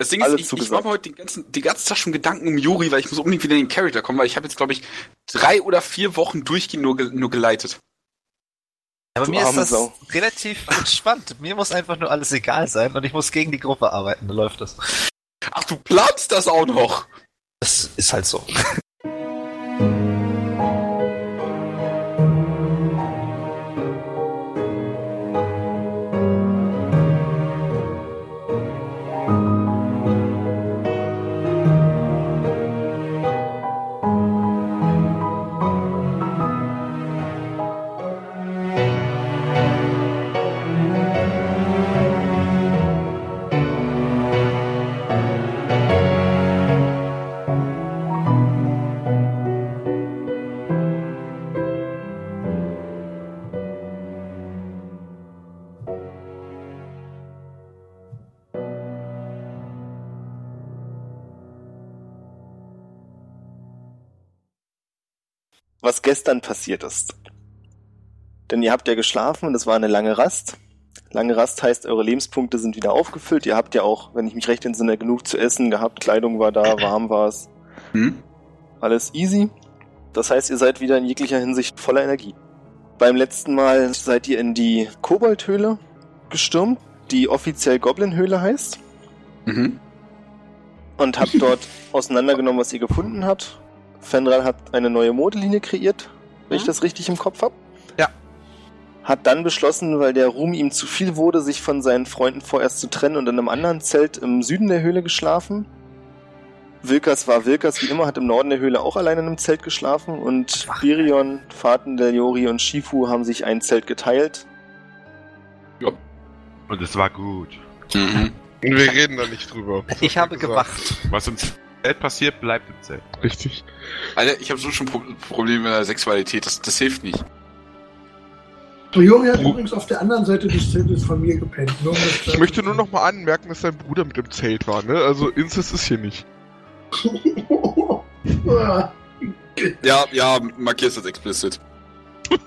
Das Ding ist, ich, ich mache mir heute den ganzen, den ganzen Tag schon Gedanken um Juri, weil ich muss unbedingt wieder in den Charakter kommen, weil ich habe jetzt, glaube ich, drei oder vier Wochen durchgehend nur, nur geleitet. Aber Du mir ist das Sau. relativ entspannt. Mir muss einfach nur alles egal sein und ich muss gegen die Gruppe arbeiten. Dann läuft das. Ach, du planst das auch noch? Das ist halt so. Gestern passiert ist. Denn ihr habt ja geschlafen und es war eine lange Rast. Lange Rast heißt, eure Lebenspunkte sind wieder aufgefüllt. Ihr habt ja auch, wenn ich mich recht entsinne, genug zu essen gehabt. Kleidung war da, warm war es. Hm? Alles easy. Das heißt, ihr seid wieder in jeglicher Hinsicht voller Energie. Beim letzten Mal seid ihr in die Koboldhöhle gestürmt, die offiziell Goblin-Höhle heißt. Mhm. und habt dort auseinandergenommen, was ihr gefunden habt. Fenral hat eine neue Modelinie kreiert, wenn ich Mhm. das richtig im Kopf habe. Ja. Hat dann beschlossen, weil der Ruhm ihm zu viel wurde, sich von seinen Freunden vorerst zu trennen und in einem anderen Zelt im Süden der Höhle geschlafen. Wilkas war Wilkas wie immer, hat im Norden der Höhle auch allein in einem Zelt geschlafen und Birion, Faten, Deljori und Shifu haben sich ein Zelt geteilt. Und es war gut. Mhm. Und wir reden da nicht drüber. Das Ich habe gesagt. gewacht. Was im Zelt passiert, bleibt im Zelt. Richtig. Alter, ich habe so schon Pro Probleme mit der Sexualität, das, das hilft nicht. Juri hat übrigens auf der anderen Seite des Zeltes von mir gepennt. Um Ich möchte nur noch mal anmerken, dass dein Bruder mit im Zelt war, ne? Also Inzest ist hier nicht. Ja, ja, markierst das explicit.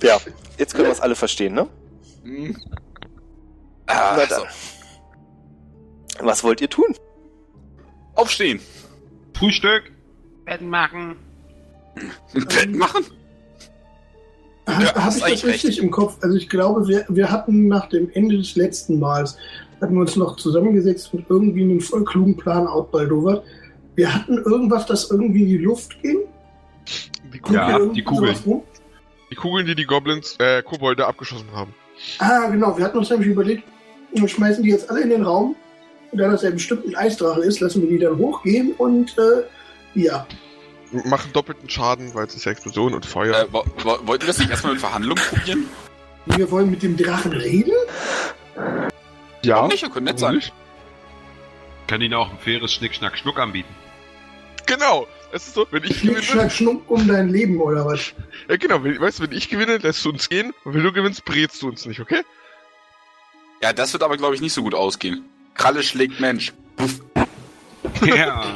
Ja, jetzt können wir es alle verstehen, ne? Mhm. Ah, Na dann. so. Was wollt ihr tun? Aufstehen. Frühstück! Bett machen. Bett machen? Ja, Habe hast ich das richtig im Kopf? Also ich glaube, wir, wir hatten nach dem Ende des letzten Mals, hatten wir uns noch zusammengesetzt und irgendwie einen voll klugen Plan outbaldowert. Wir hatten irgendwas, das irgendwie in die Luft ging. Die, Kugel, Ja, die Kugeln. rum? die Kugeln, die die Goblins, äh, Kobolde abgeschossen haben. Ah, genau. Wir hatten uns nämlich überlegt, wir schmeißen die jetzt alle in den Raum. Und da das ja bestimmt ein Eisdrache ist, lassen wir die dann hochgehen und äh, ja. Machen doppelten Schaden, weil es ist ja Explosion und Feuer. Äh, wo, wo, wollten wir das nicht erstmal mit Verhandlungen probieren? Wir wollen mit dem Drachen reden? ja, Warum nicht? Wir können nett sein. Kann ihnen auch ein faires Schnick, Schnack, Schnuck anbieten. Genau. Es ist so, wenn ich Schnick, gewinne, schnack, schnuck um dein Leben oder was? ja genau, wenn, weißt du, wenn ich gewinne, lässt du uns gehen und wenn du gewinnst, brätst du uns nicht, okay? Ja, das wird aber, glaube ich, nicht so gut ausgehen. Kralle schlägt Mensch. Puff. ja.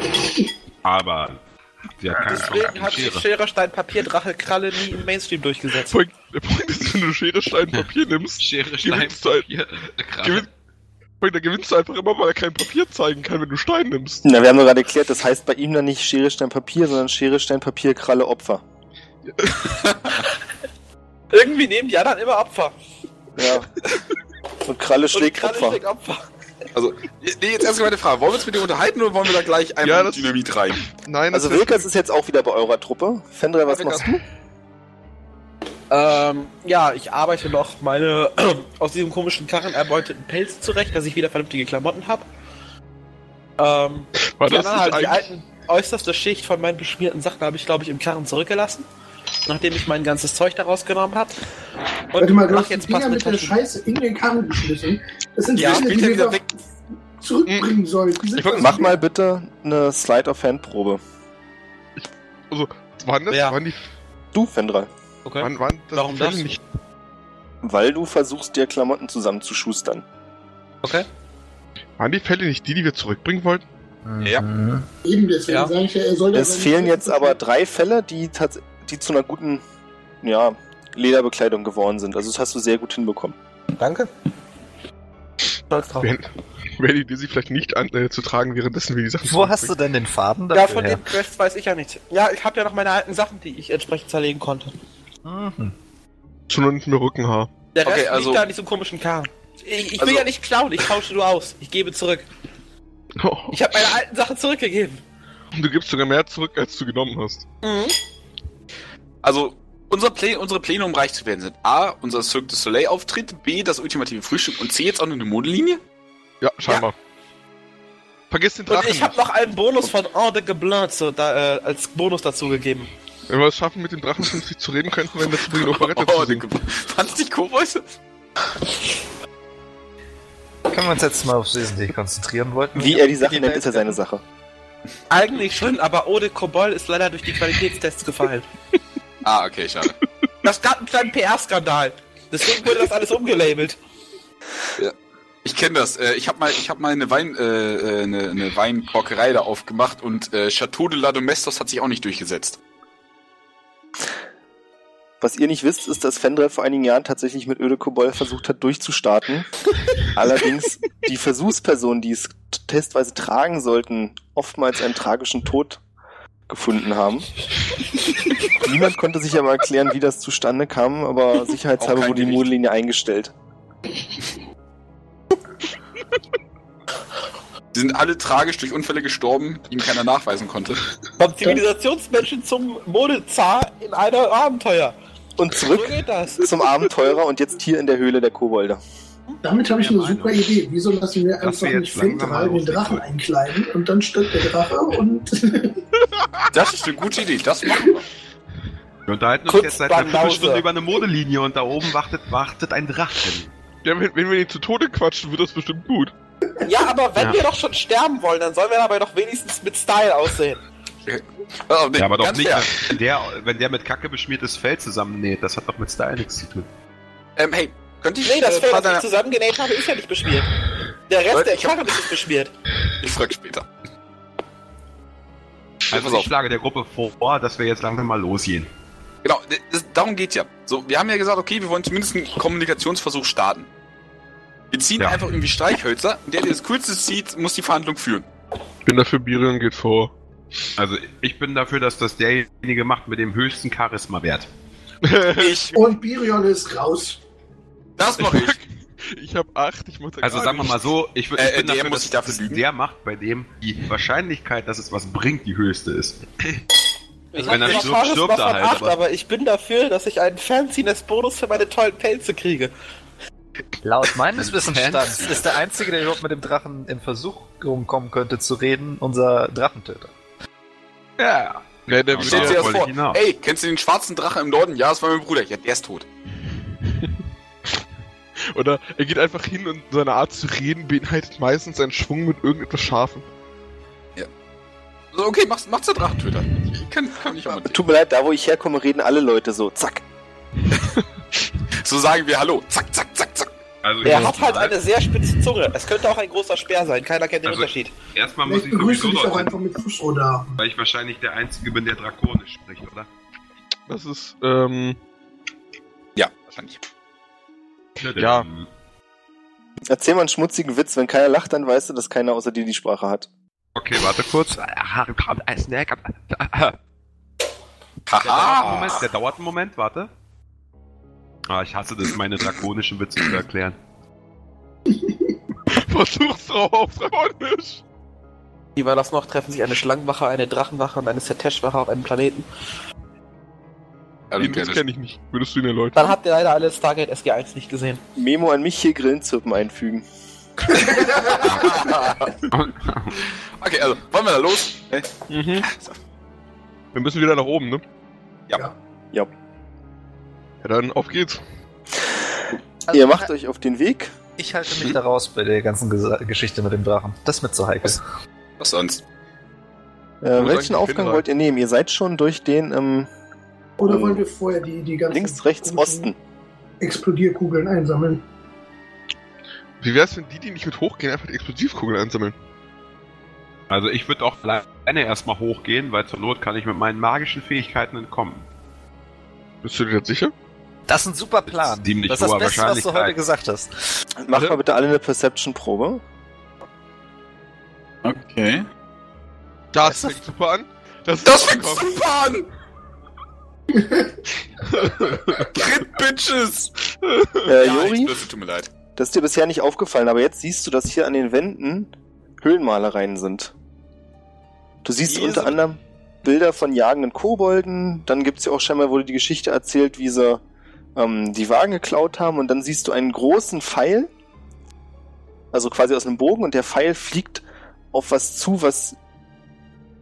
Aber sie hat keine Deswegen hat sich Schere. Stein, Papier, Drache, Kralle nie im Mainstream durchgesetzt. Der Punkt ist, wenn du Schere, Stein, Papier nimmst, Schere, Stein, gewinnst Papier, Kralle. gewinn, da gewinnst du einfach immer, weil er kein Papier zeigen kann, wenn du Stein nimmst. Na, wir haben doch gerade erklärt, das heißt bei ihm dann nicht Schere, Stein, Papier, sondern Schere, Stein, Papier, Kralle, Opfer. Irgendwie nehmen die anderen immer Opfer. Ja. Und Kralle schlägt Und Kralle Opfer. schlägt Opfer. Also, nee, jetzt erstmal meine Frage. Wollen wir uns mit dir unterhalten oder wollen wir da gleich einmal Ja, das- Dynamit rein? Nein, Also Wilkas ist jetzt auch wieder bei eurer Truppe. Fendra, was Ja, machst du? Ähm, ja, ich arbeite noch meine aus diesem komischen Karren erbeuteten Pelz zurecht, dass ich wieder vernünftige Klamotten habe. Ähm, war die das nicht halt die eigentlich... alten, äußerste Schicht von meinen beschmierten Sachen habe ich, glaube ich, im Karren zurückgelassen. Nachdem ich mein ganzes Zeug da rausgenommen habe. Und Warte mal, du mach hast die jetzt Dinger passende mit der. Scheiße in den Karren geschmissen. Das sind Ja, Dinge, die ja wir wieder weg. zurückbringen. Die Ich was Mach mal bitte eine Slide of Hand Probe. Waren das, Ja. waren die, Du, Fendra. Okay. waren, waren das Warum die das? nicht, Weil du versuchst, dir Klamotten zusammenzuschustern. okay. waren die Fälle nicht die, die wir zurückbringen wollten? Ja. Eben deswegen Ja. sage ich ja, er soll Es fehlen jetzt aber drei Fälle, die, tats- die zu einer guten, ja, Lederbekleidung geworden sind. Also das hast du sehr gut hinbekommen. Danke. Stolz drauf. Wäre wär die Idee, sie vielleicht nicht an, äh, zu tragen, währenddessen wir die Sachen Wo hast du denn den Faden Ja, dafür von her? den Quests weiß ich ja nicht. Ja, ich habe ja noch meine alten Sachen, die ich entsprechend zerlegen konnte. Mhm. Schon unten im Rückenhaar. Der Rest Okay, also- liegt da in diesem komischen Karren. Ich, ich will Also- ja nicht klauen, ich tausche nur aus. Ich gebe zurück. Oh, Ich habe meine alten Sachen zurückgegeben. du gibst sogar mehr zurück, als du genommen hast. Mhm. Also, unser Plä unsere Pläne, um reich zu werden, sind A, unser Cirque du Soleil Auftritt, B, das ultimative Frühstück und C, jetzt auch noch eine Modelinie? Ja, scheinbar. Vergiss den Und Drachen. ich habe noch einen Bonus von Eau de so, da, äh, als Bonus dazu gegeben. Wenn wir es schaffen, mit dem Drachen vernünftig zu reden, könnten wir ihn dazu bringen, Operette Oh, zu singen. Fandst du die Kobolde? Können wir uns jetzt mal aufs Wesentliche konzentrieren wollten? Wie er die Sache nennt, ist ja seine Sache. Eigentlich schon, aber Eau de Kobold ist leider durch die Qualitätstests gefallen. Ah, okay, schade. Das gab einen kleinen PR-Skandal. Deswegen wurde das alles umgelabelt. Ich kenne das. Äh, Ich habe mal, ich habe mal eine Wein, äh, äh, eine, eine Weinkorkerei da aufgemacht und äh, Chateau de la Domestos hat sich auch nicht durchgesetzt. Was ihr nicht wisst, ist, dass Fendrel vor einigen Jahren tatsächlich mit Öde Kobol versucht hat, durchzustarten. Allerdings die Versuchspersonen, die es testweise tragen sollten, oftmals einen tragischen Tod gefunden haben. Niemand konnte sich aber erklären, wie das zustande kam, aber sicherheitshalber wurde die Gericht. Modellinie eingestellt. Sie sind alle tragisch durch Unfälle gestorben, die ihm keiner nachweisen konnte. Vom Zivilisationsmenschen zum Modezar in einer Abenteuer. Und So zurück geht das. zum Abenteurer und jetzt hier in der Höhle der Kobolde. Damit habe ich eine super Meinung. Idee. Wieso lassen wir einfach wir nicht mal den Drachen einkleiden und dann stirbt der Drache und Das ist eine gute Idee, das machen wir. Wir unterhalten uns Kurz jetzt seit einer. Viertelstunde über eine Modelinie und da oben wartet, wartet ein Drachen. Ja, wenn, wenn wir ihn zu Tode quatschen, wird das bestimmt gut. Ja, aber wenn Ja. wir doch schon sterben wollen, dann sollen wir dabei doch wenigstens mit Style aussehen. Also, nee, Ja, aber doch nicht, wenn der, wenn der mit Kacke beschmiertes Fell zusammennäht. Das hat doch mit Style nichts zu tun. Ähm, hey, könnte ich Nee, das äh, Fell, paar das ich zusammengenäht habe, ist ja nicht beschmiert. Der Rest Leute, der ich hab- Karren ist beschmiert. Ich frag später. Also ich auf. schlage der Gruppe vor, dass wir jetzt langsam mal losgehen. Genau, das, darum geht's ja. So, wir haben ja gesagt, okay, wir wollen zumindest einen Kommunikationsversuch starten. Wir ziehen Ja. einfach irgendwie Streichhölzer und der, der das coolste zieht, muss die Verhandlung führen. Ich bin dafür, Birion geht vor. Also ich bin dafür, dass das derjenige macht mit dem höchsten Charisma-Wert. Ich, und Birion ist raus. Das mache ich. Ich habe acht, ich muss Also sagen wir mal so, ich, würd- Äh, ich bin der dafür, muss dass sich dafür lügen. der macht, bei dem die Wahrscheinlichkeit, dass es was bringt, die höchste ist. Ich Wenn er zwar stirbt, stirbt er halt, acht, aber- aber ich bin dafür, dass ich einen Fanciness-Bonus für meine tollen Pelze kriege. Laut meines Ein Wissensstands ist der Einzige, der überhaupt mit dem Drachen in Versuchung kommen könnte zu reden, unser Drachentöter. Ja. Ja, der Stellt dir das vor. ich. Ey, kennst du den schwarzen Drachen im Norden? Ja, das war mein Bruder. Ja, der ist tot. Oder er geht einfach hin und seine Art zu reden beinhaltet meistens einen Schwung mit irgendetwas Scharfem. So, okay, mach's, mach's der Drachentöter. Kann, kann ich auch mal. Tut mir leid, da wo ich herkomme, reden alle Leute so. Zack. So sagen wir Hallo. Zack, zack, zack, zack. Also Er ich hat halt eine sehr spitze Zunge. Es könnte auch ein großer Speer sein. Keiner kennt den Also- Unterschied. Erstmal muss ich begrüße sowieso dich auch einfach mit Fußroda. weil ich wahrscheinlich der Einzige bin, der drakonisch spricht, oder? Das ist, ähm, Ja, wahrscheinlich. Ja. Erzähl mal einen schmutzigen Witz. Wenn keiner lacht, dann weißt du, dass keiner außer dir die Sprache hat. Okay, warte kurz. Der Haha. dauert einen Moment, der dauert einen Moment, warte. Ah, ich hasse das, meine drakonischen Witze zu erklären. versuch's drauf auf Drakonisch. Wie war das noch? Treffen sich eine Schlangenwache, eine Drachenwache und eine Setesh-Wache auf einem Planeten. Also, Den kenne ich nicht. Würdest du ihn erläutern? Dann habt ihr leider alle Stargate SG1 nicht gesehen. Memo an mich hier Grillenzirpen einfügen. okay, also, wollen wir da los? Hey. Mhm. So. Wir müssen wieder nach oben, ne? Ja. Ja. Ja. Ja, dann auf geht's. Also, Ihr macht euch auf den Weg. Ich halte mich da raus bei der ganzen Gesa- Geschichte mit dem Drachen. Das ist mir zu heikel. Was sonst? Äh, welchen Aufgang wollt ihr nehmen? Ihr seid schon durch den ähm, Oder Ähm, wollen wir vorher die, die ganzen links, rechts, Osten. Explodierkugeln einsammeln? Wie wär's, wenn die, die nicht mit hochgehen, einfach die Explosivkugeln einsammeln? Also ich würde auch alleine erstmal hochgehen, weil zur Not kann ich mit meinen magischen Fähigkeiten entkommen. Bist du dir jetzt sicher? Das ist ein super Plan. Das ist das hoher Beste, was du heute gesagt hast. Mach mal bitte alle eine Perception-Probe. Okay. Das fängt super an. Das, Das fängt super an! Crit Bitches! Äh, Ja, Jori, würfel, tut mir leid. das ist dir bisher nicht aufgefallen, aber jetzt siehst du, dass hier an den Wänden Höhlenmalereien sind. Du siehst Hier unter anderem Bilder von jagenden Kobolden, dann gibt's ja auch scheinbar, wo die Geschichte erzählt, wie sie ähm, die Wagen geklaut haben und dann siehst du einen großen Pfeil, also quasi aus einem Bogen und der Pfeil fliegt auf was zu, was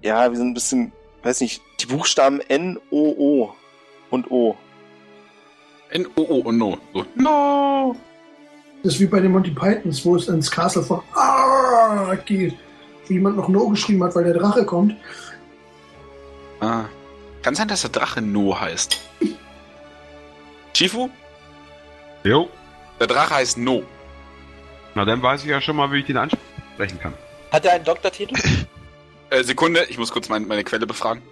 ja, wir sind ein bisschen, weiß nicht, die Buchstaben N, O, O und O. N-O-O und No. So. No! Das ist wie bei den Monty Pythons, wo es ins Castle von Ah geht. Wie jemand noch No geschrieben hat, weil der Drache kommt. Ah. Kann sein, dass der Drache No heißt. Shifu? Jo. Der Drache heißt No. Na, dann weiß ich ja schon mal, wie ich den ansprechen kann. Hat er einen Doktortitel? Äh, Sekunde, ich muss kurz mein, meine Quelle befragen.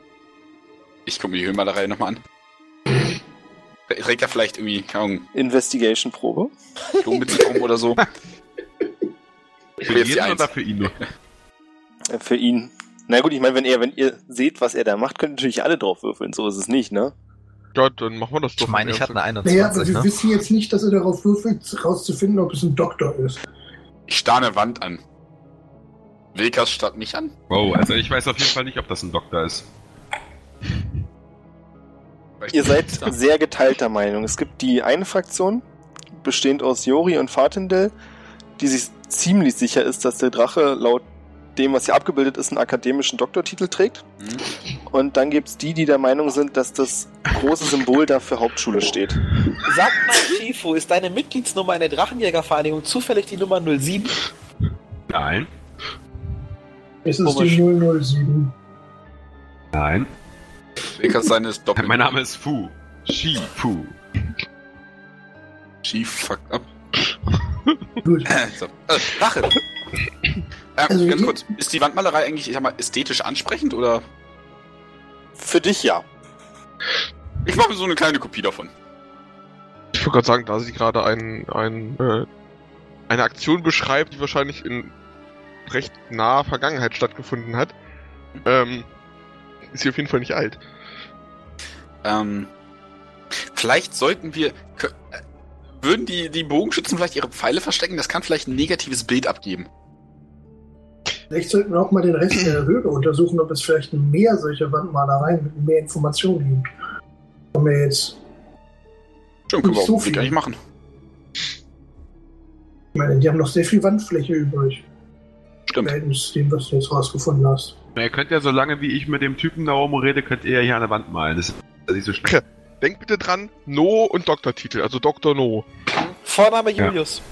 Ich gucke mir die Höhenmalerei nochmal an. Trägt er vielleicht irgendwie, keine Ahnung, Investigation-Probe. Blumenmütze drum oder so? Für jeden oder für ihn nur? Äh, Für ihn. Na gut, ich meine, wenn ihr, wenn ihr seht, was er da macht, könnt ihr natürlich alle drauf würfeln. So ist es nicht, ne? Ja, dann machen wir das doch. Ich meine, ich hatte eine Naja, aber 21, wir ne? wissen jetzt nicht, dass er darauf würfelt, rauszufinden, ob es ein Doktor ist. Ich starre eine Wand an. Wilkas starrt mich an. Wow, also ich weiß auf jeden Fall nicht, ob das ein Doktor ist. Ihr seid sehr geteilter Meinung. Es gibt die eine Fraktion, bestehend aus Jori und Fatindel, die sich ziemlich sicher ist, dass der Drache laut dem, was hier abgebildet ist, einen akademischen Doktortitel trägt. Hm? Und dann gibt's die, die der Meinung sind, dass das große Symbol da für Hauptschule steht. Sag mal, Shifu, ist deine Mitgliedsnummer in der Drachenjägervereinigung zufällig die Nummer 07? Nein. Es ist Komisch. die 007. Nein. Wilkas seines Doppel. Mein Name ist Fu. Shi Fu. Chief fucked up. Gut. so. äh, Drache. Ähm, Also ganz kurz, ist die Wandmalerei eigentlich, ich sag mal, ästhetisch ansprechend oder? Für dich ja. Ich mache mir so eine kleine Kopie davon. Ich wollte gerade sagen, da sie gerade ein, ein, äh, eine Aktion beschreibt, die wahrscheinlich in recht naher Vergangenheit stattgefunden hat, ähm, ist sie auf jeden Fall nicht alt. Ähm, vielleicht sollten wir. äh, Würden die, die Bogenschützen vielleicht ihre Pfeile verstecken? Das kann vielleicht ein negatives Bild abgeben. Vielleicht sollten wir auch mal den Rest der Höhle untersuchen, ob es vielleicht mehr solcher Wandmalereien mit mehr Informationen gibt. Haben wir jetzt, Stimmt, können wir Nicht so auch viel. gar nicht machen. ich meine, die haben noch sehr viel Wandfläche übrig. Stimmt. Verhältnis dem, was du jetzt rausgefunden hast. Na, ihr könnt ja, solange wie ich mit dem Typen da oben rede, könnt ihr ja hier an der Wand malen. Das ist nicht so schlimm. Denk bitte dran, No und Doktortitel, also Dr. No. Vorname Ja. Julius.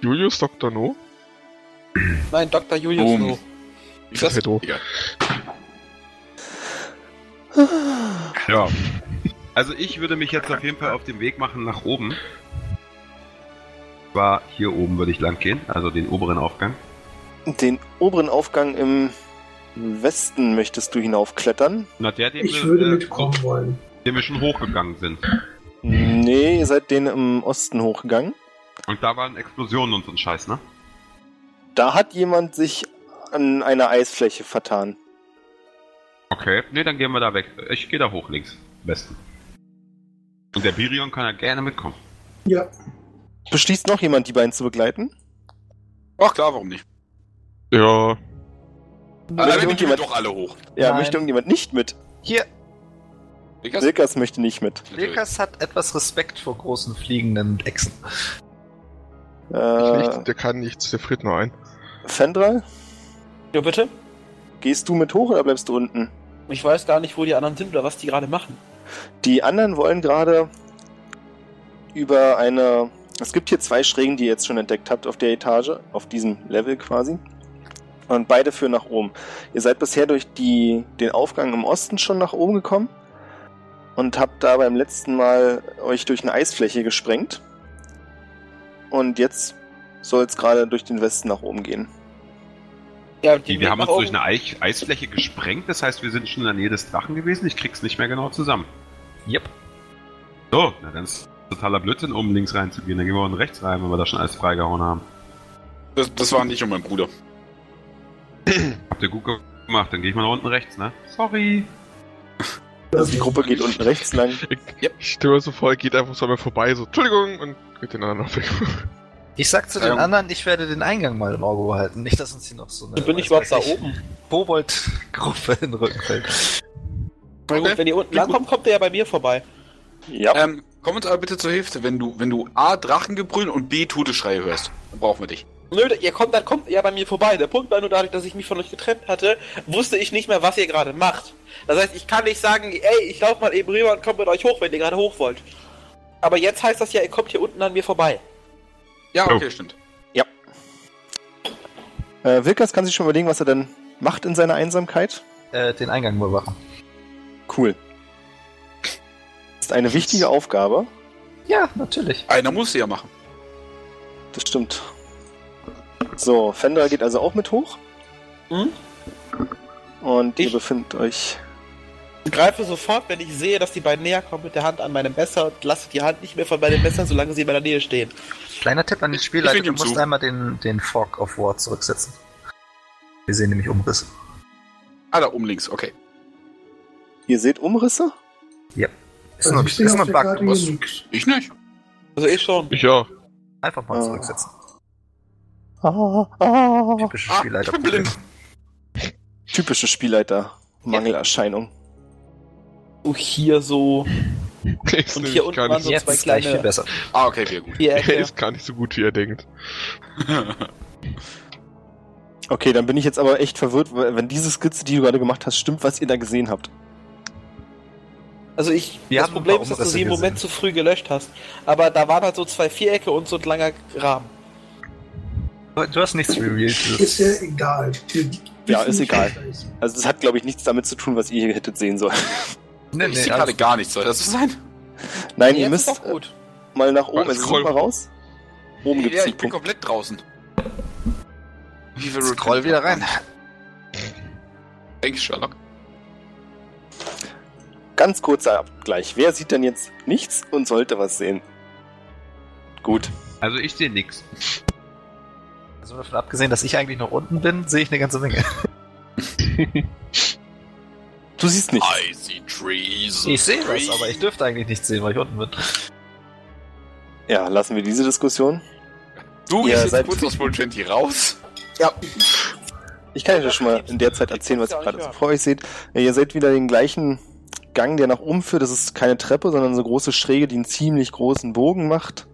Julius Dr. No? Nein, Dr. Julius Boom. No. Ist das? Egal. Ja. Also ich würde mich jetzt auf jeden Fall auf den Weg machen nach oben. War hier oben würde ich lang gehen, also den oberen Aufgang. Den oberen Aufgang im Westen möchtest du hinaufklettern. Na, der, den, Ich wir, würde äh, mitkommen wollen. den wir schon hochgegangen sind. Nee, ihr seid den im Osten hochgegangen. Und da waren Explosionen und so ein Scheiß, ne? Da hat jemand sich an einer Eisfläche vertan. Okay, nee, dann gehen wir da weg. Ich gehe da hoch links, Westen. Und der Birion kann ja gerne mitkommen. Ja, Beschließt noch jemand, die beiden zu begleiten? Ach klar, warum nicht? Ja, Aber Möchte dann gehen wir irgendjemand, doch alle hoch. ja, Nein. möchte irgendjemand nicht mit? Hier, Wilkas? Silkas möchte nicht mit. Wilkas hat etwas Respekt vor großen fliegenden Echsen. ich Äh, nicht, der kann nichts, der friert nur ein. Fendral, Ja, bitte? gehst du mit hoch oder bleibst du unten? Ich weiß gar nicht, wo die anderen sind oder was die gerade machen. Die anderen wollen gerade über eine. Es gibt hier zwei Schrägen, die ihr jetzt schon entdeckt habt auf der Etage, auf diesem Level quasi. Und beide führen nach oben. Ihr seid bisher durch die, den Aufgang im Osten schon nach oben gekommen und habt da beim letzten Mal euch durch eine Eisfläche gesprengt. Und jetzt soll es gerade durch den Westen nach oben gehen. Ja, Die, wir haben uns durch eine Eich Eisfläche gesprengt, das heißt, wir sind schon in der Nähe des Drachen gewesen. Ich krieg's nicht mehr genau zusammen. Yep. So, na dann ist totaler Blödsinn, um links reinzugehen. Dann gehen wir unten rechts rein, wenn wir da schon alles freigehauen haben. Das, das war nicht um mein Bruder. Habt ihr gut gemacht, dann gehe ich mal nach unten rechts, ne? Sorry. Also die Gruppe geht unten rechts lang. Ich stelle mir so vor, er geht einfach so an mir vorbei, so, Entschuldigung, und geht den anderen noch weg. Ich sag zu den Ähm. anderen, ich werde den Eingang mal im Auge behalten. Nicht, dass uns hier noch so eine. Dann bin ich überhaupt da ich, oben. Kobold-Gruppe in den Rücken fällt. Na gut, wenn ihr unten langkommt, kommt ihr ja bei mir vorbei. Ja. Ähm, komm uns aber bitte zur Hilfe, wenn du, wenn du A, Drachengebrüll und B, Todeschreie hörst. Dann brauchen wir dich. Nö, ihr kommt, dann kommt ihr bei mir vorbei. Der Punkt war nur dadurch, dass ich mich von euch getrennt hatte, wusste ich nicht mehr, was ihr gerade macht. Das heißt, ich kann nicht sagen, ey, ich lauf mal eben rüber und komm mit euch hoch, wenn ihr gerade hoch wollt. Aber jetzt heißt das ja, ihr kommt hier unten an mir vorbei. Ja, Oh. okay, stimmt. Äh, Wilkers kann sich schon überlegen, was er dann macht in seiner Einsamkeit. Äh, den Eingang überwachen. Cool. ist eine wichtige Aufgabe. Ja, natürlich. Einer muss sie ja machen. Das stimmt. So, Fender geht also auch mit hoch. Hm? Und ihr Ich- befindet euch. Ich greife sofort, wenn ich sehe, dass die beiden näher kommen, mit der Hand an meinem Messer und lasse die Hand nicht mehr von meinem Messer, solange sie in meiner Nähe stehen. Kleiner Tipp an den Spielleiter, du musst zu. einmal den, den Fork of War zurücksetzen. Wir sehen nämlich Umrisse. Ah, da oben links, okay. Ihr seht Umrisse? Ist Also nur, ich sehe ist nur ein Bug. Ich nicht. Also ich schon. Ich ja. einfach mal Ah. zurücksetzen. Ah, ah. Typische Ah, Spielleiter. ich bin blind. Typische Spielleiter. Mangelerscheinung. So hier so. Ist Und hier unten waren so zwei kleine- viel besser. Ah, okay, sehr gut. Er ist gar nicht so gut, wie er denkt. Okay, dann bin ich jetzt aber echt verwirrt, wenn diese Skizze, die du gerade gemacht hast, stimmt, was ihr da gesehen habt. Also ich, Wir das haben ein Problem ist, dass du sie im. Moment zu früh gelöscht hast. Aber da waren halt so zwei Vierecke und so ein langer Rahmen. Du hast nichts revealed. Ist ja egal. Ja, ist egal. Also das hat, glaube ich, nichts damit zu tun, was ihr hier hättet sehen sollen. Nee, ich nee, sehe gerade gar nichts. Soll das so sein? Nein, ihr Jetzt müsst äh, mal nach oben. Also scroll. mal raus. Oben gibt's Ja, ich bin Punkt. komplett draußen. Wie viel Scroll wieder rein. Thanks, Sherlock. Ganz kurzer Abgleich. Wer sieht denn jetzt nichts und sollte was sehen? Gut. Also ich sehe nix. Also davon abgesehen, dass ich eigentlich noch unten bin, sehe ich eine ganze Menge. Du siehst nichts. I see trees. Ich sehe was, aber ich dürfte eigentlich nichts sehen, weil ich unten bin. Ja, lassen wir diese Diskussion. Du, Ihr ich seid- kurz aus 20 raus. Ich kann euch das schon mal in der Zeit erzählen, was ihr gerade so vor euch seht. Ja, Ihr seht wieder den gleichen Gang, der nach oben führt. Das ist keine Treppe, sondern so große Schräge, die einen ziemlich großen Bogen macht.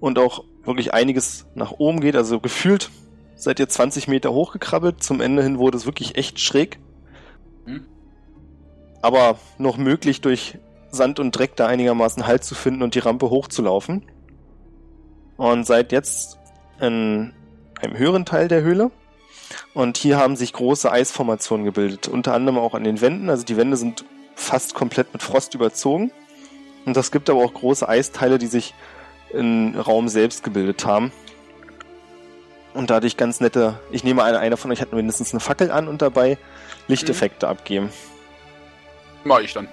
Und auch wirklich einiges nach oben geht. Also gefühlt seid ihr 20 Meter hochgekrabbelt. Zum Ende hin wurde es wirklich echt schräg. Hm. Aber noch möglich durch Sand und Dreck da einigermaßen Halt zu finden und die Rampe hochzulaufen. Und seid jetzt in einem höheren Teil der Höhle. Und hier haben sich große Eisformationen gebildet, unter anderem auch an den Wänden. Also die Wände sind fast komplett mit Frost überzogen. Und das gibt aber auch große Eisteile, die sich im Raum selbst gebildet haben. Und dadurch ganz nette, ich nehme an, einer von euch hat mindestens eine Fackel an und dabei Lichteffekte abgeben. Mach ich dann.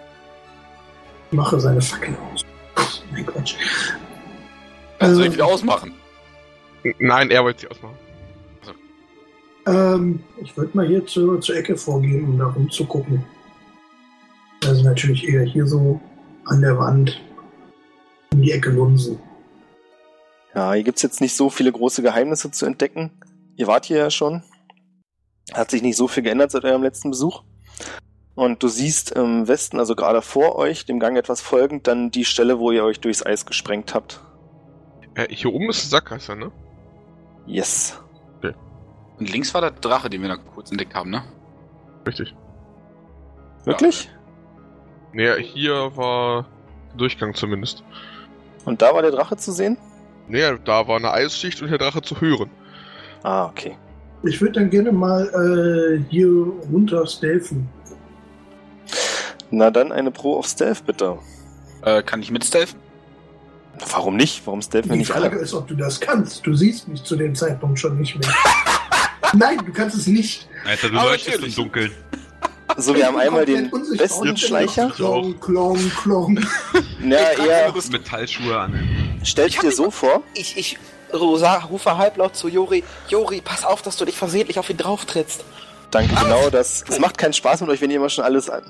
Mache seine Fackel aus. Mein Quatsch. Dann soll ich wieder ausmachen. Nein, er wollte sie ausmachen. Ähm, ich würde mal hier zur, zur Ecke vorgehen, um da rumzugucken. Also natürlich eher hier so an der Wand in die Ecke lunsen. Ja, hier gibt's jetzt nicht so viele große Geheimnisse zu entdecken. Ihr wart hier ja schon. Hat sich nicht so viel geändert seit eurem letzten Besuch. Und du siehst im Westen, also gerade vor euch, dem Gang etwas folgend, dann die Stelle, wo ihr euch durchs Eis gesprengt habt. Äh, hier oben ist ein Sackgasse, ne? Yes. Und links war der Drache, den wir da kurz entdeckt haben, ne? Richtig. Wirklich? Nee, hier war der Durchgang zumindest. Und da war der Drache zu sehen? Nee, da war eine Eisschicht und der Drache zu hören. Ah, okay. Ich würde dann gerne mal äh, hier runter stealthen. Na dann eine Pro of Stealth, bitte. Äh, kann ich mit Stealth? Warum nicht? Warum stealthen wir Die nicht Frage alle? ist, ob du das kannst. Du siehst mich zu dem Zeitpunkt schon nicht mehr. Nein, du kannst es nicht. Alter, du leuchtest im. Dunkeln. So, wir haben einmal den besten Schleicher. Klong, klong, klong. Ja, eher. Metallschuhe an. Stellt Ich dir so vor, Ich, ich Rosa, rufe halblaut zu Jori. Jori, pass auf, dass du dich versehentlich auf ihn drauftrittst. danke, genau das. Es macht keinen Spaß mit euch, wenn ihr immer schon alles an-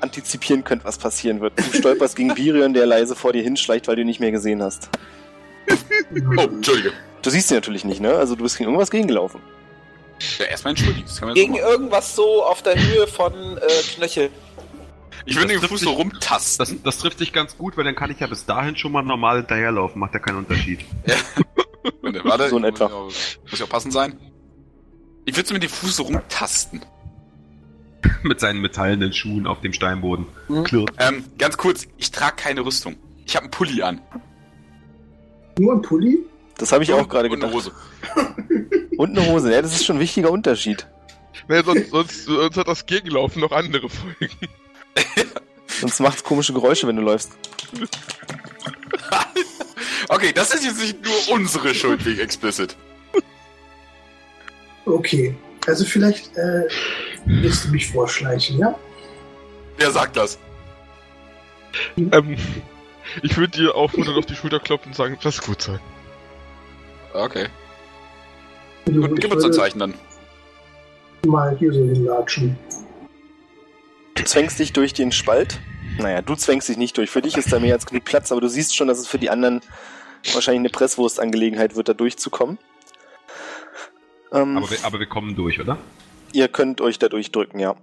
antizipieren könnt, was passieren wird. Du stolperst gegen Virion, der leise vor dir hinschleicht, weil du ihn nicht mehr gesehen hast. Oh, Entschuldige. Du siehst ihn natürlich nicht, ne? Also du bist gegen irgendwas gegengelaufen. Ja, erstmal entschuldigen. Gegen so irgendwas so auf der Höhe von äh, Knöchel. Ich würde den Fuß so rumtasten. Das, das trifft dich ganz gut, weil dann kann ich ja bis dahin schon mal normal hinterherlaufen. Macht ja keinen Unterschied. Warte, warte, So in muss etwa. ja auch- Muss ja auch passend sein. Ich würde mit dem Fuß so rumtasten. Mit seinen metallenen Schuhen auf dem Steinboden. Mhm. Klirrt. Ähm, ganz kurz, ich trage keine Rüstung. Ich habe einen Pulli an. Nur ein Pulli? Das habe ich auch gerade Und eine gedacht. Hose. Und eine Hose, ja, das ist schon ein wichtiger Unterschied. Nee, sonst, sonst, sonst hat das Gegenlaufen noch andere Folgen. Sonst macht's komische Geräusche, wenn du läufst. Okay, das ist jetzt nicht nur unsere Schuld wegen Explicit. Okay. Also vielleicht äh, willst du mich vorschleichen, ja? Wer sagt das? Ähm, ich würde dir aufmunternd auf die Schulter klopfen und sagen, lass gut sein. Okay. Du, Gut, gib uns ein Zeichen dann. Mal hier so hinlatschen. Du zwängst dich durch den Spalt. Naja, du zwängst dich nicht durch. Für dich ist da mehr als genug Platz, aber du siehst schon, dass es für die anderen wahrscheinlich eine Presswurstangelegenheit wird, da durchzukommen. Ähm, Aber wir, aber wir kommen durch, oder? ihr könnt euch da durchdrücken, ja.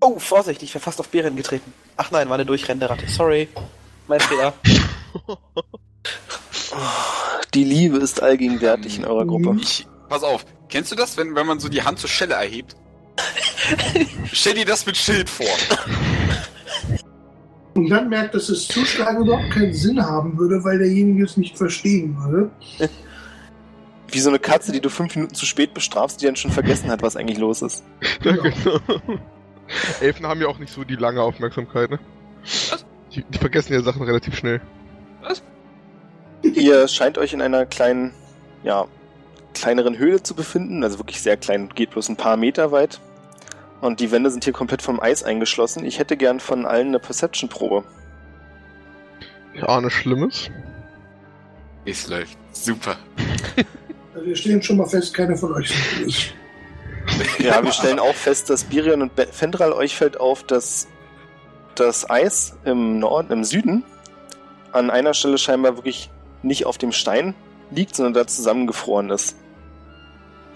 Oh, Vorsicht, ich wäre fast auf Bären getreten. Ach nein, war eine durchrennende Ratte. Sorry. Mein Fehler. Die Liebe ist allgegenwärtig in eurer Gruppe. Ich, pass auf, kennst du das, wenn, wenn man so die Hand zur Schelle erhebt? Stell dir das mit Schild vor. Und dann merkt, dass das Zuschlagen überhaupt keinen Sinn haben würde, weil derjenige es nicht verstehen würde. Wie so eine Katze, die du fünf Minuten zu spät bestrafst, die dann schon vergessen hat, was eigentlich los ist. Ja, Genau. Elfen haben ja auch nicht so die lange Aufmerksamkeit, ne? Was? Die, die vergessen ja Sachen relativ schnell. Ihr scheint euch in einer kleinen, ja, kleineren Höhle zu befinden, also wirklich sehr klein, geht bloß ein paar Meter weit. Und die Wände sind hier komplett vom Eis eingeschlossen. Ich hätte gern von allen eine Perception-Probe. Ich ahne Schlimmes. Es läuft. Super. Also wir stehen schon mal fest, keiner von euch ich. Ja, wir stellen auch fest, dass Birion und Fendral euch fällt auf, dass das Eis im Norden, im Süden an einer Stelle scheinbar wirklich nicht auf dem Stein liegt, sondern da zusammengefroren ist.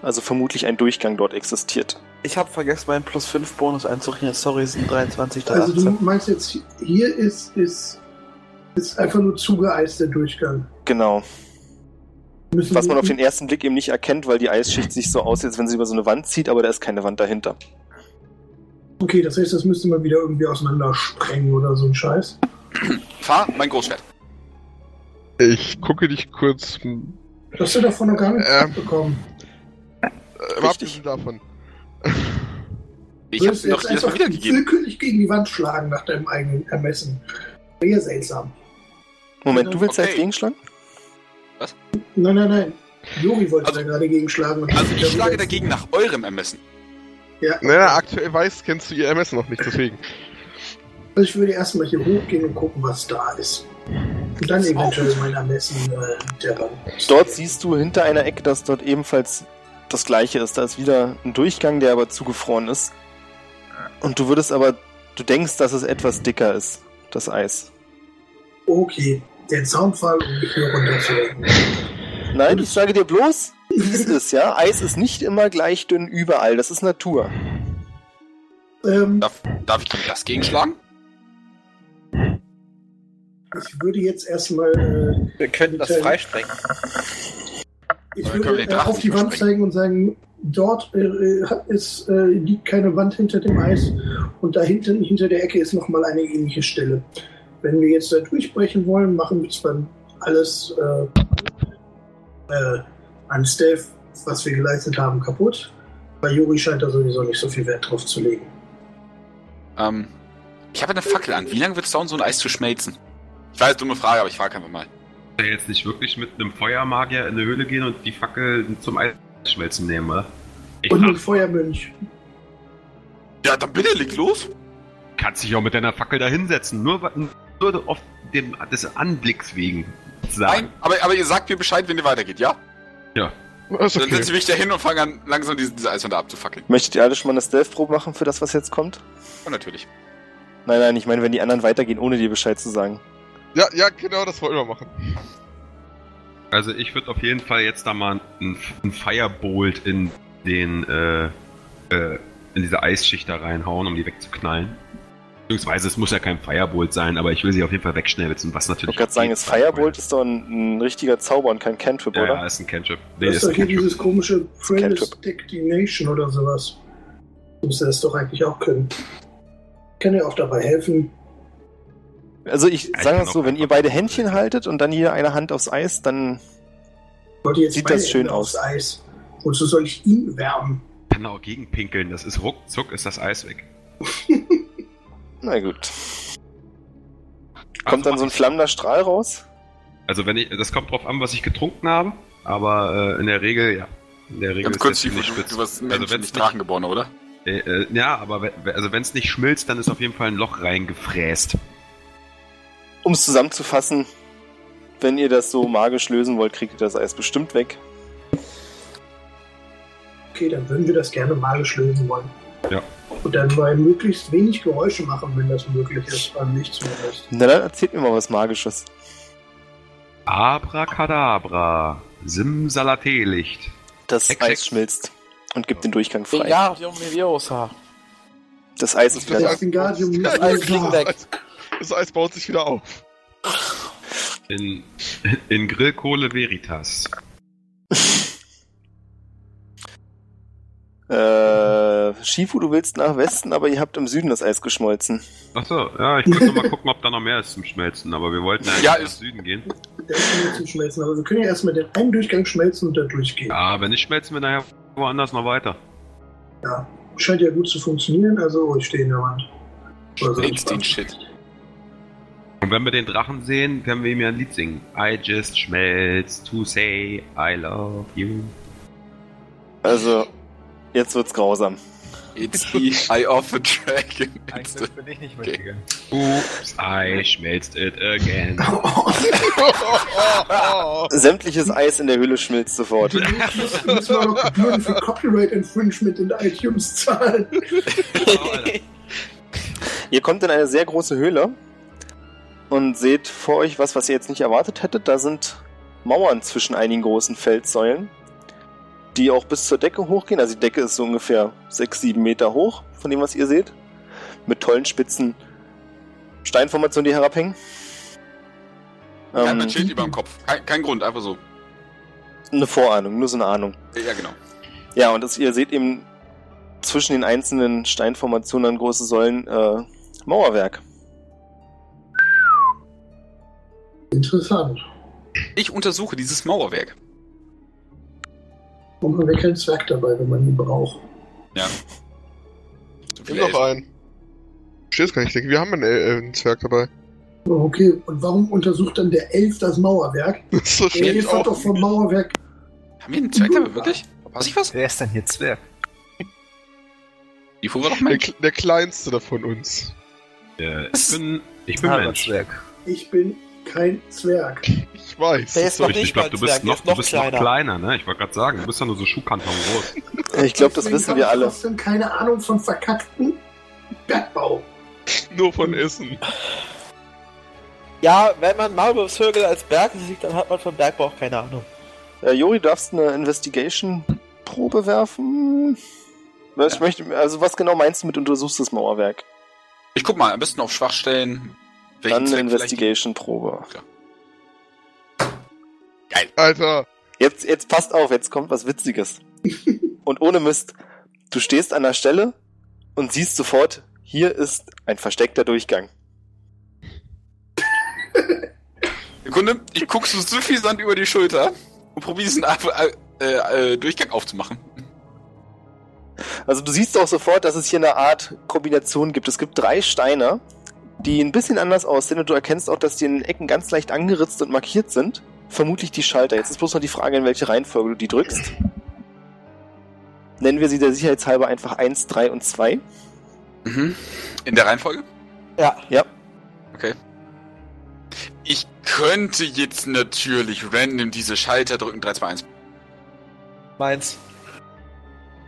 Also vermutlich ein Durchgang dort existiert. Ich habe vergessen, meinen plus 5 Bonus einzurechnen. Sorry, es sind 23 da. Also du 18. meinst jetzt, hier ist, ist, ist einfach nur zugeeist der Durchgang. Genau. Müssen Was man auf den ersten Blick eben nicht erkennt, weil die Eisschicht sich so aussieht, als wenn sie über so eine Wand zieht, aber da ist keine Wand dahinter. Okay, das heißt, das müsste man wieder irgendwie auseinander sprengen oder so ein Scheiß. Fahr mein Großschwert. Ich gucke dich kurz. Äh, hast du davon noch gar nicht Ähm. bekommen. mal abgesehen davon. Ich dir doch jetzt jedes Mal einfach wiedergegeben. willkürlich gegen die Wand schlagen nach deinem eigenen Ermessen. Sehr seltsam. Moment, du willst ja Okay. jetzt gegenschlagen? Nein, nein, nein. Juri wollte Also- da gerade gegenschlagen. und- Also ich schlage dagegen nach eurem Ermessen. Ja, Naja, aktuell weiß, kennst du ihr MS noch nicht, deswegen. also ich würde erstmal hier hochgehen und gucken, was da ist. Und dann eventuell mein Ermessen äh, der Wand. Dort siehst du hinter einer Ecke, dass dort ebenfalls das gleiche ist. Da ist wieder ein Durchgang, der aber zugefroren ist. Und du würdest aber, du denkst, dass es etwas dicker ist, das Eis. Okay, den Zaunfall, um mich hier runterzulenken. Nein, ich sage dir bloß, wie es ist, ja. Eis ist nicht immer gleich dünn überall. Das ist Natur. Ähm, Darf, darf ich gegen das gegenschlagen? ich würde jetzt erstmal äh, Wir könnten das freisprengen. Ich würde den äh, auf die Wand zeigen und sagen, dort äh, hat es, äh, liegt keine Wand hinter dem Eis und da hinten, hinter der Ecke ist nochmal eine ähnliche Stelle. Wenn wir jetzt da durchbrechen wollen, machen wir zwar alles äh, äh, an Stealth, was wir geleistet haben, kaputt. Bei Juri scheint da sowieso nicht so viel Wert drauf zu legen. Ähm, ich habe eine Fackel an. Wie lange wird es dauern, so ein Eis zu schmelzen? Ich weiß, dumme Frage, aber ich frage einfach mal. Jetzt nicht wirklich mit einem Feuermagier in eine Höhle gehen und die Fackel zum Eisschmelzen nehmen, oder? Ich Und ein Feuermönch. Ja, dann bitte, leg los. Kannst dich auch mit deiner Fackel da hinsetzen. Nur, nur auf dem, des Anblicks wegen. Sagen. Nein, aber, aber ihr sagt mir Bescheid, wenn ihr weitergeht, ja? Ja. Ist Dann okay. setze ich mich da hin und fange an, langsam diese, diese Eiswände abzufackeln. Möchtet ihr alle schon mal eine Stealth-Probe machen für das, was jetzt kommt? Und natürlich. Nein, nein, ich meine, wenn die anderen weitergehen, ohne dir Bescheid zu sagen. Ja, ja, genau, das wollen wir machen. Also ich würde auf jeden Fall jetzt da mal ein, ein Firebolt in den äh, äh, in diese Eisschicht da reinhauen, um die wegzuknallen. Beziehungsweise es muss ja kein Firebolt sein, aber ich will sie auf jeden Fall wegschnelzen, was Ich natürlich. wollte gerade sagen, auf das Firebolt ist doch ein, ein richtiger Zauber und kein Cantrip, Ja, oder? ja, ist ein Cantrip. Nee, Das ist ist doch hier dieses komische. Declination oder sowas. Du müsste das doch eigentlich auch können. Kann ja auch dabei helfen. Also ich Ja, sage es so, wenn ihr beide Händchen haltet und dann jeder eine Hand aufs Eis, dann Sieht beide das schön Hände aus. aufs Eis. Wozu soll ich ihn wärmen? kann auch gegenpinkeln, das ist ruckzuck, ist das Eis weg. na gut. Also Kommt dann mach so ein flammender Strahl raus? Also wenn ich, das kommt drauf an, was ich getrunken habe, aber äh, in der Regel, ja. In der Regel Ganz kurz, das du, nicht du, warst Also Mensch, wenn's nicht Drachengeborener, oder? Äh, äh, ja, aber also wenn es nicht schmilzt, dann ist auf jeden Fall ein Loch reingefräst. Um es zusammenzufassen, wenn ihr das so magisch lösen wollt, kriegt ihr das Eis bestimmt weg. Okay, dann würden wir das gerne magisch lösen wollen. Ja. Und dann bei möglichst wenig Geräusche machen, wenn das möglich ist, beim Licht zumindest. Na dann erzählt mir mal was Magisches. Abracadabra. Simsalatelicht. Das Hex, Eis schmilzt und gibt den Durchgang frei. Wingardium Leviosa. Das Eis ist Das wieder Eis- da. Alles Leviosa. fliegen weg. Das Eis baut sich wieder auf. In, in Grillkohle Veritas. Äh, Shifu, du willst nach Westen, aber ihr habt im Süden das Eis geschmolzen. Achso, ja, ich wollte noch mal gucken, ob da noch mehr ist zum Schmelzen, aber wir wollten eigentlich Ja, nach ist- Süden gehen. Der ist jetzt zum Schmelzen. Aber wir können ja erstmal den einen Durchgang schmelzen und da durchgehen. Ja, wenn nicht, schmelzen wir nachher woanders noch weiter. Scheint ja gut zu funktionieren, also ich stehe in der Wand. Instant was. Shit. Und wenn wir den Drachen sehen, können wir ihm ja ein Lied singen. I just schmelz to say I love you. Also, jetzt wird's grausam. It's the Eye of the Dragon. Eigentlich bin ich nicht Okay. mitgegangen. Oops, I schmelzt it again. Sämtliches Eis in der Höhle schmilzt sofort. Müssen wir doch Gebühren für Copyright Infringement in iTunes zahlen. Alter. Ihr kommt in eine sehr große Höhle und seht vor euch was, was ihr jetzt nicht erwartet hättet. Da sind Mauern zwischen einigen großen Felssäulen, die auch bis zur Decke hochgehen. Also die Decke ist so ungefähr 6, 7 Meter hoch, von dem, was ihr seht. Mit tollen spitzen Steinformationen, die herabhängen. Er hat Ähm, ein Schild über dem Kopf. Kein, kein Grund, einfach so. eine Vorahnung, nur so eine Ahnung. Ja, genau. Ja, und das, ihr seht eben zwischen den einzelnen Steinformationen an große Säulen äh, Mauerwerk. Interessant. Ich untersuche dieses Mauerwerk. Warum haben wir keinen Zwerg dabei, wenn man ihn braucht? Ja. So Nimm Elfen. einen. Ich verstehe es gar nicht. Ich denke, wir haben einen, äh, einen Zwerg dabei. Oh, Okay, und warum untersucht dann der Elf das Mauerwerk? Das ist so Der Elf hat doch vom Mauerwerk. Haben wir einen Zwerg dabei, wirklich? Weiß ich was? Wer ist denn hier Zwerg? Die fuhr doch Der, Mensch. Der kleinste da von uns. Äh, ich bin, ich bin Mensch. Zwerg. Ich bin kein Zwerg. Ich weiß. Der ist soll noch ich- Ich glaube, du bist Zwerg, noch, du noch bist kleiner. noch kleiner, ne? Ich wollte gerade sagen, du bist ja nur so Schuhkarton groß. Ich glaube, das wissen wir ich alle. trotzdem keine Ahnung von verkackten Bergbau. Nur von Essen. Ja, wenn man Maulwurfshögel als Berg sieht, dann hat man vom Bergbau auch keine Ahnung. Äh, Jori, darfst eine Investigation-Probe werfen? Was, ich möchte, also was genau meinst du mit untersuchst das Mauerwerk? Ich guck mal, am besten auf Schwachstellen. Welchen Dann eine Zweck vielleicht- Investigation-Probe. Alter. Jetzt, jetzt passt auf, jetzt kommt was Witziges. Und ohne Mist, du stehst an der Stelle und siehst sofort, hier ist ein versteckter Durchgang. Sekunde, ich guck so suffisant über die Schulter und probiere diesen äh, äh, äh, Durchgang aufzumachen. Also du siehst auch sofort, dass es hier eine Art Kombination gibt. Es gibt drei Steine, die ein bisschen anders aussehen und du erkennst auch, dass die in den Ecken ganz leicht angeritzt und markiert sind. Vermutlich die Schalter. Jetzt ist bloß noch die Frage, in welche Reihenfolge du die drückst. Nennen wir sie der Sicherheitshalber einfach 1, 3 und 2. Mhm. In der Reihenfolge? Ja. Ja. Okay. Ich könnte jetzt natürlich random diese Schalter drücken, 3, 2, 1. Meins.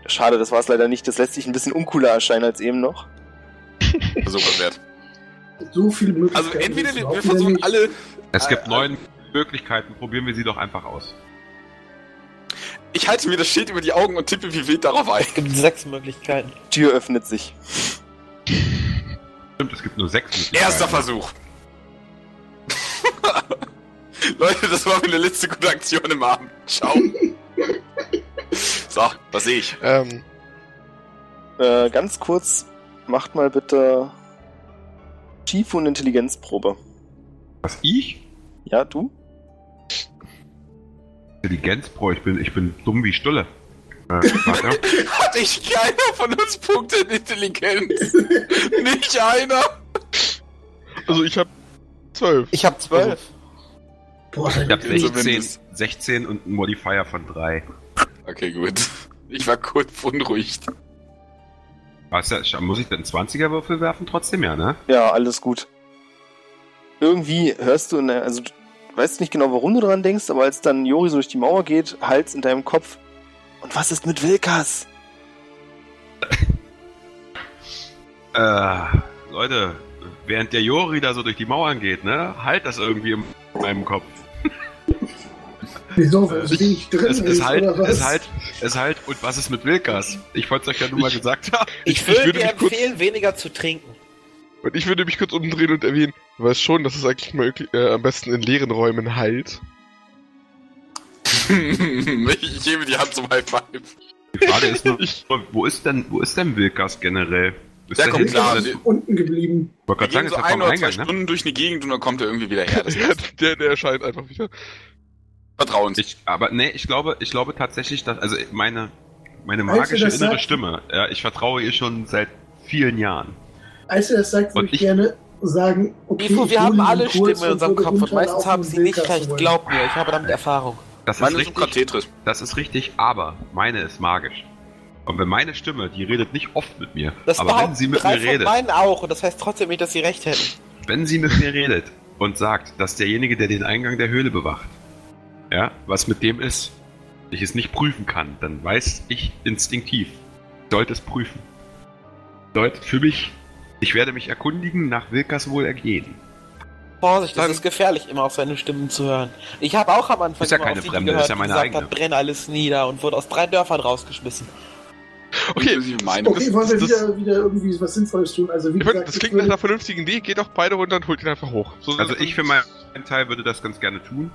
Schade, das war es leider nicht. Das lässt sich ein bisschen uncooler erscheinen als eben noch. Versuch was wert. So viele Möglichkeiten. Also entweder wir, wir versuchen nicht. alle. Es gibt Äh, neun Möglichkeiten, probieren wir sie doch einfach aus. Ich halte mir das Schild über die Augen und tippe wie wild darauf ein. Es gibt sechs Möglichkeiten. Tür öffnet sich. Stimmt, es gibt nur sechs Möglichkeiten. Erster Versuch. Leute, das war meine letzte gute Aktion im Abend. Ciao. so, was sehe ich? Ähm, Äh, ganz kurz, macht mal bitte Tiefe- und Intelligenzprobe. Was, ich? Ja, du? Intelligenz, Bro, ich bin, ich bin dumm wie Stulle. Äh. Hatte ich keiner von uns Punkte in Intelligenz? Nicht einer? also ich habe zwölf. Ich habe zwölf. Boah, Ich hab das- 16, Zumindest. 16 und einen Modifier von 3. Okay, gut. Ich war kurz beunruhigt. Ja, muss ich denn 20er Würfel werfen? Trotzdem ja, ne? Ja, alles gut. Irgendwie hörst du, in der, also du weißt nicht genau, warum du dran denkst, aber als dann Jori so durch die Mauer geht, Hals in deinem Kopf. Und was ist mit Wilkas? Äh, Leute, während der Jori da so durch die Mauern geht, ne? Halt das irgendwie in meinem Kopf. Wieso, so wenig drin Es ist, ist halt, oder was? es halt, es halt, und was ist mit Wilkas? Ich wollte es euch ja nur mal gesagt haben. Ich, ich würde würde dir mich kurz- empfehlen, weniger zu trinken. Und ich würde mich kurz umdrehen und erwähnen, du weißt schon, dass es eigentlich möglich, äh, am besten in leeren Räumen heilt. ich hebe die Hand zum High Five. Die Frage ist nur, Ich- wo ist denn, wo ist denn Wilkas generell? Ist Der der kommt klar. ist unten geblieben. Ich wollte Wir gerade sagen, so ein oder zwei Eingang, ne? Stunden durch eine Gegend und dann kommt er irgendwie wieder her. Der, der erscheint einfach wieder. Vertrauens. Ich, aber nee, ich glaube, ich glaube tatsächlich, dass, also meine, meine magische innere sagt- Stimme, ja, ich vertraue ihr schon seit vielen Jahren. Als er das sagt, Und würde ich ich- gerne sagen, okay, Bifo, ich wir haben alle Stimmen in unserem Kopf und meistens haben sie nicht recht. holen. Glaub mir, ich habe damit Erfahrung. Das Meine ist richtig, Tetris. das ist richtig, aber meine ist magisch. Und wenn meine Stimme, die redet nicht oft mit mir, Das aber wenn sie mit drei mir von redet, meinen auch und das heißt trotzdem nicht, dass sie recht hätten. wenn sie mit mir redet und sagt, dass derjenige, der den Eingang der Höhle bewacht, ja, was mit dem ist, ich es nicht prüfen kann, dann weiß ich instinktiv, ich sollte es prüfen. Bedeutet für mich, ich werde mich erkundigen nach Wilkas Wohlergehen. Vorsicht, das ist gefährlich, immer auf seine Stimmen zu hören. Ich habe auch am Anfang Ist ja keine auf Fremde, gehört, ist ja die meine gesagt eigene. hat, brenn alles nieder und wurde aus drei Dörfern rausgeschmissen. Okay, Inklusive meine. Okay, wollen wir das- wieder, wieder irgendwie was Sinnvolles tun? Also, wie gesagt, das klingt nach einer vernünftigen Idee. Geht doch beide runter und holt ihn einfach hoch. So, Also ich für meinen Teil würde das ganz gerne tun.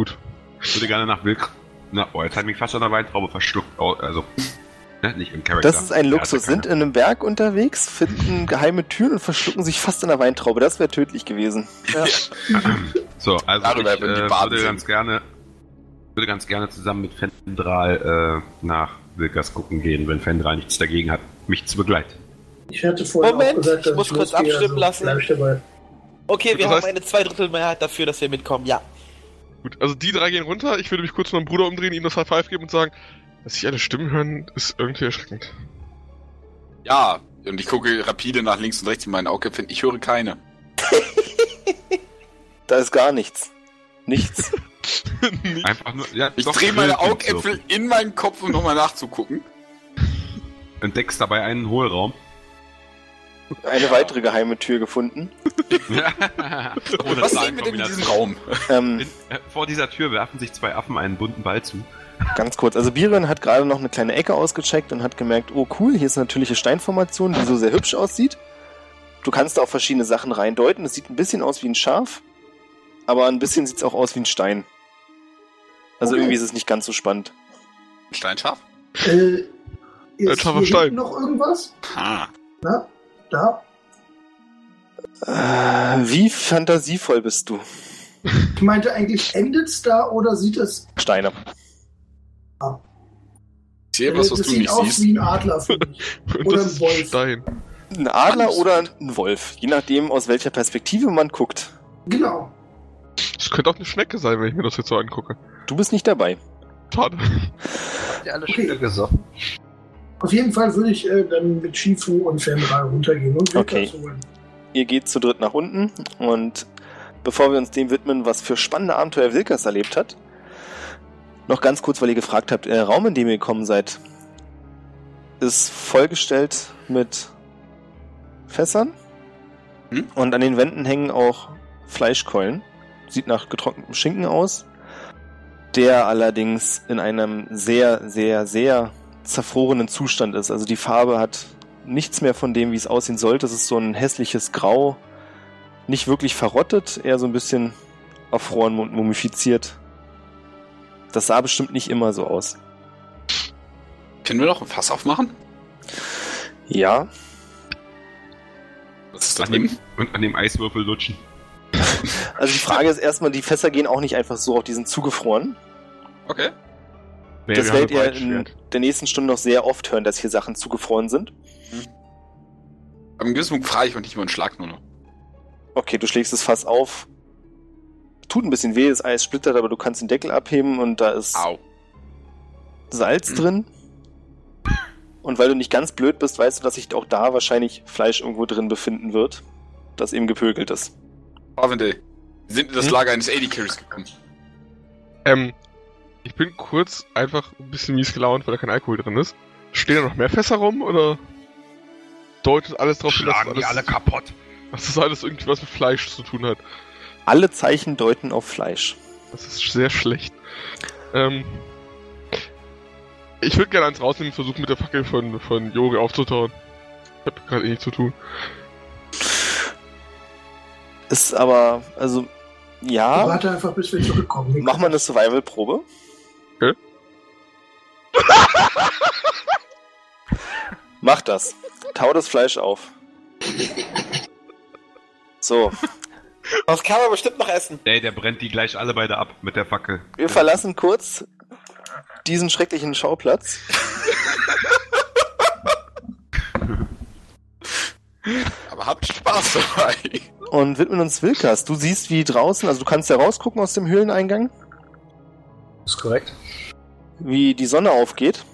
Gut. Ich würde gerne nach Wilk... Na, oh, jetzt hat mich fast an der Weintraube verschluckt. Oh, also, ne, nicht im Charakter. Das ist ein Ja, Luxus. also Sind in einem Berg unterwegs, finden geheime Türen und verschlucken sich fast in der Weintraube. Das wäre tödlich gewesen. So, also Darüber ich äh, würde ganz gerne würde ganz gerne zusammen mit Fendral äh, nach Wilkas gucken gehen, wenn Fendral nichts dagegen hat, mich zu begleiten. Ich hatte vorhin Moment, auch gesagt, ich muss ich kurz abstimmen lassen. Ich dabei. Okay, wir haben eine Zweidrittelmehrheit dafür, dass wir mitkommen, ja. Gut, also die drei gehen runter. Ich würde mich kurz meinem Bruder umdrehen, ihm das High Five geben und sagen, dass ich alle Stimmen hören, ist irgendwie erschreckend. Ja, und ich gucke rapide nach links und rechts in meinen Augäpfeln. Ich höre keine. Da ist gar nichts. Nichts. Einfach nur, ja, Ich drehe meine Augäpfel in meinen Kopf, um nochmal nachzugucken. So. Entdeckst dabei einen Hohlraum. Eine weitere geheime Tür gefunden. Ohne Was sehen wir denn in diesem Raum? Ähm, In, äh, vor dieser Tür werfen sich zwei Affen einen bunten Ball zu. ganz kurz. Also Biren hat gerade noch eine kleine Ecke ausgecheckt und hat gemerkt, oh cool, hier ist eine natürliche Steinformation, die so sehr hübsch aussieht. Du kannst da auch verschiedene Sachen reindeuten. Es sieht ein bisschen aus wie ein Schaf, aber ein bisschen sieht es auch aus wie ein Stein. Also Okay. irgendwie ist es nicht ganz so spannend. Steinscharf? Äh, ist scharfer hier Stein. noch irgendwas? Ha. Na, da. Äh, wie fantasievoll bist du? Ich meinte eigentlich, endet's da oder sieht es. Steine. Ich sehe was, äh, was das du sieht nicht aus siehst. wie ein Adler für mich. Oder ein Wolf. Stein. Ein Adler oder ein Wolf, je nachdem, aus welcher Perspektive man guckt. Genau. Das könnte auch eine Schnecke sein, wenn ich mir das jetzt so angucke. Du bist nicht dabei. Schade. Habt ihr alle Okay. Spiele gesoffen? Auf jeden Fall würde ich äh, dann mit Shifu und Fenrir runtergehen und Okay. Holen. Ihr geht zu dritt nach unten und bevor wir uns dem widmen, was für spannende Abenteuer Wilkers erlebt hat, noch ganz kurz, weil ihr gefragt habt, der Raum, in dem ihr gekommen seid, ist vollgestellt mit Fässern Hm? und an den Wänden hängen auch Fleischkeulen. Sieht nach getrocknetem Schinken aus, der allerdings in einem sehr, sehr, sehr zerfrorenen Zustand ist. Also die Farbe hat nichts mehr von dem, wie es aussehen sollte. Es ist so ein hässliches Grau, nicht wirklich verrottet, eher so ein bisschen erfroren und mumifiziert. Das sah bestimmt nicht immer so aus. Können wir noch ein Fass aufmachen? Ja, Was ist das An dem, und an dem Eiswürfel lutschen. also die Frage ist erstmal, die Fässer gehen auch nicht einfach so auf diesen zugefroren. Okay. Nee, das werdet ihr in der nächsten Stunde noch sehr oft hören, dass hier Sachen zugefroren sind. Aber im gewissen Punkt frage ich und nicht über einen Schlag nur noch. Okay, du schlägst das Fass auf. Tut ein bisschen weh, das Eis splittert, aber du kannst den Deckel abheben und da ist Au. Salz Mhm. drin. Und weil du nicht ganz blöd bist, weißt du, dass sich auch da wahrscheinlich Fleisch irgendwo drin befinden wird, das eben gepökelt ist. Arvinde, wir sind in das Hm? Lager eines AD Carries gekommen. Ähm, ich bin kurz einfach ein bisschen mies gelaunt, weil da kein Alkohol drin ist. Stehen da noch mehr Fässer rum oder deutet alles drauf hin, dass, das alle alles, kaputt. dass das alles irgendwie was mit Fleisch zu tun hat? Alle Zeichen deuten auf Fleisch. Das ist sehr schlecht. Ähm, ich würde gerne eins rausnehmen und versuchen mit der Fackel von, von Jori aufzutauen. Ich hab gerade eh nichts zu tun. Ist aber, also, ja, Warte einfach, bis wir zurückkommen. Mach mal eine Survival-Probe. Mach das. Tau das Fleisch auf. So, Das kann man bestimmt noch essen. Ey, der brennt die gleich alle beide ab mit der Fackel. wir verlassen kurz diesen schrecklichen Schauplatz. Aber habt Spaß dabei. und widmen uns Wilkas. Du siehst, wie draußen, also du kannst ja rausgucken aus dem Höhleneingang, Ist korrekt. wie die Sonne aufgeht.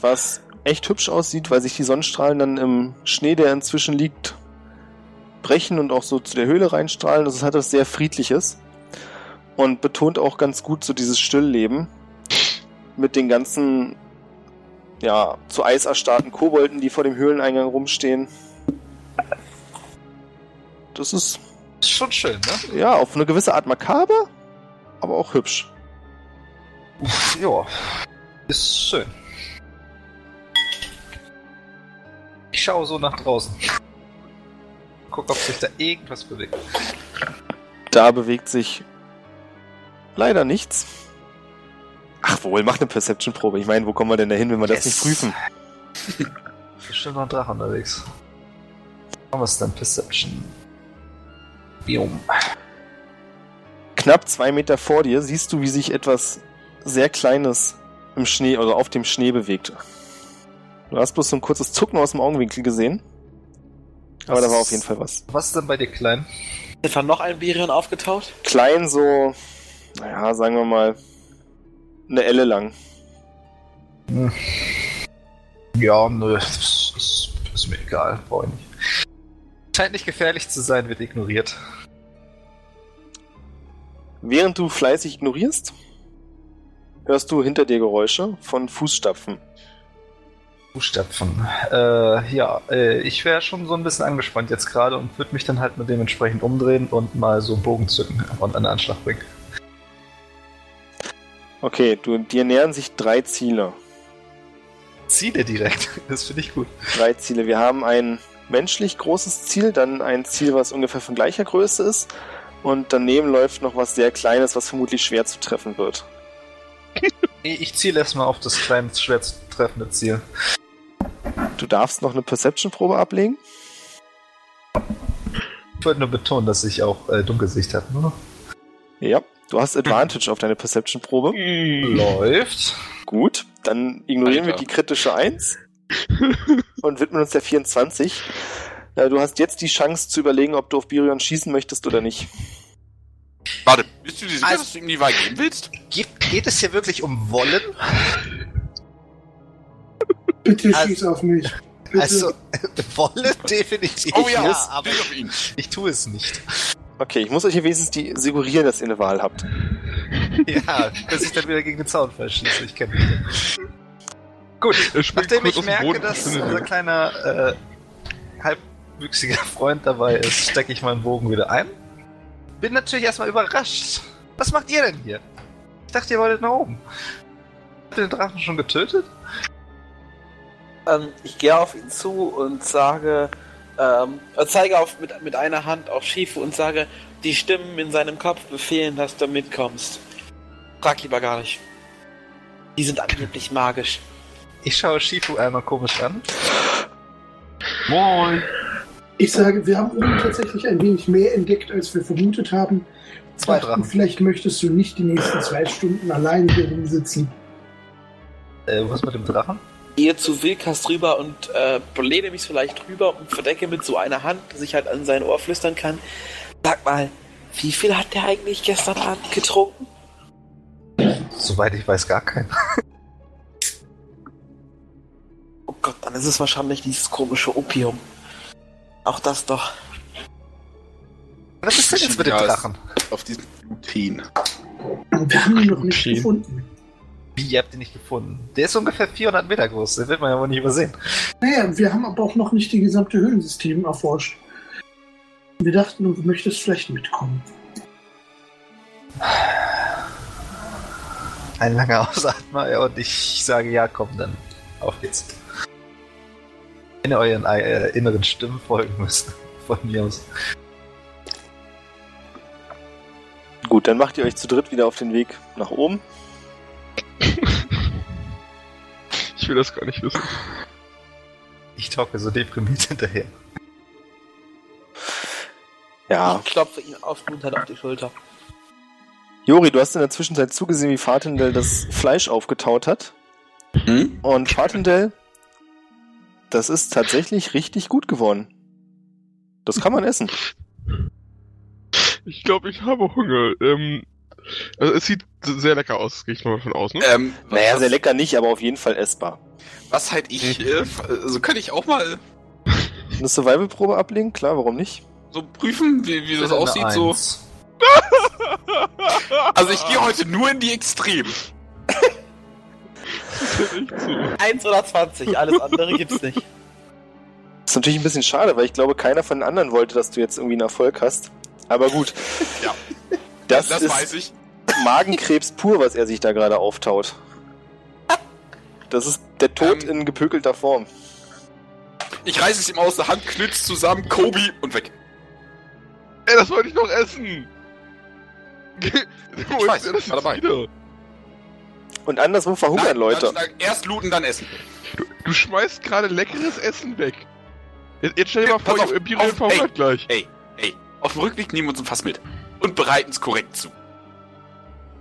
Was echt hübsch aussieht, weil sich die Sonnenstrahlen dann im Schnee, der inzwischen liegt, brechen und auch so zu der Höhle reinstrahlen. Das hat was sehr Friedliches. Und betont auch ganz gut so dieses Stillleben. Mit den ganzen, ja, zu Eis erstarrten Kobolden, die vor dem Höhleneingang rumstehen. Das ist Ist schon schön, ne? ja, auf eine gewisse Art makaber, aber auch hübsch. Ja. Ist schön. Ich schaue so nach draußen. Guck, ob sich da irgendwas bewegt. Da bewegt sich leider nichts. Ach wohl, mach eine Perception-Probe. Ich meine, wo kommen wir denn da hin, wenn wir das nicht Yes. prüfen? Bestimmt noch ein Drache unterwegs. Was ist denn Perception? Biom. Knapp zwei Meter vor dir siehst du, wie sich etwas sehr Kleines im Schnee oder auf dem Schnee bewegt. Du hast bloß so ein kurzes Zucken aus dem Augenwinkel gesehen. Aber da war auf jeden Fall was. Was ist denn bei dir klein? Ist da noch ein Birion aufgetaucht? Klein so, naja, sagen wir mal, eine Elle lang. Ja, nö, das ist, ist mir egal, brauche ich nicht. Scheint nicht gefährlich zu sein, wird ignoriert. Während du fleißig ignorierst, hörst du hinter dir Geräusche von Fußstapfen. Fußstapfen. Äh, ja, äh, ich wäre schon so ein bisschen angespannt jetzt gerade und würde mich dann halt mit dementsprechend umdrehen und mal so einen Bogen zücken und einen Anschlag bringen. Okay, du, dir nähern sich drei Ziele. Ziele direkt. Das finde ich gut. Drei Ziele. Wir haben ein menschlich großes Ziel, dann ein Ziel, was ungefähr von gleicher Größe ist. Und daneben läuft noch was sehr Kleines, was vermutlich schwer zu treffen wird. Ich ziele erstmal auf das kleine, schwer zu treffende Ziel. Du darfst noch eine Perception-Probe ablegen. Ich wollte nur betonen, dass ich auch äh, Dunkelsicht habe. Ne? Ja. Du hast Advantage auf deine Perception-Probe. Läuft. Gut, dann ignorieren wir Alter. die kritische 1 und widmen uns der 24. Ja, du hast jetzt die Chance zu überlegen, ob du auf Birion schießen möchtest oder nicht. Warte, bist du dir sicher, Also- dass du ihm die Wahl geben willst? Geht, geht es hier wirklich um Wollen? Bitte Also- schieß auf mich. Bitte. Also, wolle definitiv. Oh ja, aber Stich auf ihn. ich tue es nicht. Okay, ich muss euch hier wenigstens die suggerieren, dass ihr eine Wahl habt. Ja, bis ich dann wieder gegen den Zaun verschieße. Ich kenne mich. Gut, springt nachdem ich merke, dass unser kleiner äh, halbwüchsiger Freund dabei ist, stecke ich meinen Bogen wieder ein. Bin natürlich erstmal überrascht. Was macht ihr denn hier? Ich dachte, ihr wolltet nach oben. Habt ihr den Drachen schon getötet? Ähm, ich gehe auf ihn zu und sage, ähm, äh, zeige auf, mit, mit einer Hand auf Shifu und sage, die Stimmen in seinem Kopf befehlen, dass du mitkommst. Frag lieber gar nicht. Die sind angeblich magisch. Ich schaue Shifu einmal komisch an. Moin. Ich sage, wir haben oben tatsächlich ein wenig mehr entdeckt, als wir vermutet haben. Zwei Drachen. Vielleicht möchtest du nicht die nächsten zwei Stunden allein hier rumsitzen. Äh, was mit dem Drachen? Gehe zu Wilkas rüber und äh, lehne mich vielleicht rüber und verdecke mit so einer Hand, dass ich halt an sein Ohr flüstern kann. Sag mal, wie viel hat der eigentlich gestern Abend getrunken? Soweit ich weiß, gar keinen. Oh Gott, dann ist es wahrscheinlich dieses komische Opium. Auch das doch. Was ist denn jetzt mit dem Drachen? Auf diesem Gluten. Wir haben ihn noch nicht gefunden. Wie, ihr habt ihn nicht gefunden? Der ist ungefähr 400 Meter groß, den wird man ja wohl nicht übersehen. Naja, wir haben aber auch noch nicht die gesamte Höhlensystem erforscht. Wir dachten, du möchtest vielleicht mitkommen. Ein langer Ausatmer ja, und ich sage, ja, komm, dann auf geht's. Wenn ihr euren äh, inneren Stimmen folgen müsst, von mir aus. Gut, dann macht ihr euch zu dritt wieder auf den Weg nach oben. Ich will das gar nicht wissen. Ich tauche so deprimiert hinterher. Ja. Ich klopfe ihn aufmunternd auf die Schulter. Jori, du hast in der Zwischenzeit zugesehen, wie Fatendell das Fleisch aufgetaut hat. Hm? Und Fatendell, das ist tatsächlich richtig gut geworden. Das kann man essen. Ich glaube, ich habe Hunger. Ähm, also es sieht sehr lecker aus, gehe ich mal von aus. Ne? Ähm, Naja, sehr lecker nicht, aber auf jeden Fall essbar. Was halt ich, äh, also könnte ich auch mal Eine Survival-Probe ablegen? Klar, warum nicht? so prüfen, wie, wie das aussieht. So. Also ich gehe heute nur in die Extremen. Echt so. Eins oder 20, alles andere gibt's nicht. Das ist natürlich ein bisschen schade, weil ich glaube, keiner von den anderen wollte, dass du jetzt irgendwie einen Erfolg hast. Aber gut. Ja. Das, Das ist weiß ich. Magenkrebs pur, was er sich da gerade auftaut. Das ist der Tod Ähm. in gepökelter Form. Ich reiße es ihm aus der Hand, knütz zusammen, Kobi und weg. Ey, das wollte ich noch essen! Wo weiß, ist das war dabei. wieder? Und anderswo verhungern Nein, Leute. dann- Erst looten, dann essen. Du schmeißt gerade leckeres Essen weg. Jetzt, jetzt stell dir mal vor, auf, Imperial auf, verhungert gleich. Ey, ey, auf dem Rückweg nehmen wir uns ein Fass mit. Und bereiten es korrekt zu.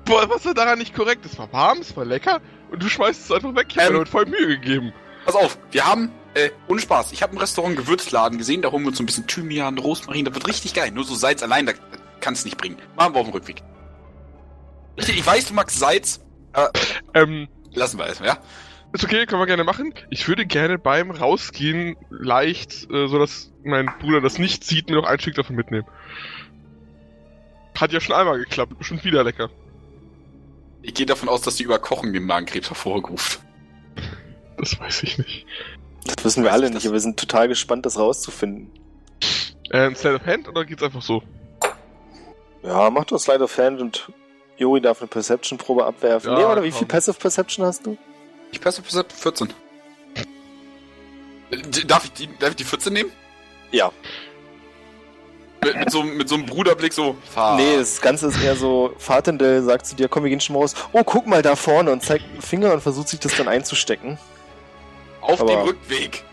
Boah, was war daran nicht korrekt? Es war warm, es war lecker und du schmeißt es einfach weg. Ich Ähm. mir damit voll Mühe gegeben. Pass auf, wir haben, äh, ohne Spaß, ich habe im Restaurant Gewürzladen gesehen, da holen wir uns so ein bisschen Thymian, Rosmarin, das wird richtig geil. Nur so Salz allein, da kann es nicht bringen. Machen wir auf dem Rückweg. Ich, ich weiß, du magst Salz, aber Ähm, lassen wir es, ja? ist okay, können wir gerne machen. Ich würde gerne beim Rausgehen leicht, äh, so dass mein Bruder das nicht sieht, mir noch ein Stück davon mitnehmen. Hat ja schon einmal geklappt, bestimmt wieder lecker. Ich gehe davon aus, dass die Überkochung den Magenkrebs hervorruft. Das weiß ich nicht. Das wissen wir alle nicht, aber wir sind total gespannt, das rauszufinden. Äh, ein Slide of Hand oder geht's einfach so? Ja, mach doch Slide of Hand und Jori darf eine Perception-Probe abwerfen. Ja, nee, oder wie komm. viel Passive Perception hast du? Ich passe auf 14. Äh, Darf ich die, darf ich die 14 nehmen? Ja. Mit, mit, so, mit so einem Bruderblick so, fahr. Nee, das Ganze ist eher so, Fatendell sagt zu dir, komm, wir gehen schon mal raus. Oh, guck mal da vorne und zeigt einen Finger und versucht sich das dann einzustecken. Auf aber- dem Rückweg.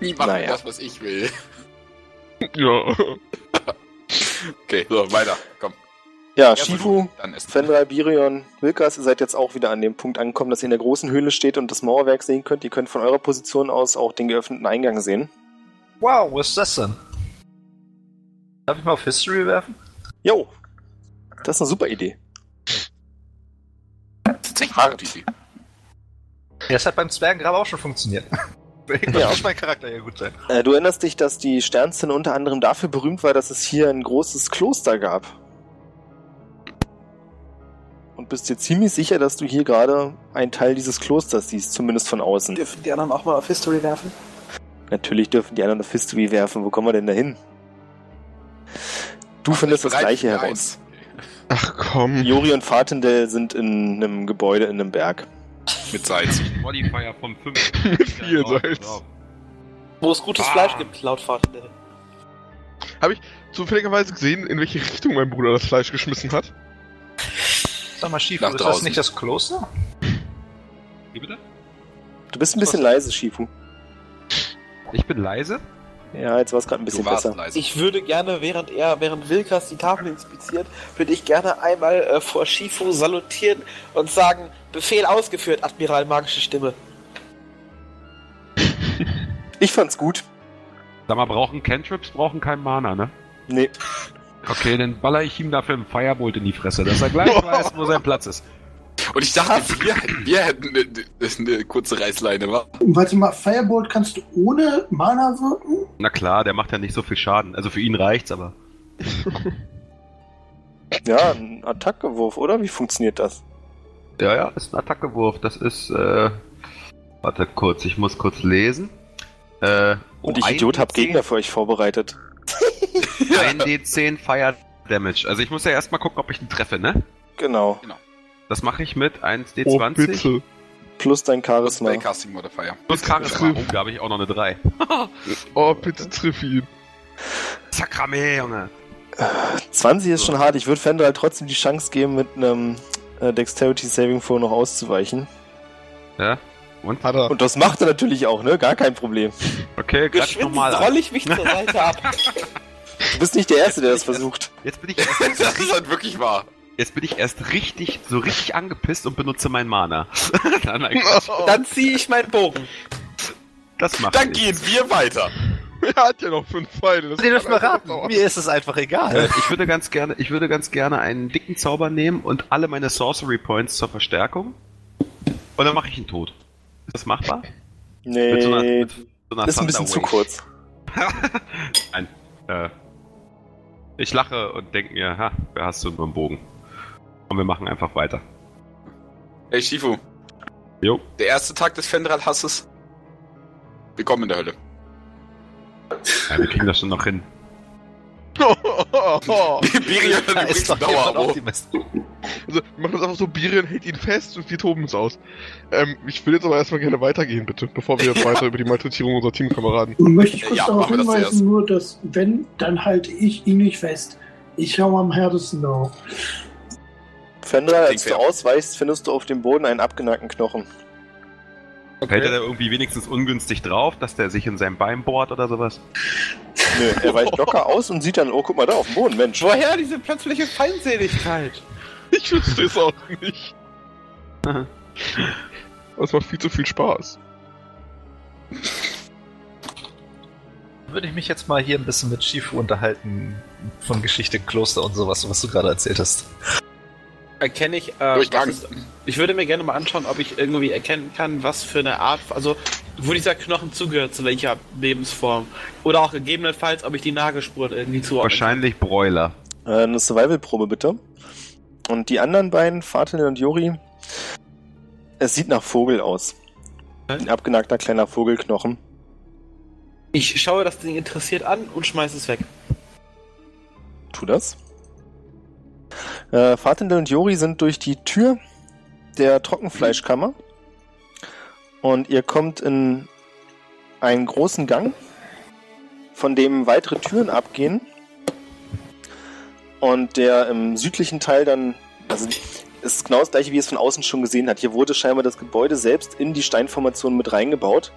Nie machen Naja. das, was ich will. Ja. Okay, so, weiter. Komm. Ja, Erst Shifu. Fenrir, Birion, Wilkas, ihr seid jetzt auch wieder an dem Punkt angekommen, dass ihr in der großen Höhle steht und das Mauerwerk sehen könnt. Ihr könnt von eurer Position aus auch den geöffneten Eingang sehen. Wow, was ist das denn? Darf ich mal auf History werfen? Jo, das ist eine super Idee. Tatsächlich eine gute Idee. Das hat beim Zwergengrab auch schon funktioniert. Irgendwann Ja. muss mein Charakter ja gut sein. Äh, du erinnerst dich, dass die Sternszene unter anderem dafür berühmt war, dass es hier ein großes Kloster gab. Und bist dir ziemlich sicher, dass du hier gerade einen Teil dieses Klosters siehst, zumindest von außen. Dürfen die anderen auch mal auf History werfen? Natürlich dürfen die anderen auf History werfen. Wo kommen wir denn da hin? Du findest das Gleiche heraus. Ach komm. Jori und Fatendel sind in einem Gebäude in einem Berg. Mit Salz. Modifier vom 5. Mit viel Salz. Wo es gutes Ah. Fleisch gibt, laut Vater. Zufälligerweise gesehen, in welche Richtung mein Bruder das Fleisch geschmissen hat. Sag mal, Schief, Nach ist das draußen. nicht das Kloster? Wie bitte? Du bist ein bisschen leise, Shifu. Ich bin leise. Ja, jetzt war es gerade ein bisschen besser. leise. Ich würde gerne, während er, während Wilkas die Tafel inspiziert, würde ich gerne einmal äh, vor Shifu salutieren und sagen, Befehl ausgeführt, Admiral Magische Stimme. Ich fand's gut. Sag mal, brauchen Cantrips brauchen kein Mana, ne? Nee, Okay, dann baller ich ihm dafür einen Firebolt in die Fresse, dass er gleich weiß, wo sein Platz ist. Und ich dachte, wir, wir hätten eine, eine kurze Reißleine, wa? Warte mal, Firebolt kannst du ohne Mana wirken? Na klar, der macht ja nicht so viel Schaden. Also für ihn reicht's, aber. ja, ein Attackewurf, oder? Wie funktioniert das? Ja, ja, ist ein Attackewurf. Das ist, äh. Warte kurz, ich muss kurz lesen. Äh, Und ich Idiot hab D10 Gegner für euch vorbereitet. Ein D10 Fire Damage. Also ich muss ja erstmal gucken, ob ich ihn treffe, ne? Genau. Das mache ich mit 1 Oh, D20 bitte. Plus dein Charisma. Spellcasting Modifier. plus Charisma. Oh, da habe ich auch noch eine 3. Oh, bitte triff ihn. Sakrame, Junge. 20 ist schon hart. Ich würde Fender halt trotzdem die Chance geben, mit einem äh, Dexterity Saving Throw noch auszuweichen. Ja? Und? Hat er. Und das macht er natürlich auch, ne? Gar kein Problem. Okay, ich nochmal an. roll ich mich zur Seite ab. Du bist nicht der Erste, der das versucht. Jetzt bin ich erst, Das ist halt wirklich wahr. jetzt bin ich erst richtig, so richtig angepisst und benutze mein Mana. Dann, Dann ziehe ich meinen Bogen. das macht Dann nichts. gehen wir weiter. Er hat ja noch fünf Pfeile. Das Sie dürfen mal raten. Mir ist es einfach Äh, egal. ich würde ganz gerne, ich würde ganz gerne einen dicken Zauber nehmen und alle meine Sorcery Points zur Verstärkung. Und dann mache ich ihn tot. Ist das machbar? Nee, Mit so einer, mit so einer ist ein bisschen zu kurz. Nein. Äh, ich lache und denke mir, ha, wer hast du nur einen Bogen? Und wir machen einfach weiter. Hey Shifu, Jo. der erste Tag des Fendral-Hasses. Willkommen in der Hölle. Ja, wir kriegen das schon noch hin. Birion hat Da übrigens ist doch. Optimist. Also, wir machen das einfach so, Birion hält ihn fest und wir toben uns aus. Ähm, ich will jetzt aber erstmal gerne weitergehen, bitte, bevor wir weiter über die Malträtierung unserer Teamkameraden. Und möchte ich kurz Ja, darauf das hinweisen, zuerst. nur dass, wenn, dann halte ich ihn nicht fest. Ich hau am härtesten drauf. Fendral, als du ausweichst, findest du auf dem Boden einen abgenackten Knochen. Hält er da irgendwie wenigstens ungünstig drauf, dass der sich in sein Bein bohrt oder sowas? Nö, er weicht locker aus und sieht dann, oh, guck mal da auf dem Boden, Mensch. Woher diese plötzliche Feindseligkeit? Ich wüsste es auch nicht. Das macht viel zu viel Spaß. Würde ich mich jetzt mal hier ein bisschen mit Shifu unterhalten von Geschichte, Kloster und sowas, was du gerade erzählt hast. Erkenne ich, äh, ist- ich würde mir gerne mal anschauen, ob ich irgendwie erkennen kann, was für eine Art, also wo dieser Knochen zugehört, zu welcher Lebensform. Oder auch gegebenenfalls, ob ich die Nagelspuren irgendwie zuordnen Wahrscheinlich Broiler. Äh, eine Survival-Probe bitte. Und die anderen beiden, Fatil und Juri, es sieht nach Vogel aus. Ein abgenagter kleiner Vogelknochen. Ich schaue das Ding interessiert an und schmeiße es weg. Tu das. Äh, Fatendel und Jori sind durch die Tür der Trockenfleischkammer. Und ihr kommt in einen großen Gang, von dem weitere Türen abgehen. Und der im südlichen Teil dann, also ist genau das gleiche, wie ihr es von außen schon gesehen hat. Hier wurde scheinbar das Gebäude selbst in die Steinformation mit reingebaut.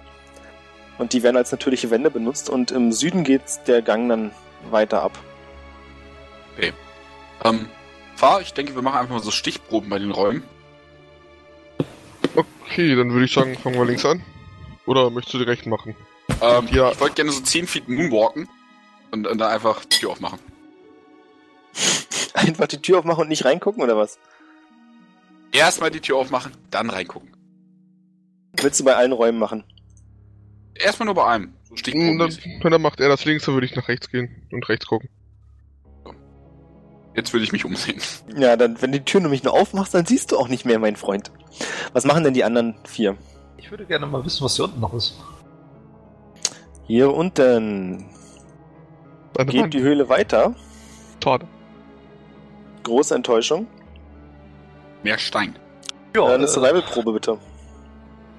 Und die werden als natürliche Wände benutzt. Und im Süden geht der Gang dann weiter ab. Ähm, fahr, ich denke, wir machen einfach mal so Stichproben bei den Räumen. Okay, dann würde ich sagen, fangen wir links an. Oder möchtest du direkt machen? Ähm, Ja. Ich wollte gerne so 10 Feet Moonwalken und, und dann einfach die Tür aufmachen. Einfach die Tür aufmachen und nicht reingucken oder was? Erstmal die Tür aufmachen, dann reingucken. Willst du bei allen Räumen machen? Erstmal nur bei einem. So Hm. Dann, dann macht er das links, dann würde ich nach rechts gehen und rechts gucken. Jetzt will ich mich umsehen. Ja, dann, wenn die Tür nämlich nur aufmachst, dann siehst du auch nicht mehr, mein Freund. Was machen denn die anderen vier? Ich würde gerne mal wissen, was hier unten noch ist. Hier unten Eine geht Wand. die Höhle weiter. Schade. Große Enttäuschung. Mehr Stein. Ja, Äh, eine äh, Survival-Probe bitte.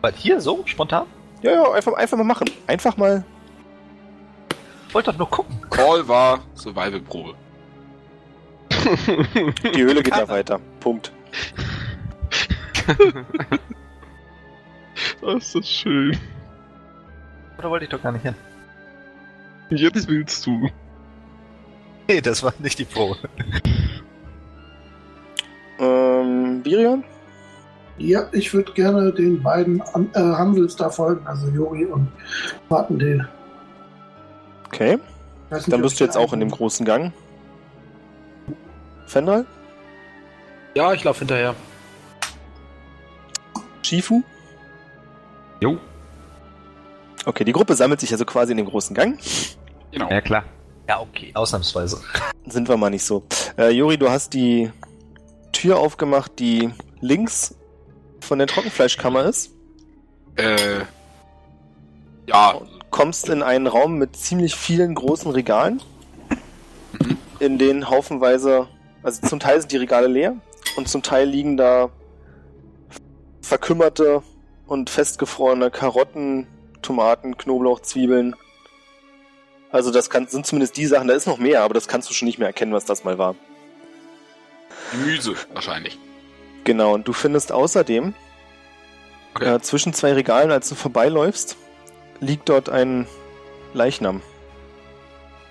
weit hier so, spontan? Ja, ja, einfach, einfach mal machen. Einfach mal. Ich wollte doch nur gucken. Call war Survival-Probe. Die Höhle geht ja weiter. Punkt. das ist das schön. Oder wollte ich doch gar nicht hin? Jetzt willst du. Nee, das war nicht die Probe. Ähm, Birion? Ja, ich würde gerne den beiden An äh, Hansels da folgen, also Juri und Martendale. Okay. Ich weiß nicht, Dann bist du jetzt da auch in dem großen Gang. Fendral? Ja, ich laufe hinterher. Shifu? Jo. Okay, die Gruppe sammelt sich also quasi in dem großen Gang. Genau. Ja, klar. Ja, okay, ausnahmsweise. Sind wir mal nicht so. Äh, Juri, du hast die Tür aufgemacht, die links von der Trockenfleischkammer ist. Äh. Ja, Kommst in einen Raum mit ziemlich vielen großen Regalen, Mhm. in denen haufenweise, also zum Teil sind die Regale leer und zum Teil liegen da verkümmerte und festgefrorene Karotten, Tomaten, Knoblauch, Zwiebeln. Also das kann, sind zumindest die Sachen, da ist noch mehr, aber das kannst du schon nicht mehr erkennen, was das mal war. Gemüse wahrscheinlich. Genau, und du findest außerdem Okay. äh, zwischen zwei Regalen, als du vorbeiläufst, liegt dort ein Leichnam.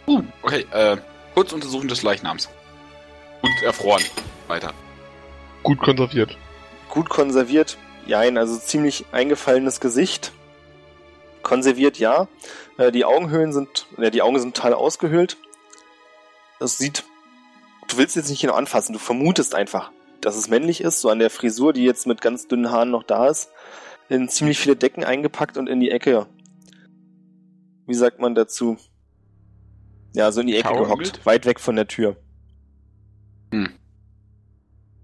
Uh, okay, äh, kurz Untersuchung des Leichnams. Erfroren. Weiter. Gut konserviert. Gut konserviert, jein, also ziemlich eingefallenes Gesicht. Konserviert, ja. Äh, die Augenhöhlen sind, ja, die Augen sind total ausgehöhlt. Das sieht, du willst jetzt nicht genau anfassen, du vermutest einfach, dass es männlich ist, so an der Frisur, die jetzt mit ganz dünnen Haaren noch da ist, in ziemlich viele Decken eingepackt und in die Ecke, wie sagt man dazu? Ja, so in die Ecke Kauermüld? gehockt, weit weg von der Tür.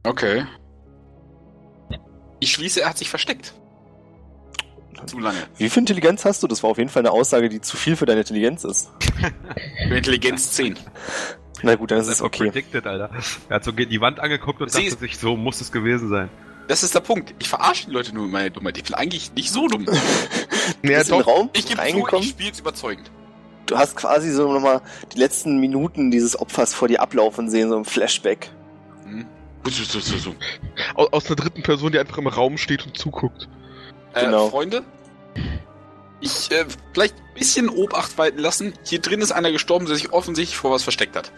Okay. Ich schließe, er hat sich versteckt. Zu lange. Wie viel Intelligenz hast du? Das war auf jeden Fall eine Aussage, die zu viel für deine Intelligenz ist. Für Intelligenz 10. Na gut, dann ist Das es ist okay. predicted, Alter. Er hat so die Wand angeguckt und Sie dachte ist- sich, so muss es gewesen sein. Das ist der Punkt. Ich verarsche die Leute nur mit meiner Dummheit. Ich bin eigentlich nicht so dumm. In den doch. Raum Ich gebe zu, ich spiele es überzeugend. Du hast quasi so nochmal die letzten Minuten dieses Opfers vor dir ablaufen sehen, so im Flashback. Hm. So, so, so, so. Aus, aus einer dritten Person, die einfach im Raum steht und zuguckt. Äh, Genau. Freunde, ich äh, vielleicht ein bisschen Obacht walten lassen. Hier drin ist einer gestorben, der sich offensichtlich vor was versteckt hat.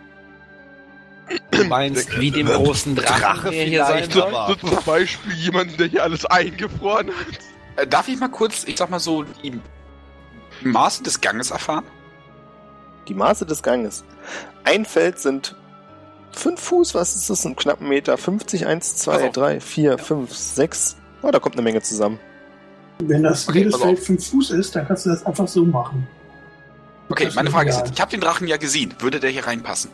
Du meinst, wie dem großen Drachen, Drache der hier sein soll? So zum Beispiel jemanden, der hier alles eingefroren hat. Äh, darf ich mal kurz, ich sag mal so, die Maße des Ganges erfahren? Die Maße des Ganges. Ein Feld sind 5 Fuß, was ist das? Ein knappen Meter. 50, 1, 2, Also. 3, 4, 5, 6. Oh, da kommt eine Menge zusammen. Wenn das Okay, jedes Feld auf. 5 Fuß ist, dann kannst du das einfach so machen. Okay, Das meine Frage ist jetzt, ich habe den Drachen ja gesehen. Würde der hier reinpassen?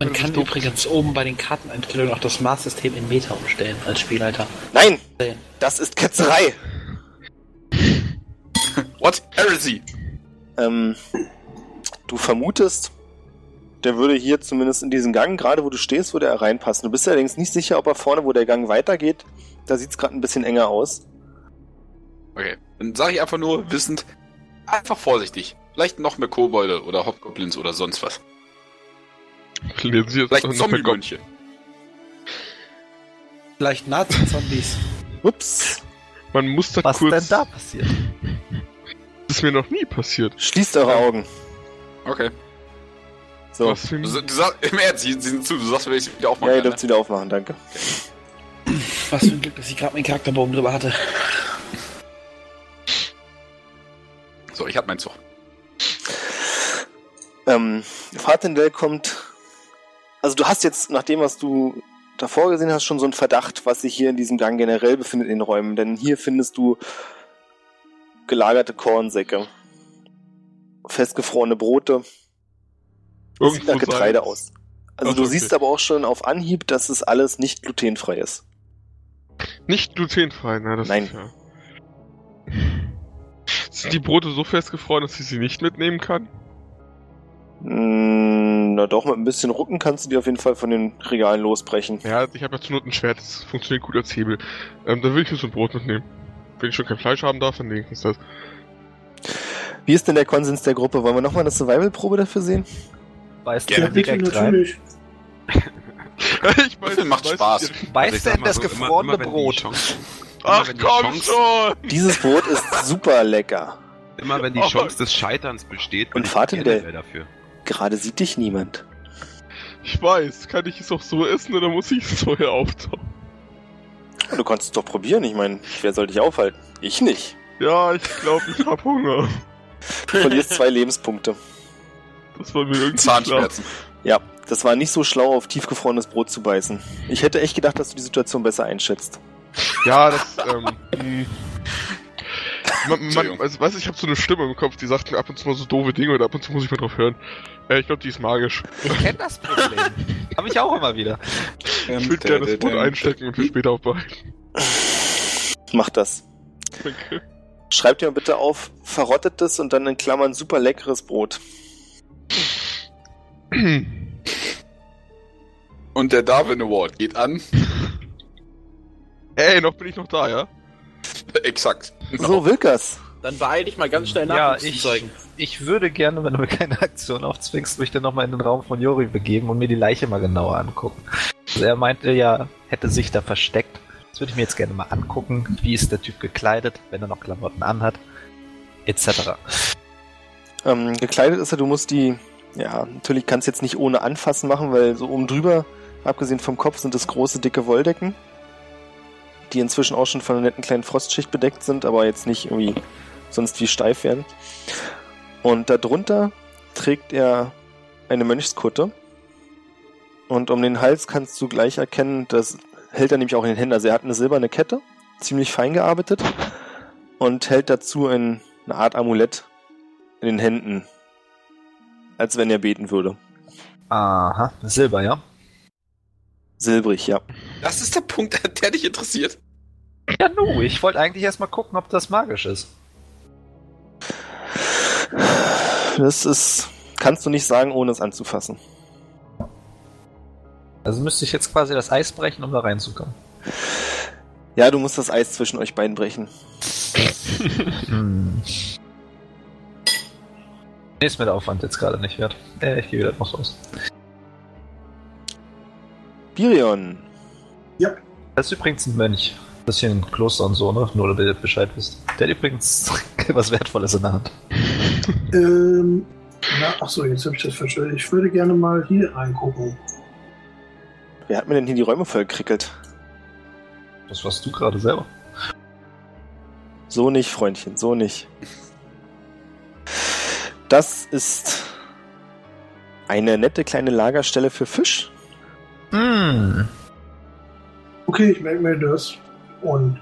Man kann übrigens oben bei den Karteneinstellungen auch das Maßsystem in Meter umstellen als Spielleiter. Nein! Das ist Ketzerei! What? Heresy! Ähm, du vermutest, der würde hier zumindest in diesen Gang, gerade wo du stehst, würde er reinpassen. Du bist allerdings nicht sicher, ob er vorne, wo der Gang weitergeht, da sieht's gerade ein bisschen enger aus. Okay, dann sage ich einfach nur, wissend, einfach vorsichtig. Vielleicht noch mehr Kobolde oder Hobgoblins oder sonst was. Lesen Sie jetzt Vielleicht noch. Zombie-Mönche. Vielleicht Nazi-Zombies. Ups. Man muss da Was kurz. denn da passiert? Ist mir noch nie passiert. Schließt eure Augen. Okay. So. Was für ein Du, du sagst, im Ernst, sie, sie sind zu, du sagst, wenn ich wieder Ja, aufmachen ihr kann, dürft wieder aufmachen, danke. Was für ein Glück, dass ich gerade meinen Charakterbogen drüber hatte. So, ich hab meinen Zug. Ähm, Fatendell kommt. Also du hast jetzt, nach dem, was du davor gesehen hast, schon so einen Verdacht, was sich hier in diesem Gang generell befindet in den Räumen. Denn hier findest du gelagerte Kornsäcke, festgefrorene Brote, sieht nach Getreide Salz. aus. Also Ach, du okay. siehst aber auch schon auf Anhieb, dass es alles nicht glutenfrei ist. Nicht glutenfrei, ne? Das Nein. Ist ja. Sind die Brote so festgefroren, dass ich sie nicht mitnehmen kann? Mm, na doch, mit ein bisschen Rucken kannst du die auf jeden Fall von den Regalen losbrechen. Ja, ich habe ja zur Not ein Schwert, das funktioniert gut als Hebel. Ähm, dann will ich mir so ein Brot mitnehmen. Wenn ich schon kein Fleisch haben darf, dann wenigstens das. Wie ist denn der Konsens der Gruppe? Wollen wir nochmal eine Survival-Probe dafür sehen? Beißt. Ja, du bitte, direkt rein? natürlich. ich weiß, Das macht weiß, Spaß. Also ich Beißt mal das so, immer- gefrorene immer die Brot? Chance- Ach immer die komm Chance- schon! Dieses Brot ist super lecker. Immer wenn die Oh. Chance des Scheiterns besteht, Und ich der- dafür. Gerade sieht dich niemand. Ich weiß, kann ich es auch so essen oder muss ich es vorher auftauen? Du kannst es doch probieren. Ich meine, wer soll dich aufhalten? Ich nicht. Ja, ich glaube, ich hab Hunger. Du verlierst zwei Lebenspunkte. Das war mir irgendwie klar. Zahnschmerzen. Ja, das war nicht so schlau, auf tiefgefrorenes Brot zu beißen. Ich hätte echt gedacht, dass du die Situation besser einschätzt. Ja, das, ähm, mh. man, man, also, weißt du, ich habe so eine Stimme im Kopf, die sagt mir ab und zu mal so doofe Dinge und ab und zu muss ich mal drauf hören. Äh, ich glaube, die ist magisch. Ich kenne das Problem. Hab ich auch immer wieder. Ich würde gerne das Brot einstecken und für später aufbereiten. Mach das. Danke. Schreib dir mal bitte auf, verrottetes und dann in Klammern super leckeres Brot. Und der Darwin Award geht an. Ey, noch bin ich noch da, ja? Exakt. So, Wilkers. Dann beeil dich mal ganz schnell nach, Ja, ich, zeigen. ich würde gerne, wenn du mir keine Aktion aufzwingst, mich dann nochmal in den Raum von Jori begeben und mir die Leiche mal genauer angucken. Also er meinte ja, hätte sich da versteckt. Das würde ich mir jetzt gerne mal angucken. Wie ist der Typ gekleidet, wenn er noch Klamotten anhat, etc. Ähm, gekleidet ist er, du musst die, ja, natürlich kannst du jetzt nicht ohne Anfassen machen, weil so oben drüber, abgesehen vom Kopf, sind es große, dicke Wolldecken, die inzwischen auch schon von einer netten kleinen Frostschicht bedeckt sind, aber jetzt nicht irgendwie sonst wie steif werden. Und darunter trägt er eine Mönchskutte. Und um den Hals kannst du gleich erkennen, das hält er nämlich auch in den Händen. Also er hat eine silberne Kette, ziemlich fein gearbeitet, und hält dazu ein, eine Art Amulett in den Händen, als wenn er beten würde. Aha, Silber, ja? Silbrig, ja. Das ist der Punkt, der dich interessiert. Ja, nu, ich wollte eigentlich erstmal gucken, ob das magisch ist. Das ist, kannst du nicht sagen, ohne es anzufassen. Also müsste ich jetzt quasi das Eis brechen, um da reinzukommen. Ja, du musst das Eis zwischen euch beiden brechen. Hm. Nee, ist mir der Aufwand jetzt gerade nicht wert. Äh, ich gehe wieder noch raus. Birion, Das ist übrigens ein Mönch. Ein Kloster und so, ne? Nur, dass ihr Bescheid wisst. Der hat übrigens was Wertvolles in der Hand. Ähm, na, ach so, jetzt habe ich das verstanden. Ich würde gerne mal hier reingucken. wer hat mir denn hier die Räume vollgekrickelt? Das warst du gerade selber. So nicht, Freundchen, so nicht. Das ist eine nette kleine Lagerstelle für Fisch. Hm. Okay, ich merke mir das und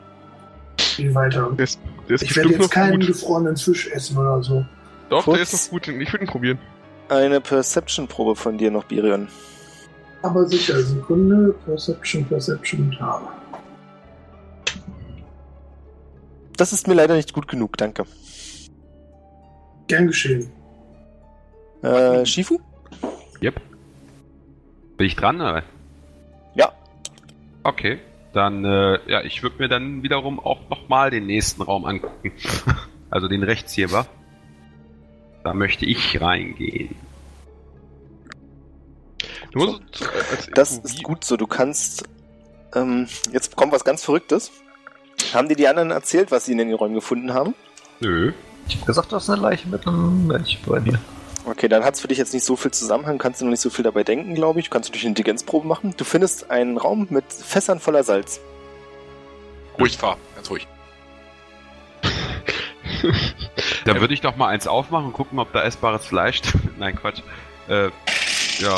gehe weiter. Der ist, der ist Ich werde jetzt keinen gut. gefrorenen Fisch essen oder so. Doch, Kurz. der ist noch gut. Ich würde ihn probieren. Eine Perception-Probe von dir noch, Birion. Aber sicher, Sekunde, Perception, Perception, habe. Das ist mir leider nicht gut genug, danke. Gern geschehen. Äh, Shifu? Yep. Bin ich dran, oder? Ja. Okay. Dann, äh, ja, ich würde mir dann wiederum auch nochmal den nächsten Raum angucken. also den rechts hier war. Da möchte ich reingehen. Du musst, als Das ist gut so. Du kannst. Ähm, jetzt kommt was ganz Verrücktes. Haben dir die anderen erzählt, was sie in den Räumen gefunden haben? Nö. Ich hab gesagt, du hast eine Leiche mit einem Mönch bei dir. Okay, dann hat es für dich jetzt nicht so viel Zusammenhang, kannst du noch nicht so viel dabei denken, glaube ich. Du kannst natürlich eine Intelligenzprobe machen. Du findest einen Raum mit Fässern voller Salz. Ruhig fahr, ganz ruhig. Dann würde ich doch mal eins aufmachen und gucken, ob da essbares Fleisch. Nein, Quatsch. Äh, ja.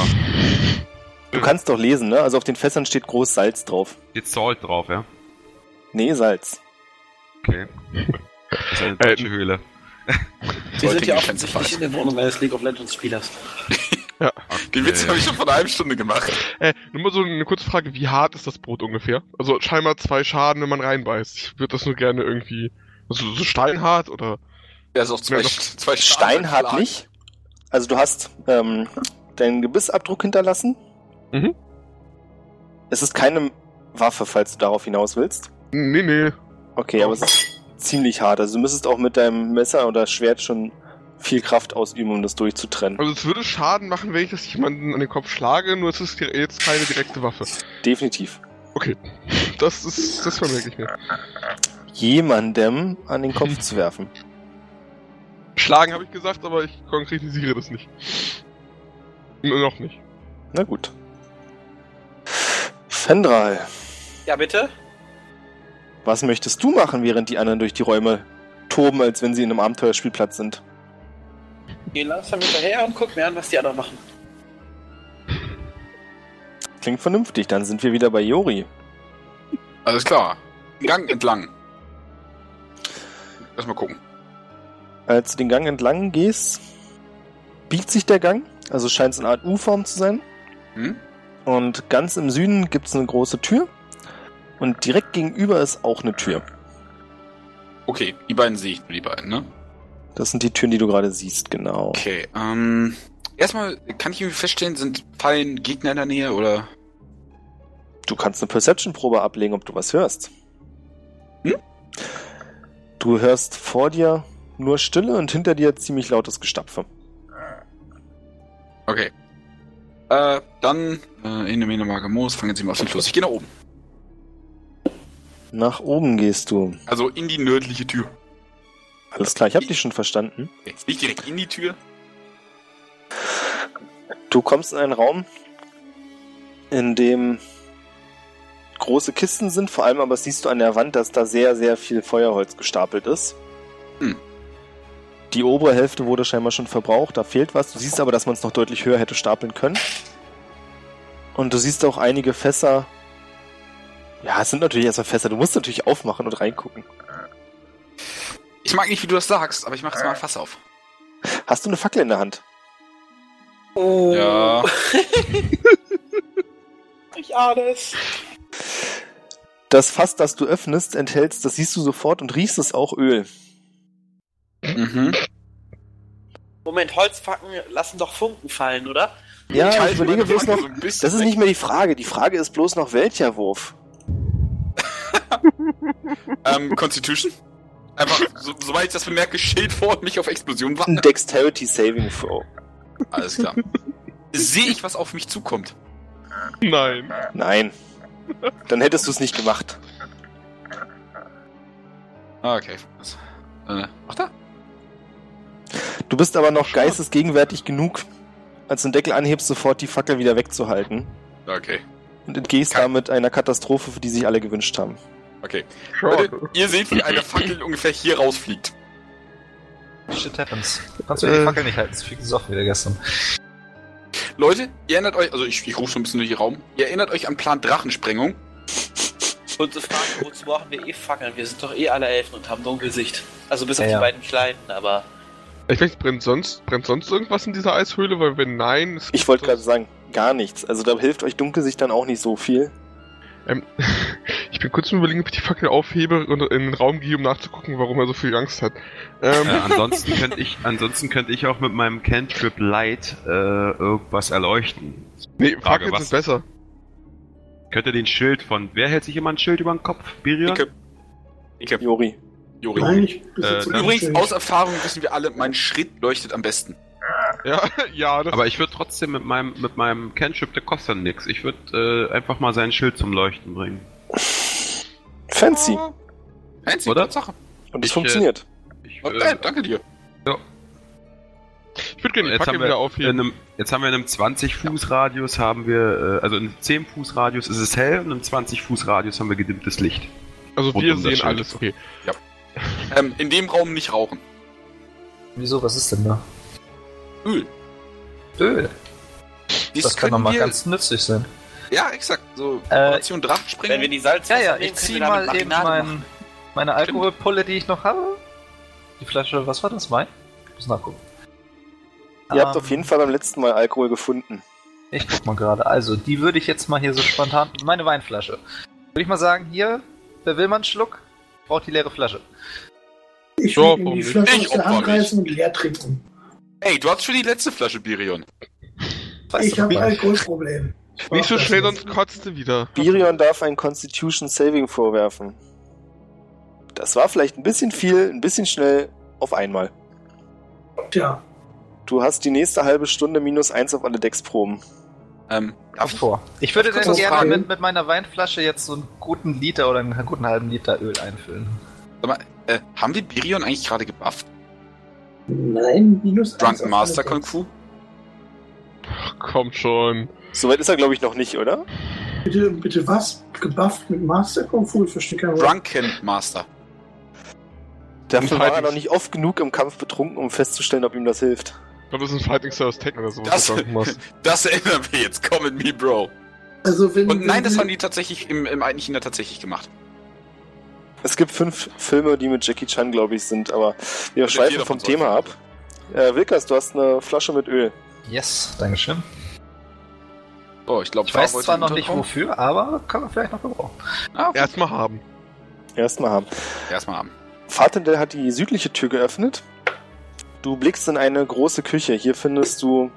Du kannst doch lesen, ne? Also auf den Fässern steht groß Salz drauf. Steht Salt drauf, ja? Nee, Salz. Okay. Das ist eine deutsche Höhle. Wir sind ja offensichtlich in der Wohnung eines League of Legends Spielers. Den Witz habe ich schon vor einer halben Stunde gemacht. Äh, nur mal so eine kurze Frage, wie hart ist das Brot ungefähr? Also scheinbar zwei Schaden, wenn man reinbeißt. Ich würde das nur gerne irgendwie. Also so steinhart oder. Der ist auch zwei, Ja, doch. zwei Steinhart nicht. Also du hast ähm, deinen Gebissabdruck hinterlassen. Mhm. Es ist keine Waffe, falls du darauf hinaus willst. Nee, nee. Okay, aber es ist ziemlich hart. Also du müsstest auch mit deinem Messer oder Schwert schon viel Kraft ausüben, um das durchzutrennen. Also es würde Schaden machen, wenn ich das jemanden an den Kopf schlage, nur es ist jetzt keine direkte Waffe. Definitiv. Okay. Das ist. Das vermerke ich mir. Jemandem an den Kopf zu werfen. Schlagen habe ich gesagt, aber ich konkretisiere das nicht. N noch nicht. Na gut. Fendral, Ja, bitte? Was möchtest du machen, während die anderen durch die Räume toben, als wenn sie in einem Abenteuerspielplatz sind? Geh langsam hinterher und guck mir an, was die anderen machen. Klingt vernünftig, dann sind wir wieder bei Jori. Alles klar. Gang entlang. Lass mal gucken. Als du den Gang entlang gehst, biegt sich der Gang, also scheint es eine Art U-Form zu sein. Hm? Und ganz im Süden gibt es eine große Tür. Und direkt gegenüber ist auch eine Tür. Okay, die beiden sehe ich nur, die beiden, ne? Das sind die Türen, die du gerade siehst, genau. Okay, ähm. Erstmal, kann ich irgendwie feststellen, sind Fallen Gegner in der Nähe oder. Du kannst eine Perception-Probe ablegen, ob du was hörst. Hm? Du hörst vor dir nur Stille und hinter dir ziemlich lautes Gestapfe. Okay. Äh, dann, äh, in der Mage Moos, fangen Sie mal auf den Fluss. Ich gehe nach oben. Nach oben gehst du. Also in die nördliche Tür. Alles klar, ich habe dich schon verstanden. Jetzt nicht direkt in die Tür. Du kommst in einen Raum, in dem große Kisten sind, vor allem aber siehst du an der Wand, dass da sehr, sehr viel Feuerholz gestapelt ist. Hm. Die obere Hälfte wurde scheinbar schon verbraucht, da fehlt was. Du siehst aber, dass man es noch deutlich höher hätte stapeln können. Und du siehst auch einige Fässer. Ja, es sind natürlich erstmal Fässer. Du musst natürlich aufmachen und reingucken. Ich mag nicht, wie du das sagst, aber ich mache jetzt mal ein Fass auf. Hast du eine Fackel in der Hand? Oh. Ja. Ich ahne es. Das Fass, das du öffnest, enthältst, das siehst du sofort und riechst es auch Öl. Mhm. Moment, Holzfacken lassen doch Funken fallen, oder? Ja, ich, halte überlege bloß noch, so Das ist nicht mehr die Frage. Die Frage ist bloß noch, welcher Wurf? Ähm, Constitution? Einfach, so, sobald ich das bemerke, Schild vor und mich auf Explosion warten. Dexterity Saving Throw. Alles klar. Sehe ich, was auf mich zukommt? Nein. Nein. Dann hättest du es nicht gemacht. Ah, okay. Was? Äh, ach da. Du bist aber noch geistesgegenwärtig genug, als du den Deckel anhebst, sofort die Fackel wieder wegzuhalten. Okay. Und entgehst Kein- damit einer Katastrophe, für die sich alle gewünscht haben. Okay. Schade. Leute, ihr seht, wie eine Fackel ungefähr hier rausfliegt. Shit happens. Kannst du die Äh. Fackel nicht halten, das fliegt es auch wieder gestern. Leute, ihr erinnert euch, also ich, ich rufe schon ein bisschen durch den Raum, ihr erinnert euch an Plan Drachensprengung. Und zu fragen, wozu brauchen wir eh Fackeln? Wir sind doch eh alle Elfen und haben Dunkelsicht. Also bis auf Ja, ja. die beiden Kleinen, aber. Ich weiß, brennt sonst, brennt sonst irgendwas in dieser Eishöhle? Weil wenn nein, Ich wollte gerade sagen, gar nichts. Also da hilft euch Dunkelsicht dann auch nicht so viel. Ähm, ich bin kurz überlegen, ob ich die Fackel aufhebe und in den Raum gehe, um nachzugucken, warum er so viel Angst hat. Ähm, Äh, ansonsten könnte ich, ansonsten könnte ich auch mit meinem Cantrip Light äh, irgendwas erleuchten. nee, Fackeln was- sind besser. Könnte den Schild von, wer hält sich immer ein Schild über den Kopf? Birion? Icke. Icke. Jori. Jori. Nein, ich Äh, Übrigens, aus Erfahrung wissen wir alle, mein Schritt leuchtet am besten. Ja, ja, das Aber ich würde trotzdem mit meinem, mit meinem Cantrip, der kostet dann nix. Ich würde äh, einfach mal sein Schild zum Leuchten bringen. Fancy. Fancy, Oder? Tatsache. Und es Ich, äh, funktioniert. Ich, Okay, danke dir. ich würde gerne jetzt, haben wir wieder in aufheben. einem, jetzt haben wir in einem 20-Fuß-Radius haben wir, äh, also in einem 10-Fuß-Radius ist es hell und in einem 20-Fuß-Radius haben wir gedimmtes Licht. Also rund wir um sehen alles, okay. Ähm, in dem Raum nicht rauchen. Wieso, was ist denn da? Öl. Öl. Dies Das kann doch können mal wir, ganz nützlich sein. Ja, exakt. So Äh, Operation Wenn wir die Salz Ja, ja, ich können zieh wir damit mal eben mein, meine Alkoholpulle, die ich noch habe. Die Flasche, was war das? Wein? Ich muss nachgucken. Ihr habt Ähm, auf jeden Fall beim letzten Mal Alkohol gefunden. Ich guck mal gerade. Also, die würde ich jetzt mal hier so spontan. Meine Weinflasche. Würde ich mal sagen, hier, wer will mal einen Schluck? Braucht die leere Flasche. Ich will warum die nicht? Flasche Ich aus der opfer Hand mich. reißen und leer trinken. Ey, du hast schon die letzte Flasche Birion. Weißt ich habe ein Alkoholproblem. Ich Nicht so schnell, nicht. sonst kotzt du wieder. Birion darf ein Constitution Saving vorwerfen. Das war vielleicht ein bisschen viel, ein bisschen schnell auf einmal. Tja, Du hast die nächste halbe Stunde minus eins auf alle Decksproben. Ähm, darf ich, vor. Ich würde dann gerne mit, mit meiner Weinflasche jetzt so einen guten Liter oder einen guten halben Liter Öl einfüllen. sag mal, äh, haben wir Birion eigentlich gerade gebufft? Nein, minus Drunken Master Kung. Fu? Kommt schon. Soweit ist er, glaube ich, noch nicht, oder? Bitte, bitte was? Gebufft mit Master Kung Fu? Ich verstehe kein Wort. Drunken Master. Dafür war er noch nicht oft genug im Kampf betrunken, um festzustellen, ob ihm das hilft. Ich glaube, das ist ein Fighting Stars Tech oder sowas. Das-. Das erinnern wir jetzt. Come in me, Bro. Also wenn, Und nein, das wenn, haben die tatsächlich im, im China tatsächlich gemacht. Es gibt fünf Filme, die mit Jackie Chan, glaube ich, sind, aber wir schweifen vom Thema ab. Äh, Wilkas, du hast eine Flasche mit Öl. Yes, Dankeschön. Oh, ich glaube, Ich weiß zwar noch nicht wofür, aber können wir vielleicht noch gebrauchen. Ah, okay. Erstmal haben. Erstmal haben. Erstmal haben. Fatendell hat die südliche Tür geöffnet. Du blickst in eine große Küche. Hier findest du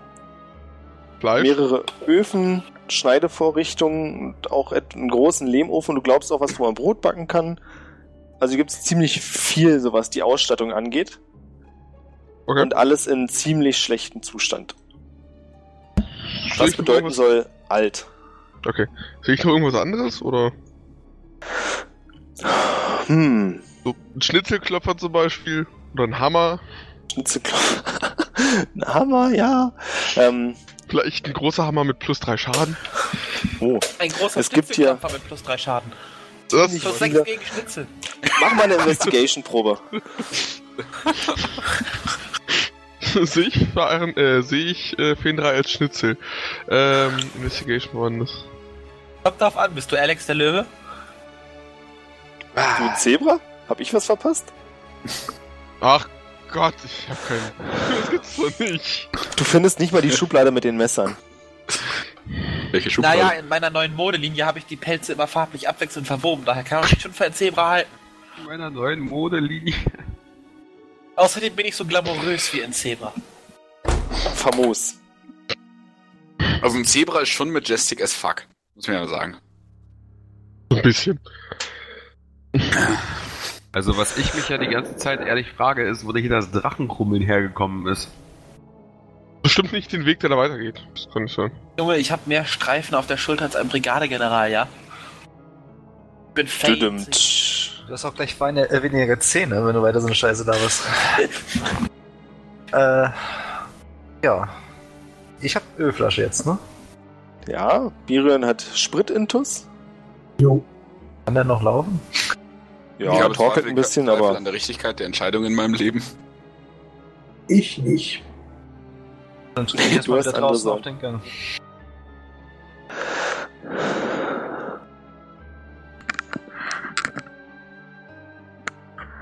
Fleisch. mehrere Öfen, Schneidevorrichtungen und auch einen großen Lehmofen. Du glaubst auch, was wo man Brot backen kann. Also gibt es ziemlich viel, so was die Ausstattung angeht. Okay. Und alles in ziemlich schlechtem Zustand. Was bedeuten soll, alt. Okay. Sehe ich noch irgendwas anderes? Oder Hm. so ein Schnitzelklopfer zum Beispiel? Oder ein Hammer? Schnitzelklopf. Ein Hammer, ja. Ähm, Vielleicht ein großer Hammer mit plus drei Schaden? oh. Ein großer Es gibt hier- Schnitzelklopfer mit plus 3 Schaden. Das viele. 6 gegen Schnitzel. Mach mal eine Investigation-Probe. sehe ich, Verehren- äh, sehe ich äh, Fendra als Schnitzel. Ähm, Investigation war das. Kommt drauf an, bist du Alex der Löwe? Du ein Zebra? Hab ich was verpasst? Ach Gott, ich hab keinen. Das gibt's doch nicht. Du findest nicht mal die Schublade mit den Messern. Welche Schublade? Naja, in meiner neuen Modelinie habe ich die Pelze immer farblich abwechselnd verwoben, daher kann man mich schon für ein Zebra halten. In meiner neuen Modelinie. Außerdem bin ich so glamourös wie ein Zebra. Famos. Also ein Zebra ist schon majestic as fuck. Muss man ja sagen. So ein bisschen. Also was ich mich ja die ganze Zeit ehrlich frage, ist, wo hier das Drachenkrummeln hergekommen ist. Bestimmt nicht den Weg, der da weitergeht. Das kann nicht sein. Junge, ich habe mehr Streifen auf der Schulter als ein Brigadegeneral, ja? Ich bin fake. Du hast auch gleich feine, äh, weniger Zähne, wenn du weiter so eine Scheiße da bist. äh, ja. Ich hab Ölflasche jetzt, ne? Ja, Birion hat Spritintus. Jo. Kann der noch laufen? Ja, ich habe torkelt ein bisschen, Zweifel aber an der Richtigkeit der Entscheidung in meinem Leben. Ich nicht. Dann tue ich erstmal hast wieder draußen Sorgen. auf den Gang.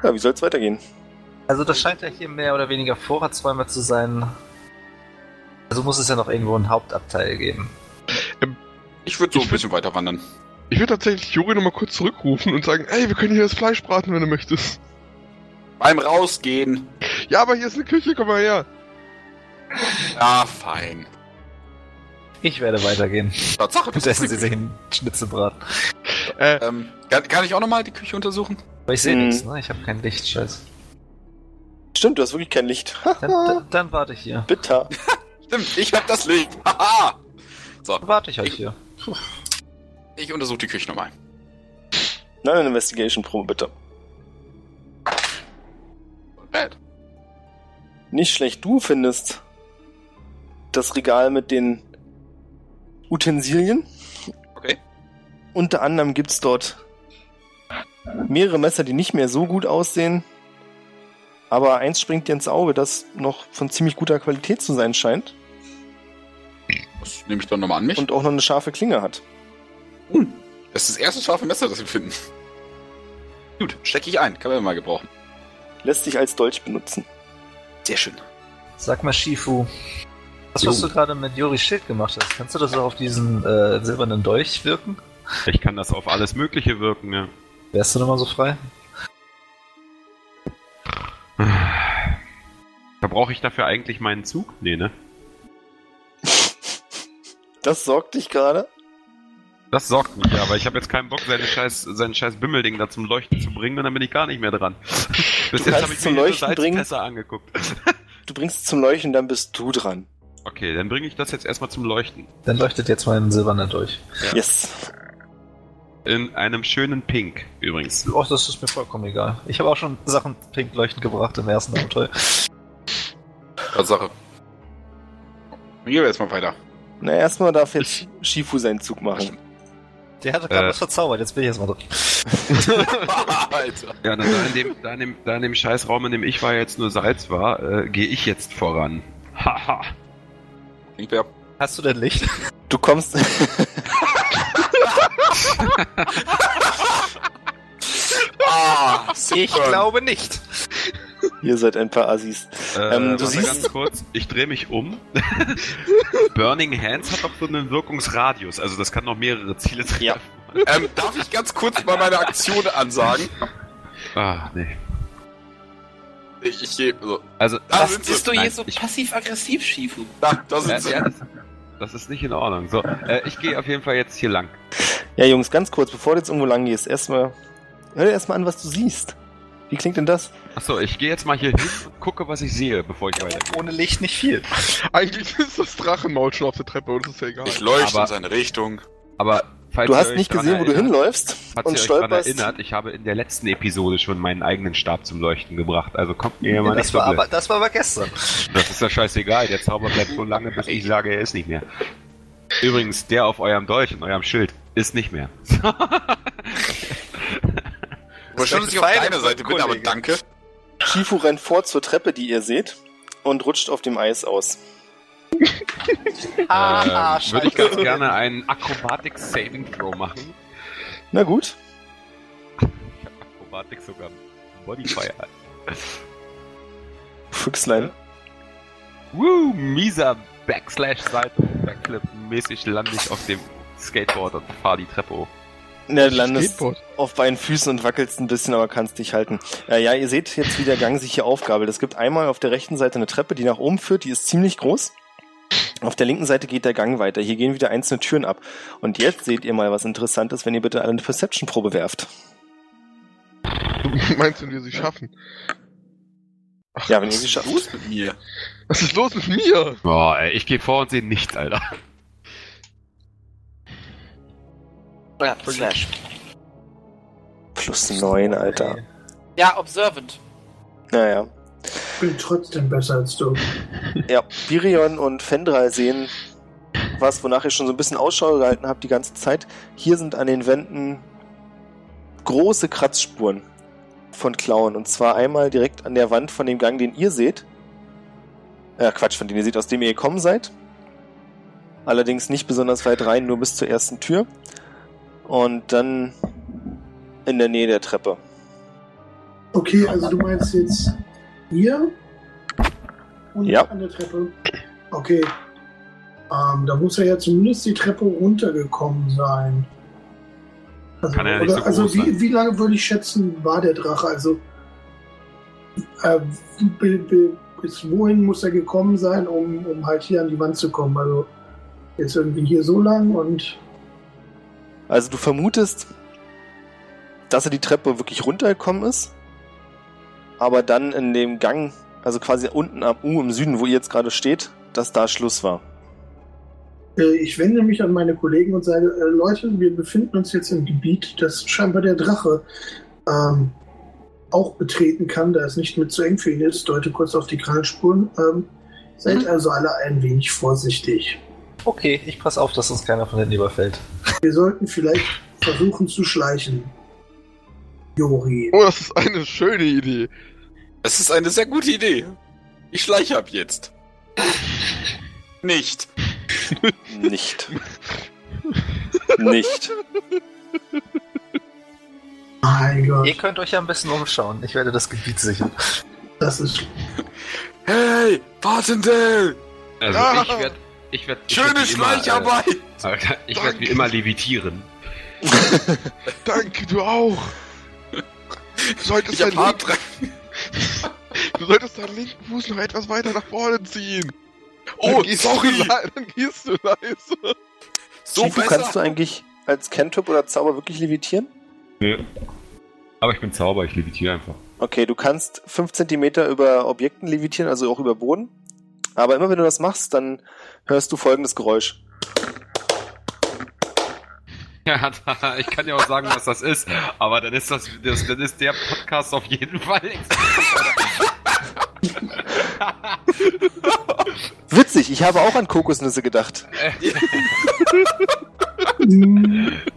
ja, wie soll's weitergehen? Also das scheint ja hier mehr oder weniger Vorratsräume zu sein. Also muss es ja noch irgendwo einen Hauptabteil geben. Ich würde so Ich ein bisschen weiter wandern. Ich würde tatsächlich Juri nochmal kurz zurückrufen und sagen, ey, wir können hier das Fleisch braten, wenn du möchtest. Beim Rausgehen. Ja, aber hier ist eine Küche, komm mal her. Ja, fein. Ich werde weitergehen. Tatsache, das Und essen sie sich einen Schnitzelbraten. Äh, ähm, kann, kann ich auch nochmal die Küche untersuchen? Aber ich sehe Hm. nichts, ne? Ich habe kein Licht, scheiße. Stimmt, du hast wirklich kein Licht. Dann, dann, dann warte ich hier. Bitter. Stimmt, ich hab das Licht. Haha! So, Dann warte ich euch hier. ich untersuche die Küche nochmal. Nein, eine Investigation-Probe, bitte. Bad. Nicht schlecht, du findest das Regal mit den Utensilien. Okay. Unter anderem gibt's dort mehrere Messer, die nicht mehr so gut aussehen. Aber eins springt dir ins Auge, das noch von ziemlich guter Qualität zu sein scheint. Das nehme ich dann nochmal an mich. und auch noch eine scharfe Klinge hat. das ist das erste scharfe Messer, das wir finden. Gut, stecke ich ein. Kann man mal gebrauchen. Lässt sich als Dolch benutzen. Sehr schön. Sag mal, Shifu, das, Jo. was du gerade mit Joris Schild gemacht hast, kannst du das auch auf diesen äh, silbernen Dolch wirken? Ich kann das auf alles Mögliche wirken, ja. Wärst du nochmal so frei? Verbrauche ich dafür eigentlich meinen Zug? Nee, ne? Das sorgt dich gerade. Das sorgt mich ja, aber ich habe jetzt keinen Bock, seine scheiß, sein scheiß Bimmelding da zum Leuchten zu bringen und dann bin ich gar nicht mehr dran. Bis Du jetzt kannst habe ich zum mir nur Leuchten bringen. Angeguckt. Du bringst es zum Leuchten, dann bist du dran. Okay, dann bringe ich das jetzt erstmal zum Leuchten. Dann leuchtet jetzt mein silberner Dolch. Ja. Yes. In einem schönen Pink, übrigens. Oh, das ist mir vollkommen egal. Ich habe auch schon Sachen pink leuchtend gebracht im ersten Abenteuer. Tatsache. Gehen wir jetzt mal weiter. Na, erstmal darf jetzt Shifu seinen Zug machen. Der hatte gerade Äh. was verzaubert, jetzt bin ich erstmal drin. Alter. Ja, dann da in dem, da in dem, da in dem Scheißraum, in dem ich war, jetzt nur Salz war, äh, gehe ich jetzt voran. Haha. Irgendwer. Hast du denn Licht? Du kommst. Ah, Ich glaube nicht. Ihr seid ein paar Assis. Äh, Ähm, du siehst- ganz kurz, ich drehe mich um. Burning Hands hat doch so einen Wirkungsradius, also das kann noch mehrere Ziele treffen. Ja. Ähm, darf ich ganz kurz mal meine Aktion ansagen? Ah, nee. Ich, ich gehe. So. Also, Da Was sind sie. bist du Nein, hier so passiv-aggressiv, Shifu? Da, da sind ja, sie. ja, das, das ist nicht in Ordnung. So, äh, ich gehe auf jeden Fall jetzt hier lang. Ja, Jungs, ganz kurz, bevor du jetzt irgendwo lang gehst, erstmal. Hör dir erstmal an, was du siehst. Wie klingt denn das? Achso, ich gehe jetzt mal hier hin und gucke, was ich sehe, bevor ich weitergehe. Ohne Licht nicht viel. Eigentlich ist das Drachenmaul schon auf der Treppe und das ist ja egal. Ich leuchte Aber- in seine Richtung. Aber falls Du hast euch nicht gesehen, wo du erinnert- hinläufst Falls und ihr euch stolperst. erinnert, ich habe in der letzten Episode schon meinen eigenen Stab zum Leuchten gebracht. Also kommt mir mal nicht das, so war blöd. aber, das war aber gestern. Das ist ja scheißegal. Der Zauber bleibt so lange, bis ich sage, er ist nicht mehr. Übrigens, der auf eurem Dolch und eurem Schild ist nicht mehr. Wahrscheinlich, dass ich auf deiner Seite bin, aber danke. Shifu rennt vor zur Treppe, die ihr seht, und rutscht auf dem Eis aus. Ah, ähm, Würde ich ganz gerne einen Acrobatic Saving Throw machen. Na gut. Acrobatic sogar Modifier. Füchslein. Woo, mieser Backslash Salto, Backflip mäßig lande ich auf dem Skateboard und fahre die Treppe hoch. Ja, du landest Skateboard. auf beiden Füßen und wackelst ein bisschen, aber kannst dich halten. Äh, ja, ihr seht jetzt, wie der Gang sich hier aufgabelt. Es gibt einmal auf der rechten Seite eine Treppe, die nach oben führt, die ist ziemlich groß. Auf der linken Seite geht der Gang weiter. Hier gehen wieder einzelne Türen ab. Und jetzt seht ihr mal was Interessantes, wenn ihr bitte eine Perception-Probe werft. Meinst du, wir sie schaffen? Ja, wenn ihr sie Was ist schafft. los mit mir? Was ist los mit mir? Boah, ey, ich gehe vor und sehe nichts, Alter. Ja, Slash. Plus neun, Alter. Ja, observant. Naja. Ich bin trotzdem besser als du. Ja, Birion und Fendral sehen was, wonach ihr schon so ein bisschen Ausschau gehalten habt die ganze Zeit. Hier sind an den Wänden große Kratzspuren von Klauen. Und zwar einmal direkt an der Wand von dem Gang, den ihr seht. Ja, Quatsch, von dem ihr seht, aus dem ihr gekommen seid. Allerdings nicht besonders weit rein, nur bis zur ersten Tür. Und dann in der Nähe der Treppe. Okay, also du meinst jetzt hier und Ja. an der Treppe. Okay. Ähm, da muss er ja zumindest die Treppe runtergekommen sein. Also, Kann er ja nicht so also groß wie, sein. wie lange würde ich schätzen, war der Drache? Also äh, bi- bi- bis wohin muss er gekommen sein, um, um halt hier an die Wand zu kommen? Also jetzt irgendwie hier so lang und Also du vermutest, dass er die Treppe wirklich runtergekommen ist, aber dann in dem Gang, also quasi unten am U im Süden, wo ihr jetzt gerade steht, dass da Schluss war. Äh, Ich wende mich an meine Kollegen und sage, äh, Leute, wir befinden uns jetzt im Gebiet, das scheinbar der Drache ähm, auch betreten kann, da es nicht mit zu eng für ihn ist. Deute kurz auf die Kralspuren. Ähm, seid Mhm. also alle ein wenig vorsichtig. Okay, ich pass auf, dass uns keiner von hinten überfällt. Wir sollten vielleicht versuchen zu schleichen. Jori. Oh, das ist eine schöne Idee. Das ist eine sehr gute Idee. Ich schleiche ab jetzt. Nicht. Nicht. Nicht. Mein Gott, Ihr könnt euch ja ein bisschen umschauen. Ich werde das Gebiet sichern. das ist. Hey, Bartendale! Also Ah. ich werde. Ich werd, ich Schöne werd wie immer, Schleicharbeit! Äh, ich werde wie immer levitieren. Danke, du auch. Du solltest, deinen linken, du solltest deinen linken Fuß noch etwas weiter nach vorne ziehen. Oh, dann gehst sorry! Du, le- dann gehst du leise. So besser! kannst du eigentlich als Cantrip oder Zauber wirklich levitieren? Nö. Aber ich bin Zauber, ich levitiere einfach. Okay, du kannst 5 cm über Objekten levitieren, also auch über Boden. Aber immer wenn du das machst, dann hörst du folgendes Geräusch. Ja, da, ich kann ja auch sagen, was das ist, aber dann ist das, das dann ist der Podcast auf jeden Fall Witzig, ich habe auch an Kokosnüsse gedacht.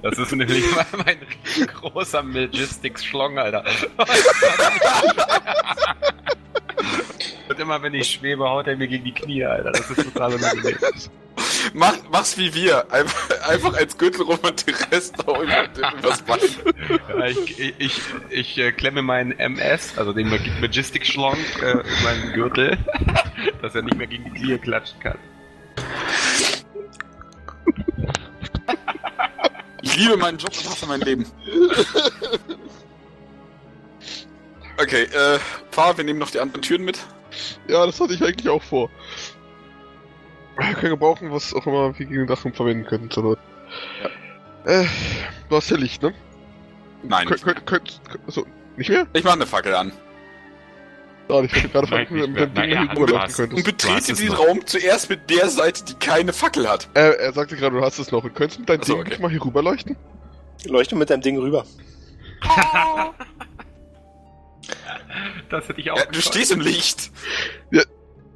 Das ist nämlich mein riesengroßer Logistics-Schlong, Alter. Und immer wenn ich schwebe, haut er mir gegen die Knie, Alter. Das ist total unangenehm. Mach, mach's wie wir. Einfach, einfach als Gürtel rum und den Rest auch über, übers Bein. Ja, ich ich, ich, ich äh, klemme meinen MS, also den Majestic-Schlong, äh, in meinen Gürtel, dass er nicht mehr gegen die Knie klatschen kann. Ich liebe meinen Job und hasse mein Leben. Okay, äh, fahr, wir nehmen noch die anderen Türen mit. Ja, das hatte ich eigentlich auch vor. Wir können gebrauchen, was auch immer wir gegen den Drachen verwenden können. Zur Not. Äh, du hast ja Licht, ne? Nein, Könnt, könnt, könnt, könnt, achso, nicht mehr? ich mach eine Fackel an. Ah, ich hätte gerade nicht mit dem. Ding Naja, Und könntest. Hast betrete noch. Raum zuerst mit der Seite, die keine Fackel hat. Äh, er sagte gerade, du hast es noch. Und könntest du mit deinem Ach so, Ding okay. nicht mal hier rüberleuchten? Leuchte mit deinem Ding rüber. Das hätte ich auch Ja, du stehst im Licht.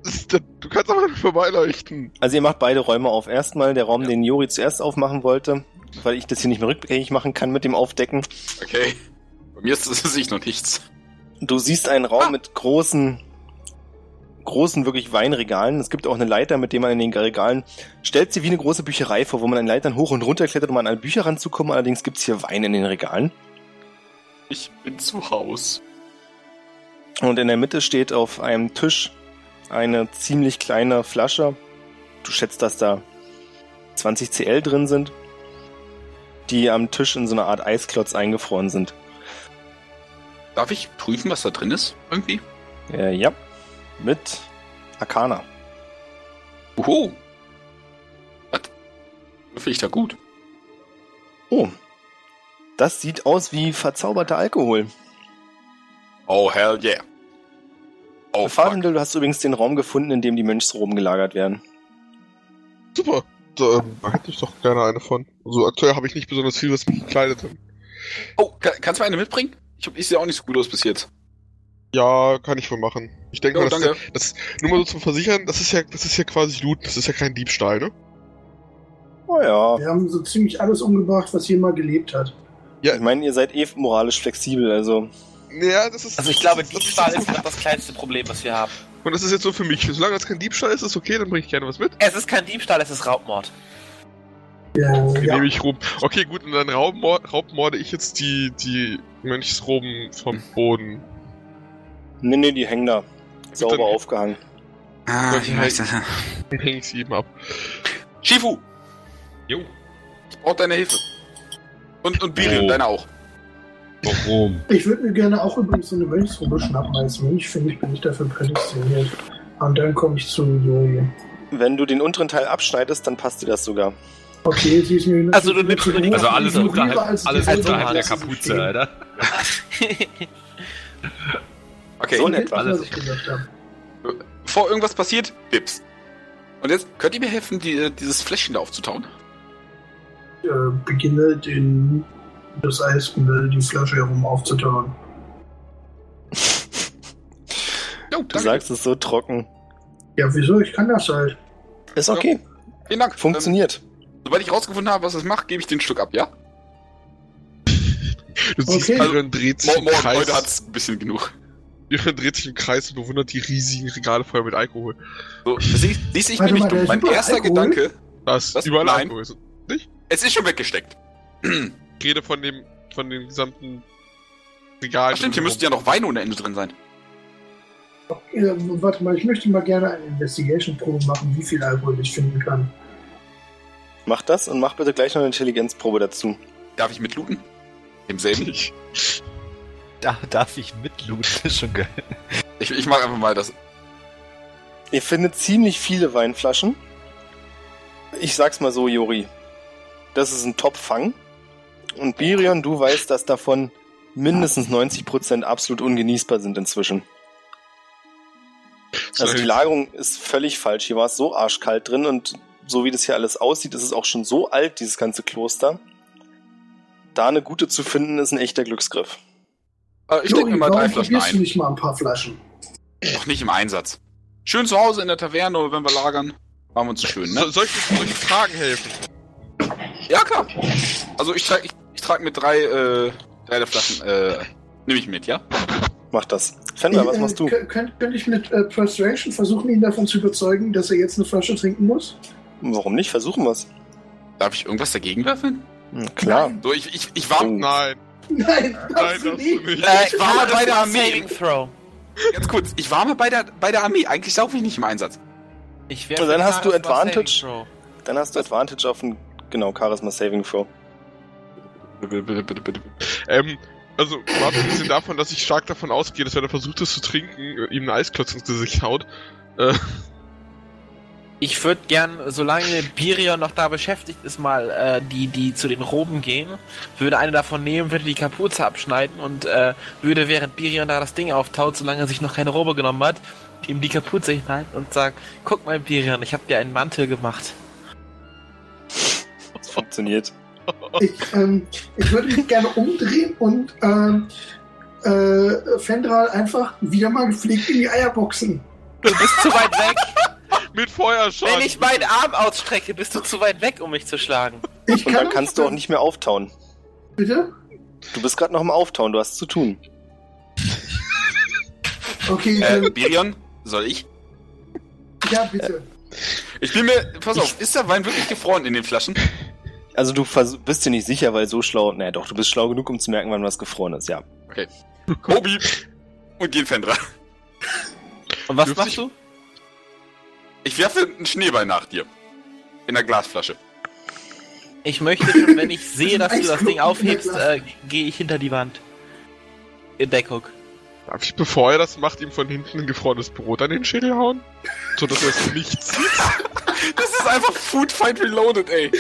Ist, du kannst aber nicht vorbeileuchten. Also ihr macht beide Räume auf. Erstmal der Raum, den Jori zuerst aufmachen wollte, weil ich das hier nicht mehr rückgängig machen kann mit dem Aufdecken. Okay. Bei mir ist das sich noch nichts. Du siehst einen Raum mit großen, großen wirklich Weinregalen. Es gibt auch eine Leiter, mit der man in den Regalen stellt sie wie eine große Bücherei vor, wo man an Leitern hoch und runter klettert, um an alle Bücher ranzukommen. Allerdings gibt's hier Wein in den Regalen. Ich bin zu Haus. Und in der Mitte steht auf einem Tisch eine ziemlich kleine Flasche. Du schätzt, dass da 20 CL drin sind, die am Tisch in so einer Art Eisklotz eingefroren sind. Darf ich prüfen, was da drin ist? Irgendwie? Äh, ja, mit Arcana. Uhu. Was? Würfel ich da gut? Oh, das sieht aus wie verzauberter Alkohol. Oh, hell yeah. Oh, fuck. Fahrhandel, du hast übrigens den Raum gefunden, in dem die Mönchsroben gelagert werden. Super. Da, ähm, da hätte ich doch gerne eine von. Also aktuell habe ich nicht besonders viel, was mich gekleidet hat. Oh, kann, kannst du mir eine mitbringen? Ich, hab- ich sehe auch nicht so gut aus bis jetzt. Ja, kann ich wohl machen. Ich denke Jo, mal, das, das nur mal so zum Versichern, das ist ja, das ist ja quasi Loot, das ist ja kein Diebstahl, ne? Oh ja. Wir haben so ziemlich alles umgebracht, was hier mal gelebt hat. Ich meine, ihr seid eh moralisch flexibel, also. Ja, das ist. Also ich glaube, das ist- Diebstahl ist gerade das kleinste Problem, was wir haben. Und das ist jetzt so für mich. Solange das kein Diebstahl ist, ist okay, dann bringe ich gerne was mit. Es ist kein Diebstahl, es ist Raubmord. Ja, Dann ja. nehme ich rum. Okay, gut, und dann Raubmord, raubmorde ich jetzt die, die Mönchsroben vom Boden. Nee, nee, die hängen da. Sauber dann- aufgehangen. Ah, wie heißt Dann hänge ich sie eben ab. Shifu, Jo. ich brauche deine Hilfe. Und, und Birion, Oh. deine auch. Warum? Ich würde mir gerne auch übrigens so eine Mönchsrobe schnappen. Als Mönch finde ich, bin ich dafür prädestiniert. Und dann komme ich zu Joji. Wenn du den unteren Teil abschneidest, dann passt dir das sogar. Okay, sie ist mir Also du nimmst nur die- Also alles unterhalb, als alles unterhalb der Kapuze. Alter. Okay, So in etwa. etwa, was ich gesagt habe. bevor irgendwas passiert, Dips. Und jetzt könnt ihr mir helfen, die, äh, dieses Fläschchen da aufzutauen? Äh, beginne den, das Eis um die Flasche herum aufzutauen. Jo, Du sagst es so trocken. Ja, wieso? Ich kann das halt. Ist okay. Vielen Dank. Funktioniert. Ähm, sobald ich rausgefunden habe, was es macht, gebe ich den Stück ab, ja? Du siehst, Okay. Birion dreht sich morgen, Kreis. heute hat's ein bisschen genug. Birion dreht sich im Kreis und bewundert die riesigen Regale voll mit Alkohol. So, siehst, siehst ich Warte nämlich ist Mein erster Alkohol? Gedanke, Da ist Was? überall Nein. Alkohol. Es ist schon weggesteckt. Ich rede von dem, von den gesamten Regal. Ach stimmt, hier müssten ja noch Weine ohne Ende drin sein. Äh, warte mal, ich möchte mal gerne eine Investigation-Probe machen, wie viel Alkohol ich finden kann. Mach das und mach bitte gleich noch eine Intelligenzprobe dazu. Darf ich mitlooten? Im selben? Da darf ich mitlooten, das ist schon geil. Ich, ich mach einfach mal das. Ihr findet ziemlich viele Weinflaschen. Ich sag's mal so, Jori. Das ist ein Top-Fang. Und Birion, du weißt, dass davon mindestens 90% absolut ungenießbar sind inzwischen. Also die Lagerung ist völlig falsch. Hier war es so arschkalt drin und so wie das hier alles aussieht, ist es auch schon so alt, dieses ganze Kloster. Da eine gute zu finden, ist ein echter Glücksgriff. Äh, ich denke mal drei Flaschen probierst du ein. nicht mal ein paar Flaschen? Noch nicht im Einsatz. Schön zu Hause in der Taverne, oder wenn wir lagern. Machen wir uns schön, So, ne? soll, ich, soll ich tragen helfen? Ja, klar. Also ich ich, ich trag mit drei, äh, drei der Flaschen, äh, nehme ich mit, ja? Mach das. Fender, was Äh, machst du? kö- Könnte könnt ich mit äh, Persuasion versuchen, ihn davon zu überzeugen, dass er jetzt eine Flasche trinken muss? Warum nicht? Versuchen wir's. Darf ich irgendwas dagegen werfen? Hm, klar. Nein. So, ich, ich, ich war, Oh. Nein, Nein, nein, du du nicht. nicht. Äh, ich war mal bei der Armee. Saving Throw. ganz kurz, ich war mal bei der, bei der Armee. Eigentlich sauf ich nicht im Einsatz. Ich Und dann hast du Advantage. Dann hast du Advantage auf ein, genau, Charisma Saving Throw. Ähm, also, mal abgesehen davon, dass ich stark davon ausgehe, dass wenn er versucht, es zu trinken, ihm einen Eisklotz ins Gesicht haut. Äh, Ich würde gern, solange Birion noch da beschäftigt ist, mal äh, die, die zu den Roben gehen. Würde eine davon nehmen, würde die Kapuze abschneiden und äh, würde, während Birion da das Ding auftaut, solange er sich noch keine Robe genommen hat, ihm die Kapuze hinhalten und sagen, guck mal Birion, ich habe dir einen Mantel gemacht. Das funktioniert. Ich, ähm, ich würde mich gerne umdrehen und ähm, äh, Fendral einfach wieder mal gepflegt in die Eier boxen. Du bist zu weit weg. mit Feuerschaden. Wenn ich meinen Arm ausstrecke, bist du zu weit weg, um mich zu schlagen. Ich Und kann dann kannst du auch nicht mehr auftauen. Bitte? Du bist gerade noch im Auftauen, du hast zu tun. Okay, Äh, dann, Birion, soll ich? ja, bitte. Ich bin mir, pass auf, ist der Wein wirklich gefroren in den Flaschen? Also du vers- bist dir nicht sicher, weil so schlau. Naja, doch, du bist schlau genug, um zu merken, wann was gefroren ist, ja. Kobi und den Fendra. Und was Dürfte machst ich- du? Ich werfe einen Schneeball nach dir. In der Glasflasche. Ich möchte schon, wenn ich sehe, dass du das Ding aufhebst, äh, gehe ich hinter die Wand. In Deckung. Darf ich, bevor er das macht, ihm von hinten ein gefrorenes Brot an den Schädel hauen? So dass er es nicht sieht. Das ist einfach Food Fight Reloaded, ey.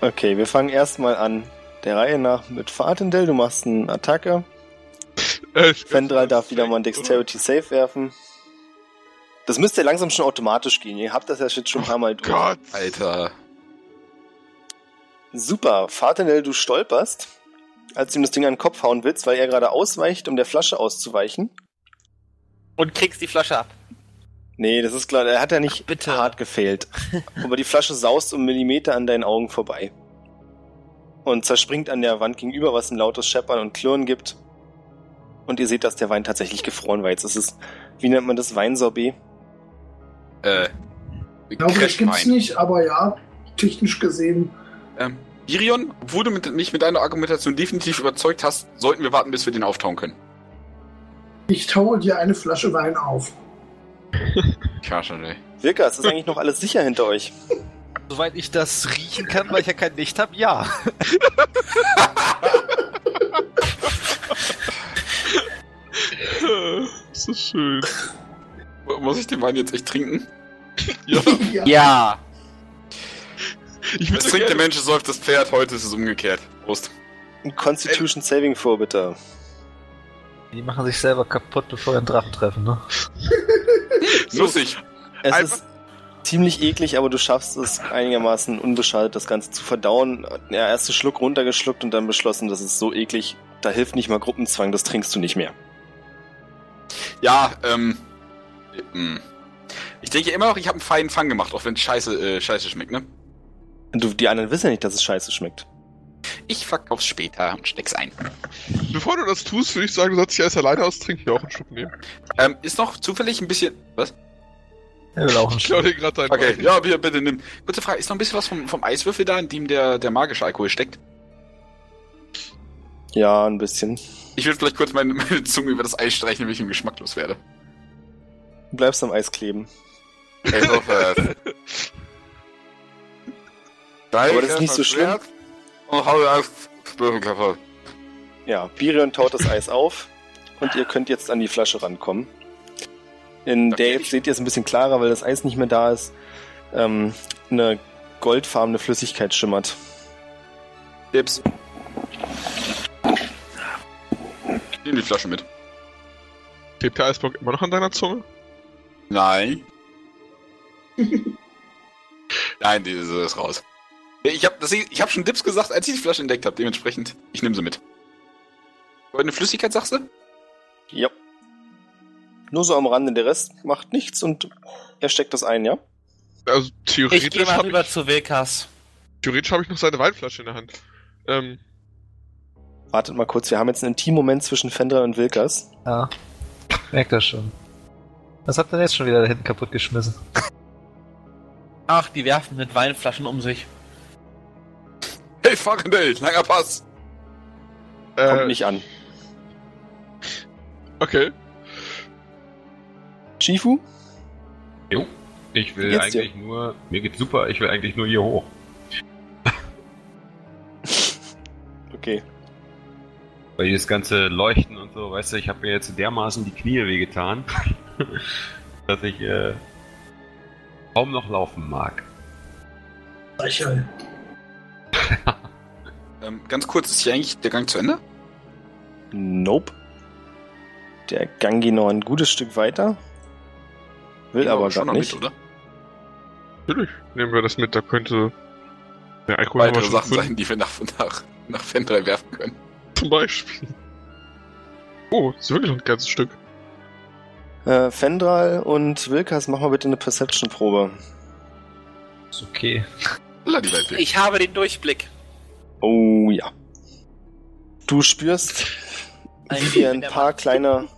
Okay, wir fangen erstmal an. Der Reihe nach mit Fatendell, du machst eine Attacke. Äh, Fendral darf wieder mal ein Dexterity Save werfen. Das müsste ja langsam schon automatisch gehen. Ihr habt das ja jetzt schon ein paar Mal durch. Gott. Alter. Super. Fatendell, du stolperst, als du ihm das Ding an den Kopf hauen willst, weil er gerade ausweicht, um der Flasche auszuweichen. Und kriegst die Flasche ab. Nee, das ist klar, er hat ja nicht Bitte. hart gefailt. Aber die Flasche saust um Millimeter an deinen Augen vorbei. Und zerspringt an der Wand gegenüber, was ein lautes Scheppern und Klirren gibt. Und ihr seht, dass der Wein tatsächlich gefroren war. Jetzt ist es, wie nennt man das, Weinsorbet? Äh. Ich glaube, das gibt's nicht, aber ja, technisch gesehen. Ähm, Birion, obwohl du mit, mich mit deiner Argumentation definitiv überzeugt hast, sollten wir warten, bis wir den auftauen können. Ich taue dir eine Flasche Wein auf. Tja, schon, ey. Wirka, ist das eigentlich noch alles sicher hinter euch? Soweit ich das riechen kann, weil ich ja kein Licht habe, ja. Das ist schön. Muss ich den Wein jetzt echt trinken? Ja. ja. Ich Es trinkt der Mensch, es säuft das Pferd, heute ist es umgekehrt. Prost. Ein Constitution Saving Throw, bitte. Die machen sich selber kaputt, bevor wir einen Drachen treffen, ne? Ich. Es Einfach- ist ziemlich eklig, aber du schaffst es einigermaßen unbeschadet, das Ganze zu verdauen. Ja, ersten Schluck runtergeschluckt und dann beschlossen, das ist so eklig, da hilft nicht mal Gruppenzwang, das trinkst du nicht mehr. Ja, ähm. ähm, Ich denke immer noch, ich habe einen feinen Fang gemacht, auch wenn es scheiße, äh, scheiße schmeckt, ne? Du, die anderen wissen ja nicht, dass es scheiße schmeckt. Ich verkauf's später und steck's ein. bevor du das tust, würde ich sagen, du sollst dich erst alleine austrinken, hier auch einen Schluck nehmen. Ähm, ist noch zufällig ein bisschen. Was? Er will auch einen Ich Schluck. dir gerade deinen Okay, Wein. ja, bitte, bitte nimm. Kurze Frage, ist noch ein bisschen was vom, vom Eiswürfel da, in dem der, der magische Alkohol steckt? Ja, ein bisschen. Ich würde vielleicht kurz meine, meine Zunge über das Eis streichen, wenn ich ihm geschmacklos werde. Du bleibst am Eis kleben. Ey, hoffe Aber das ist nicht so schlimm. Und hau auf Spürklappe. Ja, Birion taut das Eis auf und ihr könnt jetzt an die Flasche rankommen. In der Okay. jetzt seht ihr es ein bisschen klarer, weil das Eis nicht mehr da ist. Ähm, eine goldfarbene Flüssigkeit schimmert. Tipps. Ich nehme die Flasche mit. Klebt der Eisblock immer noch an deiner Zunge? Nein. Nein, diese ist raus. Ich habe ich hab schon Dips gesagt, als ich die Flasche entdeckt habe. Dementsprechend, ich nehme sie mit. Goldene Flüssigkeit, sagst du? Ja. Nur so am Rande, der Rest macht nichts und er steckt das ein, ja? Also Ich gehe theoretisch mal habe rüber ich, zu Wilkas. theoretisch hab ich noch seine Weinflasche in der Hand. Ähm, Wartet mal kurz, wir haben jetzt einen Intimmoment zwischen Fendra und Wilkas. Ja. Merkt das schon. Was hat denn jetzt schon wieder da hinten kaputt geschmissen? Ach, die werfen mit Weinflaschen um sich. Hey, Farendell, langer Pass. Kommt äh, nicht an. okay. Shifu? Ich Wie will dir? eigentlich nur, mir geht's super, ich will eigentlich nur hier hoch. Okay. Weil dieses ganze Leuchten und so, weißt du, ich habe mir jetzt dermaßen die Knie wehgetan, dass ich äh, kaum noch laufen mag. Eichel. Ähm, ganz kurz, ist hier eigentlich der Gang zu Ende? Nope. Der Gang geht noch ein gutes Stück weiter. Will wir aber schon nicht. mit, oder? Natürlich. Nehmen wir das mit, da könnte der Alkohol Weitere Sachen sein, die wir nach, nach, nach Fendrei werfen können. Zum Beispiel. Oh, ist wirklich noch ein ganzes Stück. Äh, Fendral und Wilkas, mach mal bitte eine Perception-Probe. Ist okay. Ich habe den Durchblick. Oh ja. Du spürst, Ein wie dir in ein paar kleine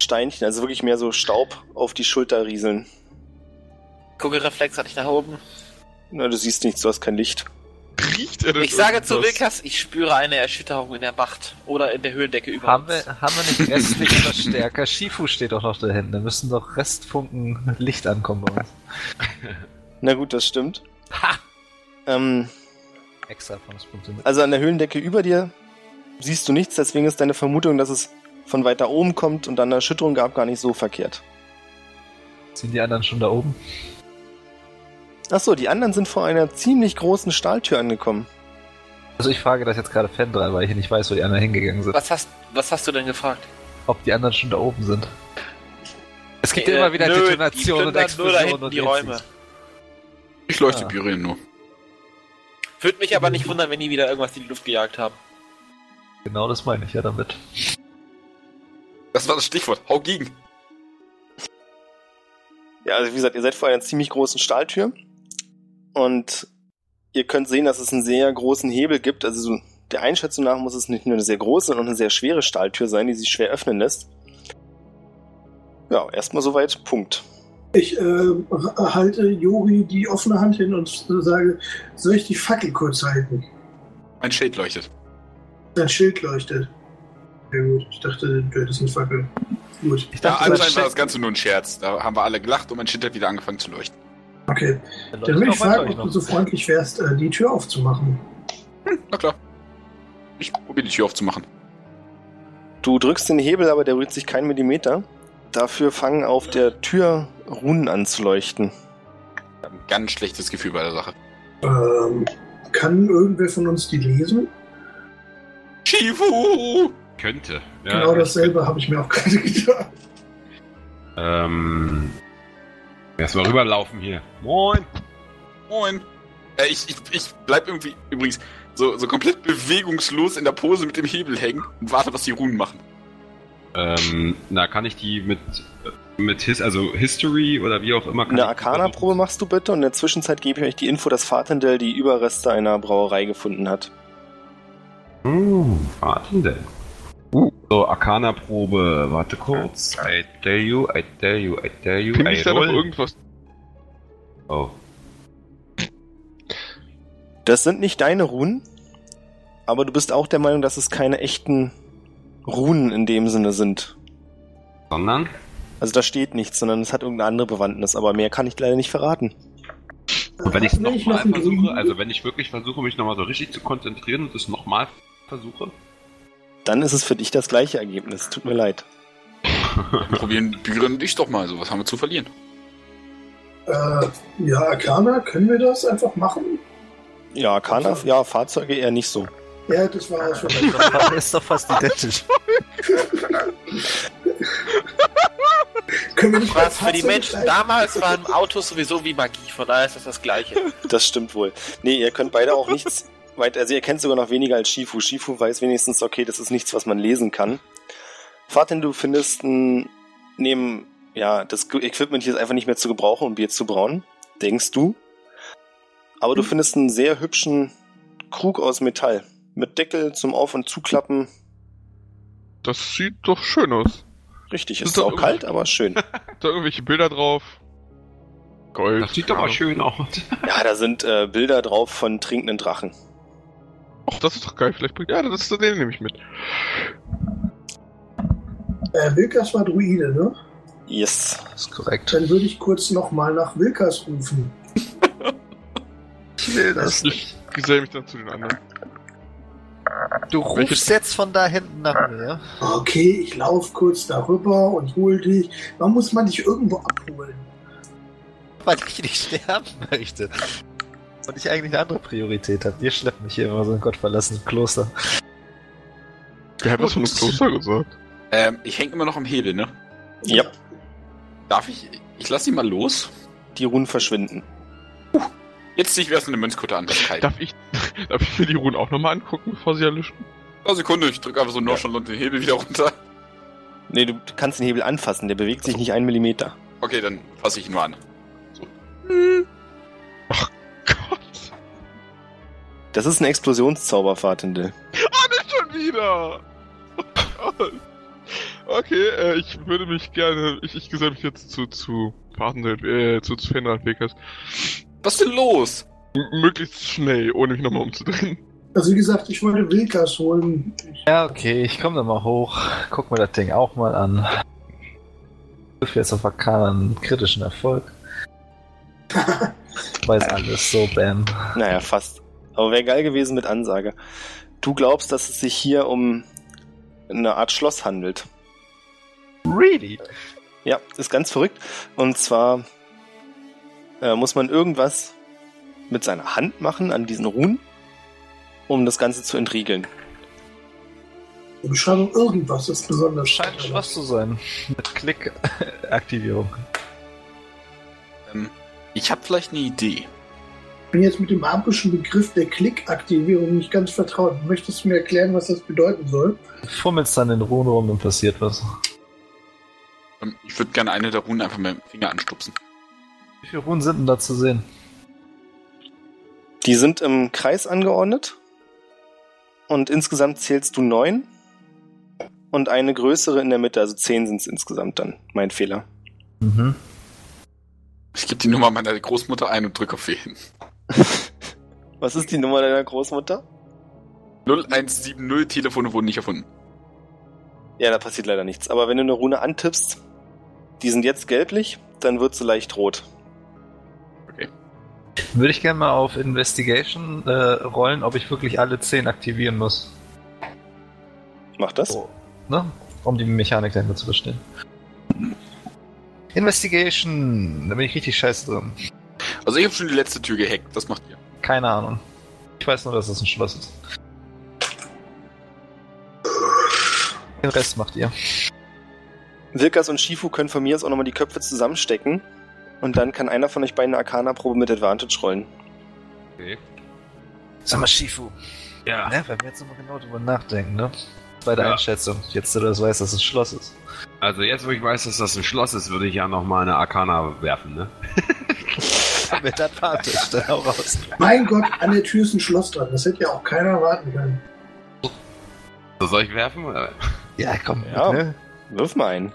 Steinchen, also wirklich mehr so Staub, auf die Schulter rieseln. Kugelreflex hatte ich nach oben. Na, du siehst nichts, du hast kein Licht. Riecht er denn Ich sage zu? Wilkas, ich spüre eine Erschütterung in der Macht. Oder in der Höhlendecke über Haben uns. wir, haben wir nicht restliche Verstärker? Shifu steht doch noch da hinten. Da müssen doch Restfunken Licht ankommen bei uns. Na gut, das stimmt. Ha! Ähm, Extra Erfahrungspunkte also an der Höhlendecke über dir siehst du nichts, deswegen ist deine Vermutung, dass es von weiter oben kommt und dann eine Erschütterung gab, gar nicht so verkehrt. Sind die anderen schon da oben? Achso, die anderen sind vor einer ziemlich großen Stahltür angekommen. Also ich frage das jetzt gerade Fendra, weil ich nicht weiß, wo die anderen hingegangen sind. Was hast, was hast du denn gefragt? Ob die anderen schon da oben sind. Es gibt Äh, immer wieder nö, Detonationen und plündern nur da Explosionen hinten und die Räume. Ich leuchte Ah. Byrien nur. Würde mich aber nicht wundern, wenn die wieder irgendwas in die Luft gejagt haben. Genau das meine ich ja damit. Das war das Stichwort. Hau gegen. Ja, also wie gesagt, ihr seid vor einer ziemlich großen Stahltür und ihr könnt sehen, dass es einen sehr großen Hebel gibt. Also so der Einschätzung nach muss es nicht nur eine sehr große, sondern auch eine sehr schwere Stahltür sein, die sich schwer öffnen lässt. Ja, erstmal soweit, Punkt. Ich äh, halte Jori die offene Hand hin und sage, soll ich die Fackel kurz halten? Mein Schild leuchtet. Dein Schild leuchtet. Ja gut, ich dachte, du hättest eine Fackel. Gut, Ich Ja, dachte, anscheinend das war das Ganze nur ein Scherz. Da haben wir alle gelacht und mein Schild hat wieder angefangen zu leuchten. okay. Schild Dann will ich fragen, ob du so freundlich wärst, äh, die Tür aufzumachen. Na klar. Ich probiere die Tür aufzumachen. Du drückst den Hebel, aber der rührt sich keinen Millimeter. Dafür fangen auf der Tür Runen an zu leuchten. Ich habe ein ganz schlechtes Gefühl bei der Sache. Ähm, kann irgendwer von uns die lesen? Shifu! Könnte. Ja, genau dasselbe habe ich mir auch gerade gedacht. Ähm. Erstmal rüberlaufen hier. Moin! Moin. Äh, ich, ich, ich bleib irgendwie übrigens so, so komplett bewegungslos in der Pose mit dem Hebel hängen und warte, was die Runen machen. Ähm, na, kann ich die mit, mit His, also History oder wie auch immer. kann Eine Arcana-Probe machst du bitte und in der Zwischenzeit gebe ich euch die Info, dass Fatendell die Überreste einer Brauerei gefunden hat. Hm, warten denn. So, Arcana-Probe. Warte kurz. I tell you, I tell you, I tell you. Finde ich da noch irgendwas? Oh. Das sind nicht deine Runen, aber du bist auch der Meinung, dass es keine echten Runen in dem Sinne sind. Sondern? Also da steht nichts, sondern es hat irgendeine andere Bewandtnis, aber mehr kann ich leider nicht verraten. Und wenn ich es nochmal versuche, also wenn ich wirklich versuche, mich nochmal so richtig zu konzentrieren und es nochmal versuche, Dann ist es für dich das gleiche Ergebnis. Tut mir leid. Probieren Büren dich doch mal so. Was haben wir zu verlieren? Äh, ja, Arcana, können wir das einfach machen? Ja, Arcana, ja, Fahrzeuge eher nicht so. Ja, das war auch schon. Das ist doch fast identisch. können wir nicht Was für die Menschen gleich- damals waren Autos sowieso wie Magie, von daher ist das das Gleiche. Das stimmt wohl. Nee, ihr könnt beide auch nichts weit, also ihr kennt sogar noch weniger als Shifu. Shifu weiß wenigstens, okay, das ist nichts, was man lesen kann. Fatin, du findest ein, neben, ja, das Equipment hier ist einfach nicht mehr zu gebrauchen, um Bier zu brauen, denkst du. Aber du findest einen sehr hübschen Krug aus Metall. Mit Deckel zum Auf- und Zuklappen. Das sieht doch schön aus. Richtig, Das ist ist doch auch kalt, aber schön. Da irgendwelche Bilder drauf. Gold. das sieht doch mal schön aus. Ja, da sind äh, Bilder drauf von trinkenden Drachen. Ach, das ist doch geil. Vielleicht bringt. Ja, das ist den nehme ich mit. Äh, Wilkas war Druide, ne? Yes. Das ist korrekt. Dann würde ich kurz nochmal nach Wilkas rufen. Ich will das Ich geselle mich dann zu den anderen. Du rufst Welches- jetzt von da hinten nach mir. Okay, ich laufe kurz darüber und hol dich. Wann muss man dich irgendwo abholen? Weil ich nicht sterben möchte. Und ich eigentlich eine andere Priorität habe. Ihr schleppt mich hier immer so in gottverlassenen Kloster. Wer hat das von einem Kloster gesagt? Ähm, ich hänge immer noch am Hebel, ne? Ja, Darf ich? Ich lasse ihn mal los. die Runen verschwinden. Jetzt ich mir erst eine Mönchskutte an, ist. Darf ich, darf ich mir die Runen auch nochmal angucken, bevor sie erlischen? Eine Sekunde, ich drücke einfach so nonchalant den Hebel wieder runter. Nee, du kannst den Hebel anfassen, der bewegt sich nicht einen Millimeter. Okay, dann fasse ich ihn nur an. Gott. Das ist ein Explosionszauber, Fatindel. Nicht schon wieder! Okay, äh, ich würde mich gerne, ich, ich geselle mich jetzt zu, zu, Paten, äh, zu, zu Fenrad Bekas. Was ist denn los? M möglichst schnell, ohne mich nochmal umzudrehen. Also wie gesagt, ich wollte Wilkas holen. Ja, okay, ich komme da mal hoch. Guck mir das Ding auch mal an. Ich hoffe jetzt auf Arcana einen kritischen Erfolg. Weiß alles, so bam. Naja, fast. Aber wäre geil gewesen mit Ansage. Du glaubst, dass es sich hier um eine Art Schloss handelt. Really? Ja, ist ganz verrückt. Und zwar äh, muss man irgendwas mit seiner Hand machen an diesen Runen, um das Ganze zu entriegeln. Die Beschreibung irgendwas ist besonders. Scheint ein Schloss zu sein. Mit Klick-Aktivierung. Ähm, ich habe vielleicht eine Idee. Ich bin jetzt mit dem magischen Begriff der Klickaktivierung nicht ganz vertraut. Möchtest du mir erklären, was das bedeuten soll? Fummelst dann den Ruhen rum und passiert was. Ähm, ich würde gerne eine der Runen einfach mit dem Finger anstupsen. Wie viele Runen sind denn da zu sehen? Die sind im Kreis angeordnet und insgesamt zählst du neun und eine größere in der Mitte, also zehn sind es insgesamt dann. Mein Fehler. Mhm. Ich gebe die Nummer meiner Großmutter ein und drücke auf Wählen. Was ist die Nummer deiner Großmutter? 0170 Telefone wurden nicht erfunden. Ja, da passiert leider nichts. Aber wenn du eine Rune antippst, die sind jetzt gelblich, dann wird sie leicht rot. Würde ich gerne mal auf Investigation äh, rollen, ob ich wirklich alle 10 aktivieren muss. Mach das. So, ne? Um die Mechanik dahinter zu verstehen. Investigation, da bin ich richtig scheiße drin. Also ich habe schon die letzte Tür gehackt. Das macht ihr. Keine Ahnung. Ich weiß nur, dass es ein Schloss ist. Den Rest macht ihr. Wilkas und Shifu können von mir aus auch nochmal die Köpfe zusammenstecken. Und dann kann einer von euch beiden eine Arcana-Probe mit Advantage rollen. Okay. Sag mal, Shifu. Ja. Ne, wenn wir jetzt nochmal genau drüber nachdenken, ne? Bei der Ja. Einschätzung. Jetzt, da du das weißt, dass es ein Schloss ist. Also jetzt, wo ich weiß, dass das ein Schloss ist, würde ich ja noch mal eine Arcana werfen, ne? Mit Advantage, dann auch raus. Mein Gott, an der Tür ist ein Schloss dran. Das hätte ja auch keiner erwarten können. So soll ich werfen? oder? Ja, komm. Ja. Ne? Wirf mal ein.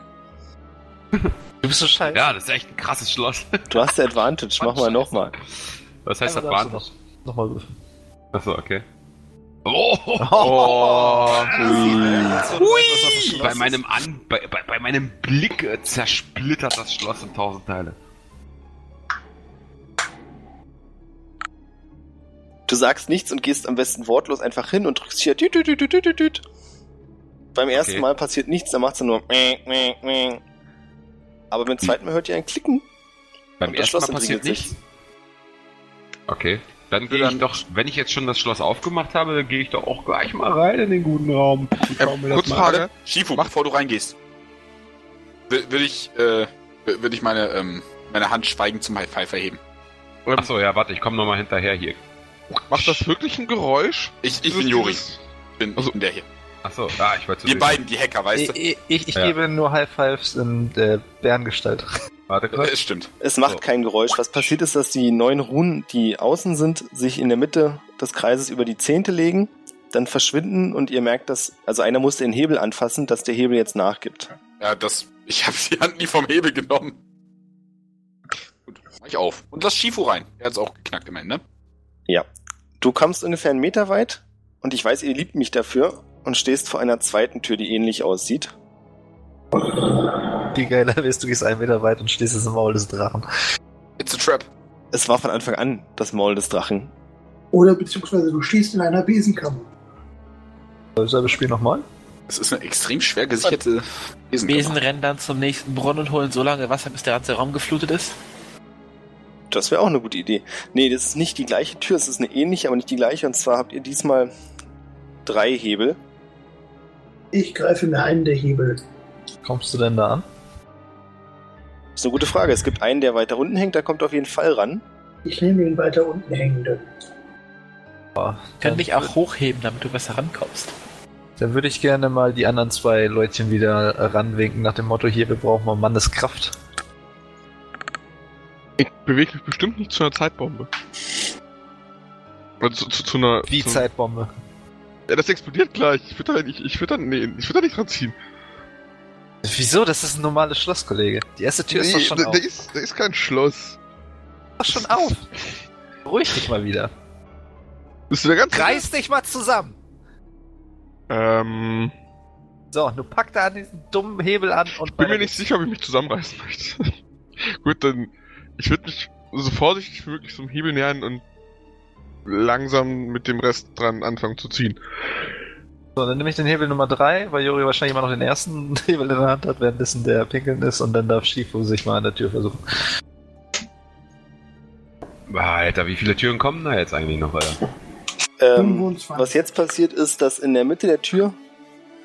Du bist so scheiße. Ja, das ist echt ein krasses Schloss. Du hast Advantage, mach mal nochmal. Was heißt das Einmal Bahn? noch- Nochmal würfeln. Achso, okay. Oh, Oh, Hui! Bei meinem, An bei, bei, bei meinem Blick äh, zersplittert das Schloss in tausend Teile. Du sagst nichts und gehst am besten wortlos einfach hin und drückst hier. Tüt, tüt, tüt, tüt, tüt. Beim ersten Okay. Mal passiert nichts, dann macht's nur. mäh, mäh, mäh. Aber beim zweiten Mal hört ihr ein Klicken. Beim ersten Mal passiert nichts. Okay. Dann gehe Dann- ich doch, wenn ich jetzt schon das Schloss aufgemacht habe, dann gehe ich doch auch gleich mal rein in den guten Raum. Mir Ähm, kurz mal Frage. Shifu, Mach- bevor du reingehst, will, will ich, äh, will ich meine, ähm, meine Hand schweigend zum High Five erheben. Achso, ja, warte, ich komme nochmal hinterher hier. Macht das wirklich ein Geräusch? Ich, ich bin dieses- Bin, Also- ich bin der hier. Achso, ah, ich wollte Wir beiden, die Hacker, weißt du? ich, ich, ich Ja. gebe nur High Fives in der Bärengestalt. Warte kurz. Es stimmt. Es macht So. kein Geräusch. Was passiert ist, dass die neun Runen, die außen sind, sich in der Mitte des Kreises über die Zehnte legen, dann verschwinden und ihr merkt, dass, also einer muss den Hebel anfassen, dass der Hebel jetzt nachgibt. Ja, das, ich habe die Hand nie vom Hebel genommen. Gut, mach ich auf. Und lass Shifu rein. Er hat's auch geknackt immerhin, ne? Du kommst ungefähr einen Meter weit und ich weiß, ihr liebt mich dafür und stehst vor einer zweiten Tür, die ähnlich aussieht. Wie geiler wärst du, gehst einen Meter weit und stehst jetzt im Maul des Drachen. It's a trap. Es war von Anfang an das Maul des Drachen. Oder beziehungsweise du stehst in einer Besenkammer. Selbe Spiel nochmal? Das ist eine extrem schwer gesicherte Besen Besenkammer. rennen dann zum nächsten Brunnen und holen so lange Wasser, bis der ganze Raum geflutet ist. Das wäre auch eine gute Idee. Nee, das ist nicht die gleiche Tür, es ist eine ähnliche, aber nicht die gleiche. Und zwar habt ihr diesmal drei Hebel. Ich greife mir einen der Hebel. Kommst du denn da an? Das ist eine gute Frage. Es gibt einen, der weiter unten hängt, da kommt auf jeden Fall ran. Ich nehme den weiter unten hängenden. Boah, Können dann, dich auch hochheben, damit du besser rankommst. dann würde ich gerne mal die anderen zwei Leutchen wieder ranwinken, nach dem Motto, hier, wir brauchen mal Manneskraft. Ich bewege mich bestimmt nicht zu einer Zeitbombe. Oder zu, zu, zu einer. Wie zu, Zeitbombe. Ja, das explodiert gleich. Ich würde da nicht, ich würde da, nee, ich würde da nicht dran ziehen. Wieso? Das ist ein normales Schloss, Kollege. Die erste Tür ist doch schon da, auf. da ist, da ist kein Schloss. doch schon auf. Ruhig dich mal wieder. Bist du der ganze? Reiß dich mal zusammen. Ähm, So, du pack da an diesen dummen Hebel an und bin mir nicht sicher, ob ich mich zusammenreißen möchte. Gut, dann, ich würde mich so vorsichtig wie möglich zum Hebel nähern und langsam mit dem Rest dran anfangen zu ziehen. So, dann nehme ich den Hebel Nummer 3, weil Juri wahrscheinlich immer noch den ersten Hebel in der Hand hat, währenddessen der pinkeln ist und dann darf Shifu sich mal an der Tür versuchen. Alter, wie viele Türen kommen da jetzt eigentlich noch weiter? Ähm, 25. was jetzt passiert ist, dass in der Mitte der Tür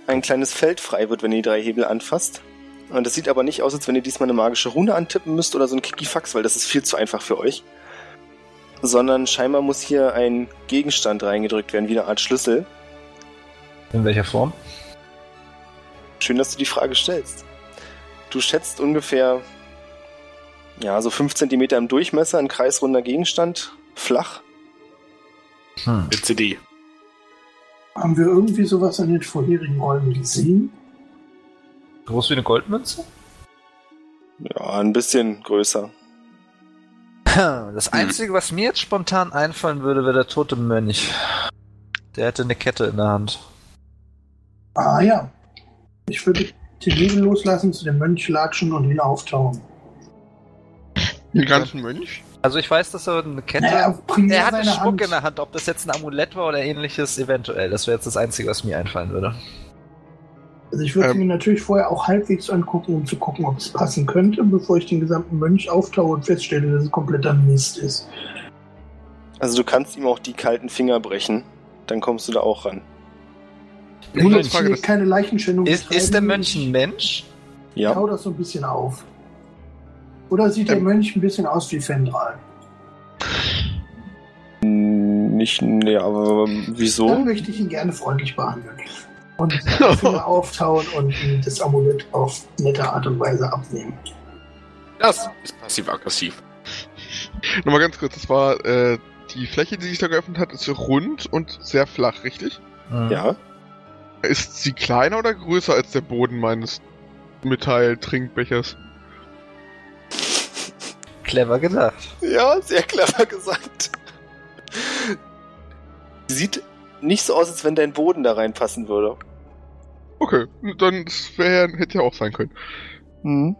ein kleines Feld frei wird, wenn ihr die drei Hebel anfasst. Und das sieht aber nicht aus, als wenn ihr diesmal eine magische Rune antippen müsst oder so ein Kikifax, weil das ist viel zu einfach für euch. Sondern scheinbar muss hier ein Gegenstand reingedrückt werden, wie eine Art Schlüssel. In welcher Form? Schön, dass du die Frage stellst. Du schätzt ungefähr, ja, so 5 cm im Durchmesser, ein kreisrunder Gegenstand, flach. Hm. Mit CD. Haben wir irgendwie sowas an den vorherigen Räumen gesehen? Groß wie eine Goldmünze? Ja, ein bisschen größer. Das Einzige, was mir jetzt spontan einfallen würde, wäre der tote Mönch. Der hätte eine Kette in der Hand. Ah ja. Ich würde den Hebel loslassen, zu dem Mönch latschen und ihn auftauen. Den ganzen Mönch? Also ich weiß, dass er eine Kette... Naja, er hatte Schmuck Hand. in der Hand, ob das jetzt ein Amulett war oder ähnliches, eventuell. Das wäre jetzt das Einzige, was mir einfallen würde. Also ich würde Ähm. mir natürlich vorher auch halbwegs angucken, um zu gucken, ob es passen könnte, bevor ich den gesamten Mönch auftaue und feststelle, dass es kompletter Mist ist. Also du kannst ihm auch die kalten Finger brechen, dann kommst du da auch ran. Ich jetzt hier das- keine Leichenschändung Ist, ist der. Mönch ein Mensch? Ich Ja. hau das so ein bisschen auf. Oder sieht der Ähm. Mönch ein bisschen aus wie Fendral? Nicht, nee, aber wieso? Dann möchte ich ihn gerne freundlich behandeln. Und Finger auftauen und das Amulett auf nette Art und Weise abnehmen. Das ist passiv-aggressiv. Nochmal ganz kurz, das war, äh, die Fläche, die sich da geöffnet hat, ist rund und sehr flach, richtig? Hm. Ja. Ist sie kleiner oder größer als der Boden meines Metall-Trinkbechers? Clever gedacht. Ja, sehr clever gesagt. Sie sieht nicht so aus, als wenn dein Boden da reinpassen würde. Okay, dann das wär, hätte ja auch sein können. Mhm.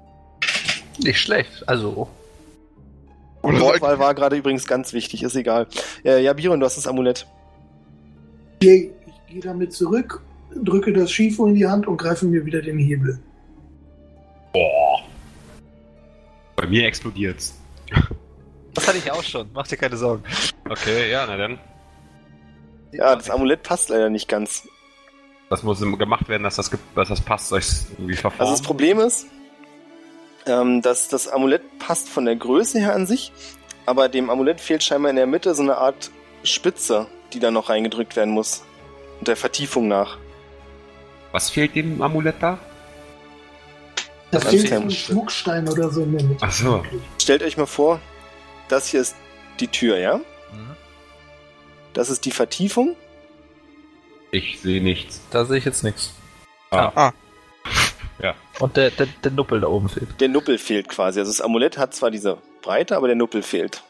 Nicht schlecht. Also, Und Wortwahl war gerade übrigens ganz wichtig, ist egal. Äh, ja, Biron, du hast das Amulett. Ich gehe damit zurück, drücke das Schifo in die Hand und greife mir wieder den Hebel. Bei mir explodiert's. das hatte ich auch schon. Mach dir keine Sorgen. Okay, ja, na dann. Ja, das Amulett passt leider nicht ganz. Was muss gemacht werden, dass das, dass das passt? Soll ich irgendwie verformen? Also das Problem ist, ähm, dass das Amulett passt von der Größe her an sich, aber dem Amulett fehlt scheinbar in der Mitte so eine Art Spitze, die da noch reingedrückt werden muss. Und der Vertiefung nach. Was fehlt dem Amulett da? Da Das fehlt ein. Schmuckstein oder so in der Mitte. Ach so. Stellt euch mal vor, das hier ist die Tür, ja? Mhm. Das ist die Vertiefung. Ich sehe nichts. Da sehe ich jetzt nichts. Ah, Und der, der, der Nuppel da oben fehlt. Der Nuppel fehlt quasi. Also das Amulett hat zwar diese Breite, aber der Nuppel fehlt.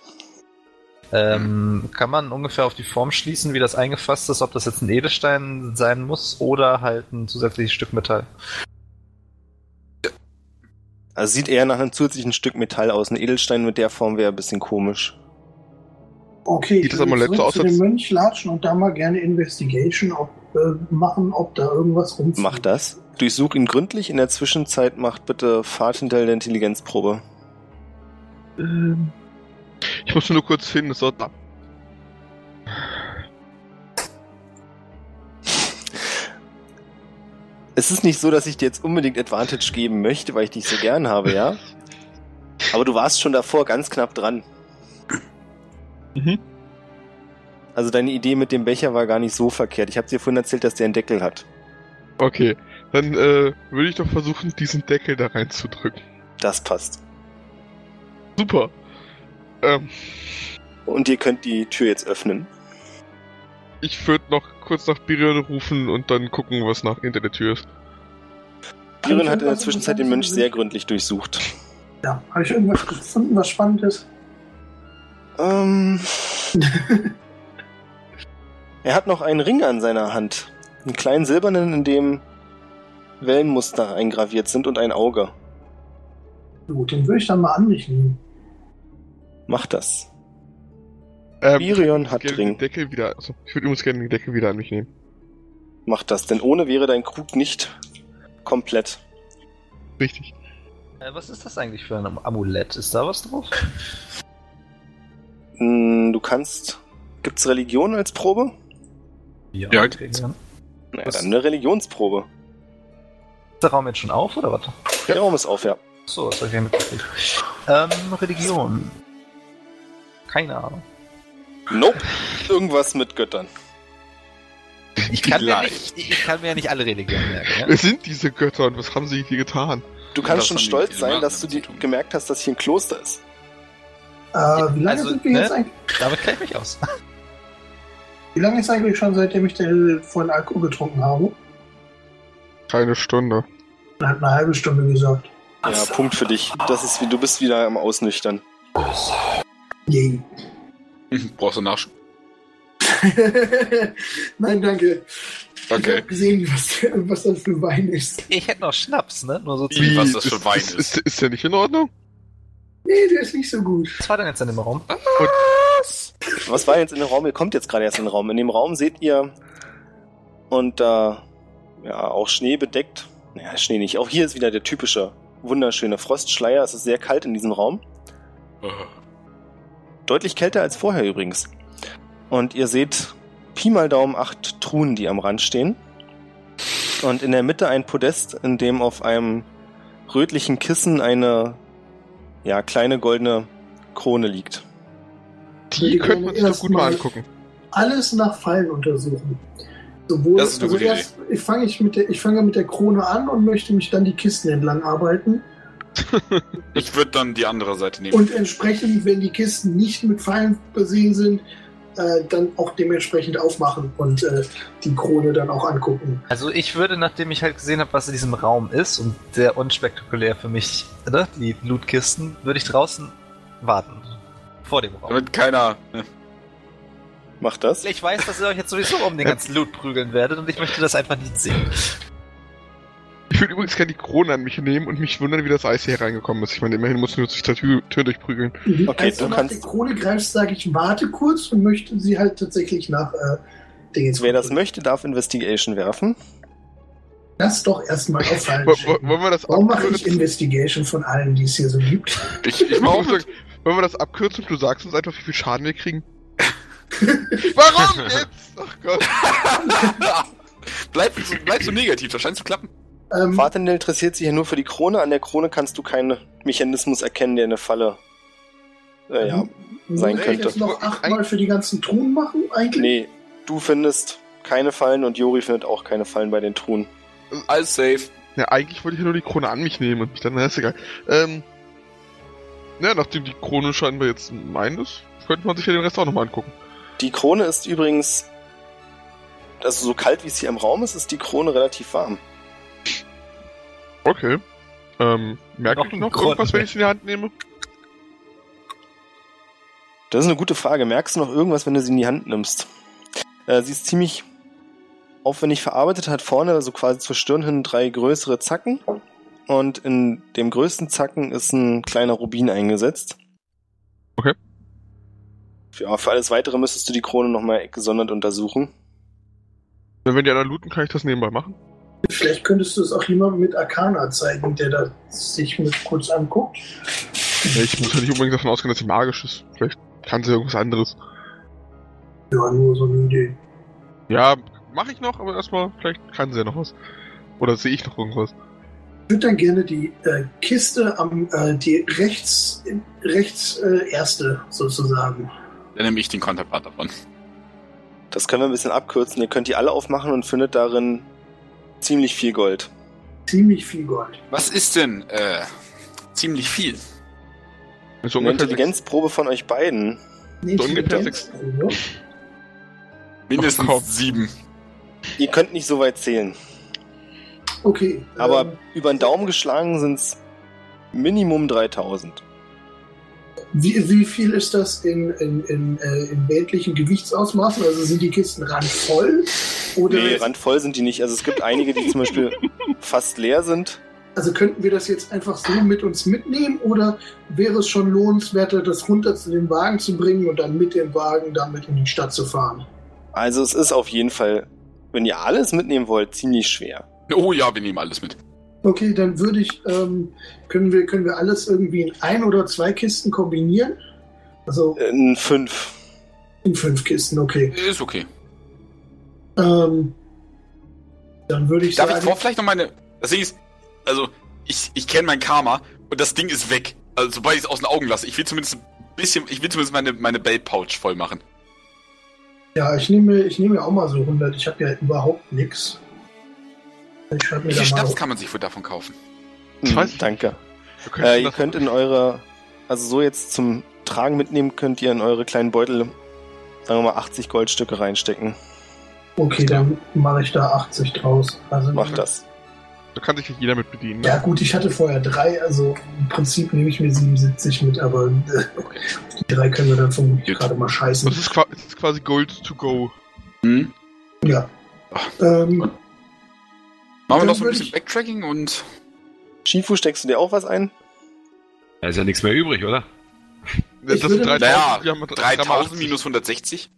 Ähm, kann man ungefähr auf die Form schließen, wie das eingefasst ist, ob das jetzt ein Edelstein sein muss oder halt ein zusätzliches Stück Metall? Also sieht eher nach einem zusätzlichen Stück Metall aus. Ein Edelstein mit der Form wäre ein bisschen komisch. Okay, Sieht ich das würde so zurück aus, zu dem Mönch latschen und da mal gerne Investigation ob, äh, machen, ob da irgendwas rumfliegt. Mach das. Durchsuch ihn gründlich. In der Zwischenzeit macht bitte Fahrt hinter der Intelligenzprobe. Ähm, ich muss nur kurz hin, es dauert ab. Es ist nicht so, dass ich dir jetzt unbedingt Advantage geben möchte, weil ich dich so gern habe, ja? Aber du warst schon davor ganz knapp dran. Mhm. Also deine Idee mit dem Becher war gar nicht so verkehrt. Ich habe dir vorhin erzählt, dass der einen Deckel hat. Okay, dann äh, würde ich doch versuchen, diesen Deckel da reinzudrücken. Das passt. Super. Ähm, Und ihr könnt die Tür jetzt öffnen. ich würde noch kurz nach Birion rufen und dann gucken, was nach hinter der Tür ist. Biren ich hat in der Zwischenzeit den Mönch sehr gründlich durchsucht. Ja, habe ich irgendwas gefunden, was spannend ist? Ähm, er hat noch einen Ring an seiner Hand. Einen kleinen silbernen, in dem Wellenmuster eingraviert sind und ein Auge. Gut, den würde ich dann mal an mich nehmen. Macht das. Ähm, Birion ich hat würde Ring. den Deckel wieder. Also, ich würde übrigens gerne den Deckel wieder an mich nehmen. Macht das, denn ohne wäre dein Krug nicht komplett. Richtig. Äh, was ist das eigentlich für ein Amulett? Ist da was drauf? Hm, Du kannst. Gibt's Religion als Probe? Ja, okay. gibt's. ja. Naja, dann eine Religionsprobe. Ist der Raum jetzt schon auf oder was? Der Raum ist auf, ja. So, das habe ich ja mitgekriegt. Ähm, Religion. Keine Ahnung. Nope. Irgendwas mit Göttern. Ich kann, mir nicht, ich kann mir ja nicht alle Religionen merken. Ja? Wer sind diese Götter und was haben sie hier getan? Du kannst schon stolz sein, dass du gemerkt hast, dass hier ein Kloster ist. Äh, wie lange Also, sind wir ne? jetzt eigentlich? Damit kenne ich mich aus. Wie lange ist eigentlich schon, seitdem ich den vorhin Alkohol getrunken habe? Keine Stunde. Er hat eine halbe Stunde gesagt. Ja, Punkt für dich. Das ist wie du bist wieder am Ausnüchtern. Yay. Brauchst du Nachschub? Nein, danke. Ich Okay. habe gesehen, was, was das für Wein ist. Ich hätte noch Schnaps, ne? Nur so Wie, zu. was das für Wein ist, ist. ist. Ist der nicht in Ordnung? Nee, der ist nicht so gut. Was war denn jetzt in dem Raum? Was war jetzt in dem Raum? Ihr kommt jetzt gerade erst in den Raum. In dem Raum seht ihr und da ja auch Schnee bedeckt. Naja, Schnee nicht. Auch hier ist wieder der typische wunderschöne Frostschleier. Es ist sehr kalt in diesem Raum. Deutlich kälter als vorher übrigens. Und ihr seht Pi mal Daumen acht Truhen, die am Rand stehen. Und in der Mitte ein Podest, in dem auf einem rötlichen Kissen eine ja, kleine goldene Krone liegt. Die würde könnte man sich doch gut mal angucken. Alles nach Fallen untersuchen. Sowohl, Das ist eine also gute erst, ich fange ich mit der, ich fange mit der Krone an und möchte mich dann die Kisten entlang arbeiten. Ich würde dann die andere Seite nehmen. Und entsprechend, wenn die Kisten nicht mit Pfeilen versehen sind, äh, dann auch dementsprechend aufmachen und äh, die Krone dann auch angucken. Also ich würde, nachdem ich halt gesehen habe, was in diesem Raum ist und sehr unspektakulär für mich, ne, die Lootkisten, würde ich draußen warten. Vor dem Raum. Damit keiner. Ne? Macht das. Ich weiß, dass ihr euch jetzt sowieso um den ganzen Loot prügeln werdet und ich möchte das einfach nicht sehen. Ich würde übrigens gerne die Krone an mich nehmen und mich wundern, wie das Eis hier reingekommen ist. Ich meine, immerhin muss ich nur durch die Tür, Tür durchprügeln. Okay, Als du du nach kannst- der Krone greifst, sage ich, warte kurz und möchte sie halt tatsächlich nach äh, Dingens Wer das möchte, darf Investigation werfen. Lass doch erstmal auffallen. Wo- wo- Wollen wir das Warum mache ich abkürzen? Investigation von allen, die es hier so gibt? Ich, ich wollte sagen, Wollen wir das abkürzen und du sagst uns einfach, wie viel Schaden wir kriegen? Warum jetzt? Ach Gott. bleib, so, bleib so negativ, das scheint zu klappen. Ähm, Vaterndell interessiert sich ja nur für die Krone. An der Krone kannst du keinen Mechanismus erkennen, der eine Falle. Äh, ja. sein muss ich könnte. jetzt noch achtmal für die ganzen Truhen machen, eigentlich? Nee, du findest keine Fallen und Jori findet auch keine Fallen bei den Truhen. Alles safe. Ja, eigentlich wollte ich ja nur die Krone an mich nehmen und mich dann, na, ist egal. Ähm, ja, nachdem die Krone scheinbar jetzt mein ist, könnte man sich ja den Rest auch nochmal angucken. Die Krone ist übrigens. Also so kalt wie es hier im Raum ist, ist die Krone relativ warm. Okay. Ähm, merke Noch ich noch Grund irgendwas, wenn ich es in die Hand nehme? Das ist eine gute Frage. Merkst du noch irgendwas, wenn du sie in die Hand nimmst? Äh, sie ist ziemlich aufwendig verarbeitet, hat vorne so quasi zur Stirn hin drei größere Zacken. Und in dem größten Zacken ist ein kleiner Rubin eingesetzt. Okay. Ja, für alles weitere müsstest du die Krone nochmal gesondert untersuchen. Wenn die anderen looten, kann ich das nebenbei machen. Vielleicht könntest du es auch jemandem mit Arcana zeigen, der das sich mit kurz anguckt. Ja, ich muss ja nicht unbedingt davon ausgehen, dass sie magisch ist. Vielleicht kann sie irgendwas anderes. Ja, nur so eine Idee. Ja, mache ich noch, aber erstmal, vielleicht kann sie ja noch was. Oder sehe ich noch irgendwas. Ich würde dann gerne die äh, Kiste am, äh, die rechts, rechts äh, erste sozusagen. Dann nehme ich den Konterpart davon. Das können wir ein bisschen abkürzen. Ihr könnt die alle aufmachen und findet darin ziemlich viel Gold. Ziemlich viel Gold. Was ist denn, äh, ziemlich viel? So Eine Intelligenzprobe von euch beiden. Nee, So ungefähr Intelligenzprobe. Mindestens komm. sieben. Ihr könnt nicht so weit zählen. Okay. Aber ähm, über den Daumen geschlagen sind es Minimum 3000. wie, wie viel ist das in, in, in, äh, in weltlichen Gewichtsausmaßen? Also sind die Kisten randvoll? Oder Nee, randvoll sind die nicht. Also es gibt einige, die zum Beispiel fast leer sind. Also könnten wir das jetzt einfach so mit uns mitnehmen oder wäre es schon lohnenswerter, das runter zu dem Wagen zu bringen und dann mit dem Wagen damit in die Stadt zu fahren? Also es ist auf jeden Fall, wenn ihr alles mitnehmen wollt, ziemlich schwer. Oh ja, wir nehmen alles mit. Okay, dann würde ich, ähm, können wir, können wir alles irgendwie in ein oder zwei Kisten kombinieren? Also In fünf. in fünf Kisten, okay. Ist okay. Ähm, dann würde ich Darf ich sagen, vor vielleicht noch meine. Das Ding ist, also, ich, ich kenne mein Karma und das Ding ist weg. Also, sobald ich es aus den Augen lasse. Ich will zumindest ein bisschen, ich will zumindest meine, meine Belt-Pouch voll machen. ja, ich nehme, ich nehme ja auch mal so 100. Ich habe ja überhaupt nichts. Wie viel. Schnaps kann man sich wohl davon kaufen? Hm, danke. Wir könnten Äh, ihr könnt in eure, also so jetzt zum Tragen mitnehmen, könnt ihr in eure kleinen Beutel, sagen wir mal, 80 Goldstücke reinstecken. Okay, dann mache ich da 80 draus. Also Macht das. Da kann sich nicht jeder mit bedienen. Ne? Ja gut, ich hatte vorher drei, also im Prinzip nehme ich mir 77 mit, aber äh, die drei können wir dann vermutlich gerade mal scheißen. Das ist, quasi Gold to go. Hm? Ja. Ähm, Machen wir noch so ein bisschen ich- Backtracking und. Shifu, steckst du dir auch was ein? Da ist ja nichts mehr übrig, oder? Das Ich sind würde- 3000, Naja, wir haben 3000 minus 160?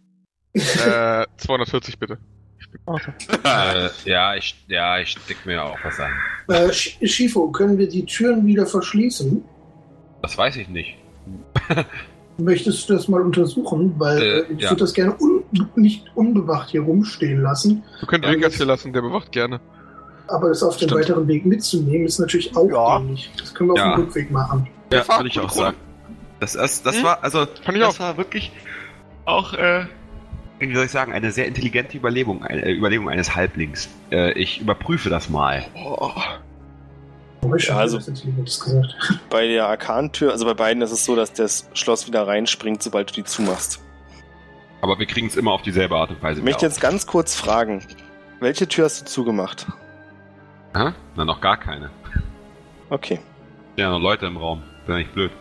Äh, 240 bitte. Äh, ja, ich, ja, ich steck mir auch was an. äh, Schifo, können wir die Türen wieder verschließen? Das weiß ich nicht. Möchtest du das mal untersuchen? Weil Äh, äh, ich ja. würde das gerne un nicht unbewacht hier rumstehen lassen. Ja, Wilkas das- hier lassen, der bewacht gerne. Aber das auf dem weiteren Weg mitzunehmen, ist natürlich auch Ja. dämlich. Das können wir auf Ja. dem Rückweg machen. Ja, Fahr, würde ich auch sagen. Das, das, das Hm? war, also, Fand ich das auch. war wirklich auch, äh, wie soll ich sagen, eine sehr intelligente Überlegung, eine, äh, Überlegung eines Halblings. Äh, ich überprüfe das mal. Oh, Ja, also-. Bei der Arkantür, also bei beiden ist es so, dass das Schloss wieder reinspringt, sobald du die zumachst. Aber wir kriegen es immer auf dieselbe Art und Weise. Ich möchte wieder jetzt ganz kurz fragen. Welche Tür hast du zugemacht? Hä? Na, noch gar keine. Okay. Ja, noch Leute im Raum. Ja nicht blöd.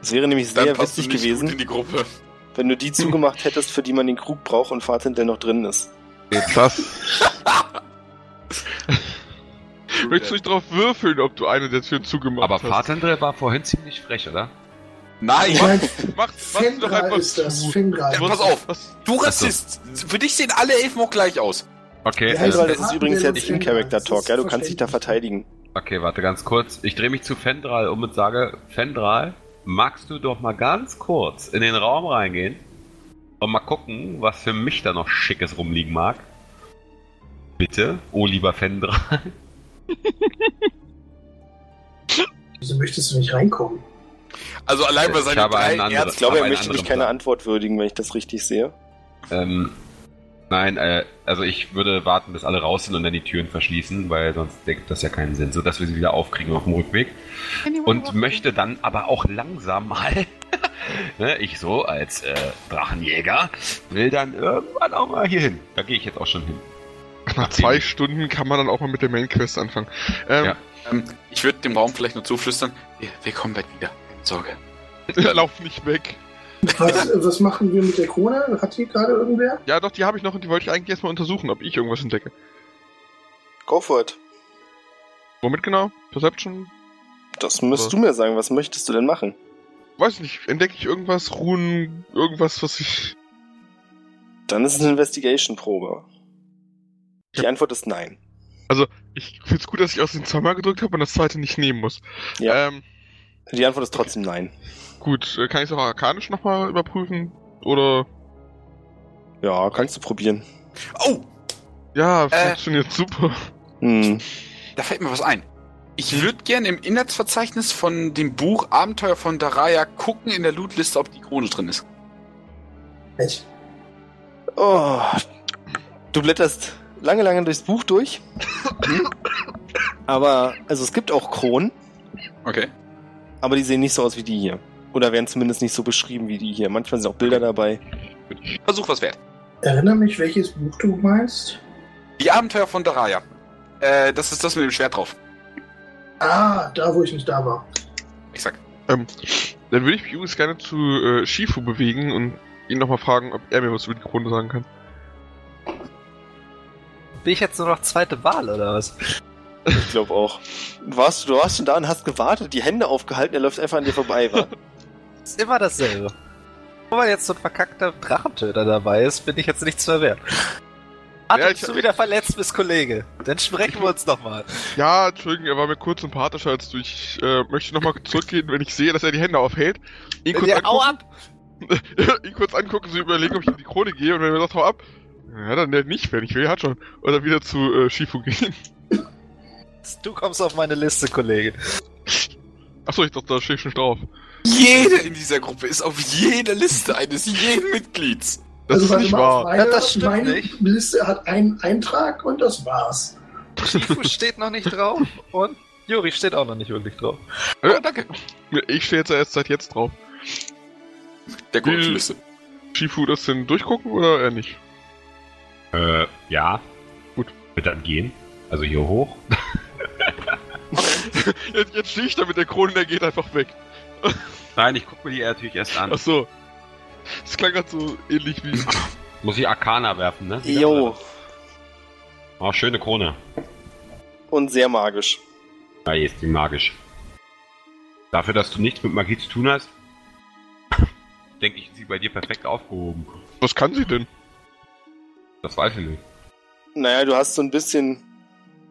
Es wäre nämlich Dann sehr passt du witzig gewesen, in die Gruppe. wenn du die zugemacht hättest, für die man den Krug braucht und Fahrtender noch drin ist. Das. Möchtest du nicht drauf würfeln, ob du eine der Türen zugemacht Aber hast? Fahrtendrell war vorhin ziemlich frech, oder? Nein! Ich meine, Mach, mach doch Fendra einfach ist das. zu. Fendra. Ja, pass auf. Du Rassist! Für dich sehen alle Elfen auch gleich aus. Okay, Ja, Fendral, das ist übrigens jetzt und Fendral, In-Character-Talk, das ja, du kannst dich da verteidigen. okay, warte ganz kurz. Ich drehe mich zu Fendral um und sage, Fendral, magst du doch mal ganz kurz in den Raum reingehen und mal gucken, was für mich da noch Schickes rumliegen mag? Bitte, oh lieber Fendral. Wieso möchtest du nicht reinkommen? Also allein bei seinen einen drei anderen- Ich glaube, er möchte mich keine. Antwort würdigen, wenn ich das richtig sehe. Ähm, nein, äh, also ich würde warten, bis alle raus sind und dann die Türen verschließen, weil sonst ergibt das ja keinen Sinn, so dass wir sie wieder aufkriegen auf dem Rückweg. Und möchte dann aber auch langsam mal, ne, ich so als äh, Drachenjäger, will dann irgendwann auch mal hier hin. Da gehe ich jetzt auch schon hin. Nach zwei Stunden kann man dann auch mal mit der Main Quest anfangen. Ähm, Ja. Ähm, ich würde dem Raum vielleicht nur zuflüstern. Wir, wir kommen bald wieder. Keine Sorge. Lauf nicht weg. Was, was machen wir mit der Krone? Hat hier gerade irgendwer? Ja, doch, die habe ich noch und die wollte ich eigentlich erstmal untersuchen, ob ich irgendwas entdecke. Go for it. Womit genau? Perception? Das müsst Was? du mir sagen, was möchtest du denn machen? Weiß nicht, entdecke ich irgendwas, Runen, irgendwas, was ich. Dann ist es eine Investigation-Probe. Die Antwort ist nein. Ich find's gut, dass ich aus den zweimal gedrückt habe und das zweite nicht nehmen muss. Ja. Ähm, Die Antwort ist trotzdem nein. Gut, äh, kann ich es auch arkanisch nochmal überprüfen? Oder. Ja, kannst du probieren. Oh! Ja, Äh. funktioniert super. Hm. Da fällt mir was ein. Ich würde gerne im Inhaltsverzeichnis von dem Buch Abenteuer von Daraya gucken in der Lootliste, ob die Krone drin ist. Echt? Oh. Du blätterst lange, lange durchs Buch durch. aber, also es gibt auch Kronen, Okay. aber die sehen nicht so aus wie die hier. Oder werden zumindest nicht so beschrieben wie die hier. Manchmal sind auch Bilder dabei. Versuch was wert. Erinnere mich, welches Buch du meinst? Die Abenteuer von Daraya. Äh, das ist das mit dem Schwert drauf. Ah, da, wo ich nicht da war. Exakt. Ähm, dann würde ich mich übrigens gerne zu äh, Shifu bewegen und ihn nochmal fragen, ob er mir was über die Krone sagen kann. Bin ich jetzt nur noch zweite Wahl oder was? Ich glaube auch. Du warst, du warst schon da und hast gewartet, die Hände aufgehalten, er läuft einfach an dir vorbei. Wa? Ist immer dasselbe. Nur weil jetzt so ein verkackter Drachentöter dabei ist, bin ich jetzt nichts mehr wert. Hat Ja, ich- du wieder verletzt bist, Kollege. Dann sprechen wir uns nochmal. Ja, Entschuldigung, er war mir kurz sympathischer als du. Ich äh, möchte nochmal zurückgehen, wenn ich sehe, dass er die Hände aufhält. Ihn kurz, Ja, angucken, ab! ihn kurz angucken, so überlegen, ob ich in die Krone gehe und wenn er sagt, hau ab, ja, dann nicht, wenn ich will, hat schon. Oder wieder zu äh, Shifu gehen. Du kommst auf meine Liste, Kollege. Achso, ich dachte, da stehe ich schon drauf. Jede in dieser Gruppe ist auf jeder Liste eines jeden Mitglieds. Das ist warte nicht wahr. Meine, Ja, das stimmt meine nicht. Liste hat einen Eintrag und das war's. Shifu steht noch nicht drauf und Juri steht auch noch nicht wirklich drauf. Oh, danke. Ich stehe jetzt erst seit jetzt drauf. Der Gruppenliste. Shifu das denn durchgucken oder eher nicht? Äh, ja. Gut. Wird dann gehen. Also hier hoch. Jetzt, jetzt stehe ich da mit der Krone, der geht einfach weg. Nein, ich gucke mir die natürlich erst an. Achso. Das klang gerade so ähnlich wie. Muss ich Arcana werfen, ne? Jo. Oh, schöne Krone. Und sehr magisch. Ja, hier ist die magisch. Dafür, dass du nichts mit Magie zu tun hast, denke ich, ist sie bei dir perfekt aufgehoben. Was kann sie denn? Das weiß ich nicht. Naja, du hast so ein bisschen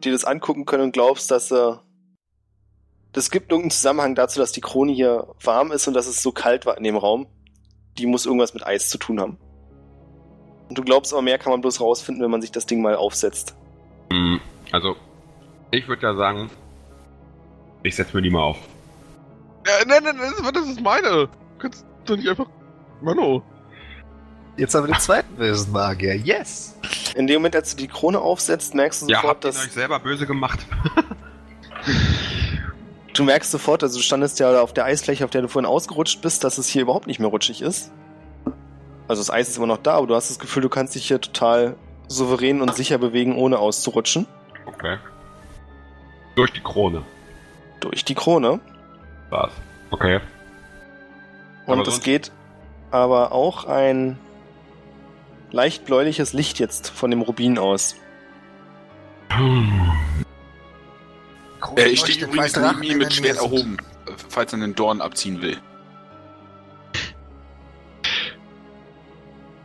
dir das angucken können und glaubst, dass äh, das gibt irgendeinen Zusammenhang dazu, dass die Krone hier warm ist und dass es so kalt war in dem Raum. Die muss irgendwas mit Eis zu tun haben. Und du glaubst aber mehr kann man bloß rausfinden, wenn man sich das Ding mal aufsetzt. Hm, Also, ich würde ja sagen, ich setze mir die mal auf. Ja, nein, nein, das ist, das ist meine. Du kannst doch nicht einfach. Mano. Jetzt haben wir den zweiten bösen Magier. Yes! In dem Moment, als du die Krone aufsetzt, merkst du Ja, sofort, habt ihr dass euch selber böse gemacht? du merkst sofort, also du standest ja auf der Eisfläche, auf der du vorhin ausgerutscht bist, dass es hier überhaupt nicht mehr rutschig ist. Also das Eis ist immer noch da, aber du hast das Gefühl, du kannst dich hier total souverän und sicher bewegen, ohne auszurutschen. Okay. Durch die Krone. Durch die Krone. Was? Okay. Und Aber es geht aber auch ein leicht bläuliches Licht jetzt von dem Rubin aus. Äh, ich stehe übrigens Drachen ihm mit Schwert erhoben, falls er einen Dorn abziehen will.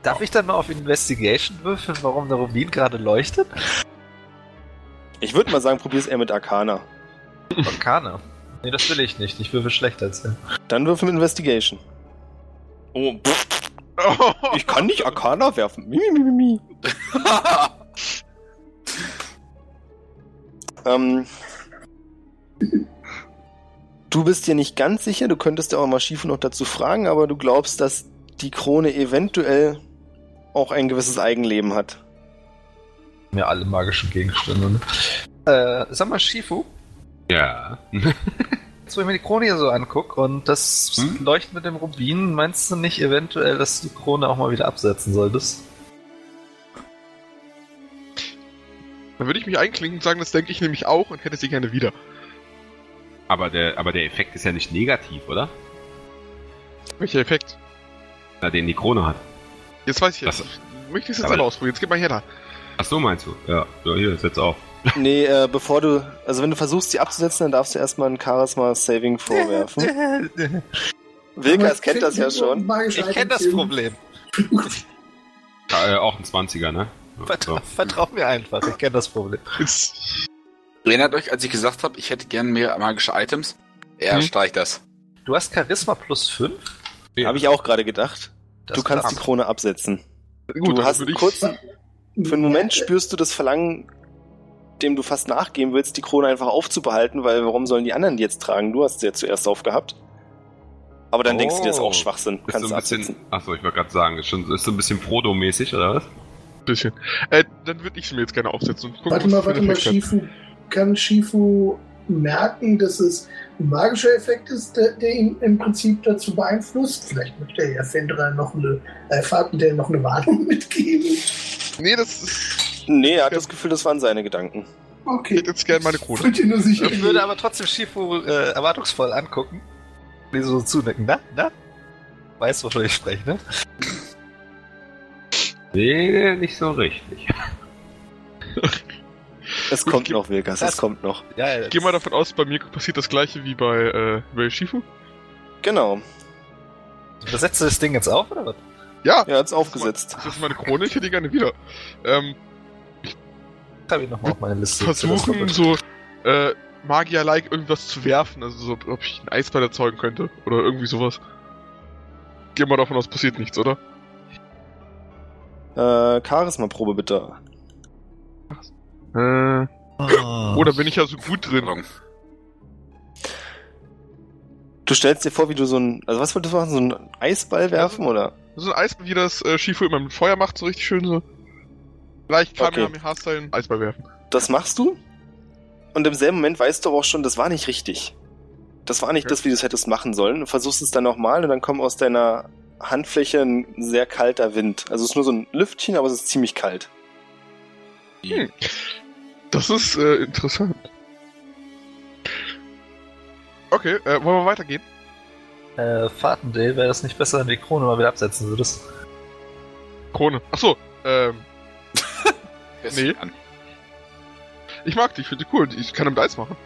Darf ich dann mal auf Investigation würfeln, warum der Rubin gerade leuchtet? Ich würde mal sagen, probier's eher mit Arcana. Orkane. Nee, das will ich nicht. Ich würfel schlechter als er. Dann würfel mit Investigation. Oh, pff, ich kann nicht Arcana werfen. Mi, mi, mi, mi. Ähm, du bist dir nicht ganz sicher, du könntest ja auch mal Schiefe noch dazu fragen, aber du glaubst, dass die Krone eventuell auch ein gewisses Eigenleben hat. Mir alle magischen Gegenstände. Ne? Äh, sag mal, Shifu, Ja. jetzt wo ich mir die Krone hier so angucke und das Hm? Leuchten mit dem Rubin, meinst du nicht eventuell, dass du die Krone auch mal wieder absetzen solltest? Dann würde ich mich einklinken und sagen, das denke ich nämlich auch und hätte sie gerne wieder. Aber der, aber der Effekt ist ja nicht negativ, oder? Welcher Effekt? Na, den die Krone hat. Jetzt weiß ich Das- jetzt. Möchte ich es jetzt Aber- aber ausprobieren. Jetzt gib mal her da. Ach so, meinst du? Ja. Ja, hier, ist jetzt auch. Nee, äh, bevor du, also wenn du versuchst, sie abzusetzen, dann darfst du erstmal einen Charisma Saving vorwerfen. Wilkas kennt das ja schon. Ich kenne das Problem. Ja, äh, auch ein 20er, ne? Vertrau, So. vertrau mir einfach, ich kenne das Problem. Erinnert euch, als ich gesagt habe, ich hätte gern mehr magische Items? Er Hm. streicht das. Du hast Charisma plus 5? Habe ich auch gerade gedacht. du kannst die Krone absetzen. gut, du hast einen ich. kurzen, für einen Moment spürst du das Verlangen, dem du fast nachgeben willst, die Krone einfach aufzubehalten, weil warum sollen die anderen die jetzt tragen? Du hast sie ja zuerst aufgehabt. Aber dann denkst du dir, das ist auch Oh. Schwachsinn. Ist Kannst so du ein bisschen. absetzen. Achso, ich wollte gerade sagen, ist, schon, ist so ein bisschen Frodo-mäßig, oder was? Bisschen. Äh, dann würde ich sie mir jetzt gerne aufsetzen. und gucken, Warte mal, das warte mal, Effekt hat. Kann Shifu merken, dass es ein magischer Effekt ist, der, der ihn im Prinzip dazu beeinflusst? Vielleicht möchte er ja Fendra noch eine, äh, Fahrten der noch eine Warnung mitgeben. Nee, das ist. Nee, er hat das Gefühl, das waren seine Gedanken. Ich Okay. hätte jetzt gerne meine Krone. Wollte nur sicher Ich würde gehen. aber trotzdem Shifu äh, erwartungsvoll angucken. Die so zunicken, na? Na? Weißt, wovon ich spreche, ne? Nee, nicht so richtig. Es kommt noch, Wilkas, es Das- kommt noch. Ja, ja. Ich gehe mal davon aus, bei mir passiert das gleiche wie bei, äh, bei Shifu. Genau. Besetzt du das Ding jetzt auf, oder was? Ja, Er hat's aufgesetzt. das ist meine Krone, ich hätte die gerne wieder. Ähm, Schreibe ich nochmal auf meine Liste. versuchen so, äh, Magier-like irgendwas zu werfen, also so, ob ich einen Eisball erzeugen könnte oder irgendwie sowas. Geh mal davon aus, passiert nichts, oder? Äh, Charisma-Probe bitte. Äh, Oh. oder bin ich ja so gut drin? Du stellst dir vor, wie du so ein, also was wolltest du machen, so einen Eisball werfen, oder? So ein Eisball, wie das äh, Shifu immer mit Feuer macht, so richtig schön so. Vielleicht kann Okay. Eisball werfen. Das machst du? Und im selben Moment weißt du aber auch schon, das war nicht richtig. Das war nicht Okay. das, wie du es hättest machen sollen. Du versuchst es dann nochmal und dann kommt aus deiner Handfläche ein sehr kalter Wind. Also es ist nur so ein Lüftchen, aber es ist ziemlich kalt. Hm. Das ist äh, interessant. Okay, äh, wollen wir weitergehen? Äh, Fahrtendale, wäre das nicht besser, wenn du die Krone mal wieder absetzen würdest? Krone. Achso, ähm, Nee. an? ich mag die, ich finde die cool. Ich kann damit Eis machen.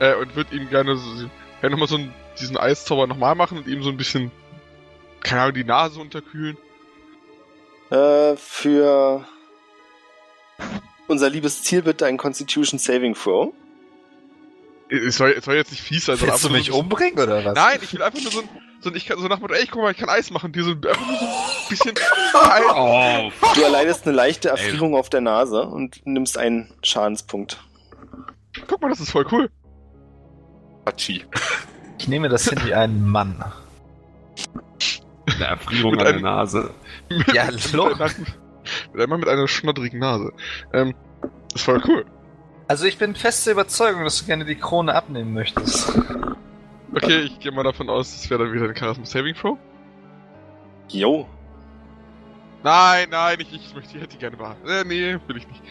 Äh, und würde ihm gerne so, gerne nochmal so einen, diesen Eiszauber nochmal machen und ihm so ein bisschen, keine Ahnung, die Nase unterkühlen. Äh, für unser liebes Ziel bitte ein Constitution Saving Throw. Es soll, soll jetzt nicht fies sein, sondern Willst du mich umbringen, oder was? Nein, ich will einfach nur so ein, so ein ich kann so nach ey, guck mal, ich kann Eis machen. Die so einfach nur so ein bisschen. Oh, Du erleidest eine leichte Erfrierung auf der Nase und nimmst einen Schadenspunkt. Guck mal, das ist voll cool. Hachi. Ich nehme das hin wie ein Mann. eine Erfrierung an der Nase. Ja, mit, einer, mit einmal mit einer schnoddrigen Nase. Ähm, das ist voll cool. Also ich bin feste Überzeugung, dass du gerne die Krone abnehmen möchtest. Okay, ich gehe mal davon aus, das wäre dann wieder ein Charisma Saving Throw. Jo. Nein, nein, ich, ich möchte, ich hätte die gerne behalten. Äh, nee, will ich nicht.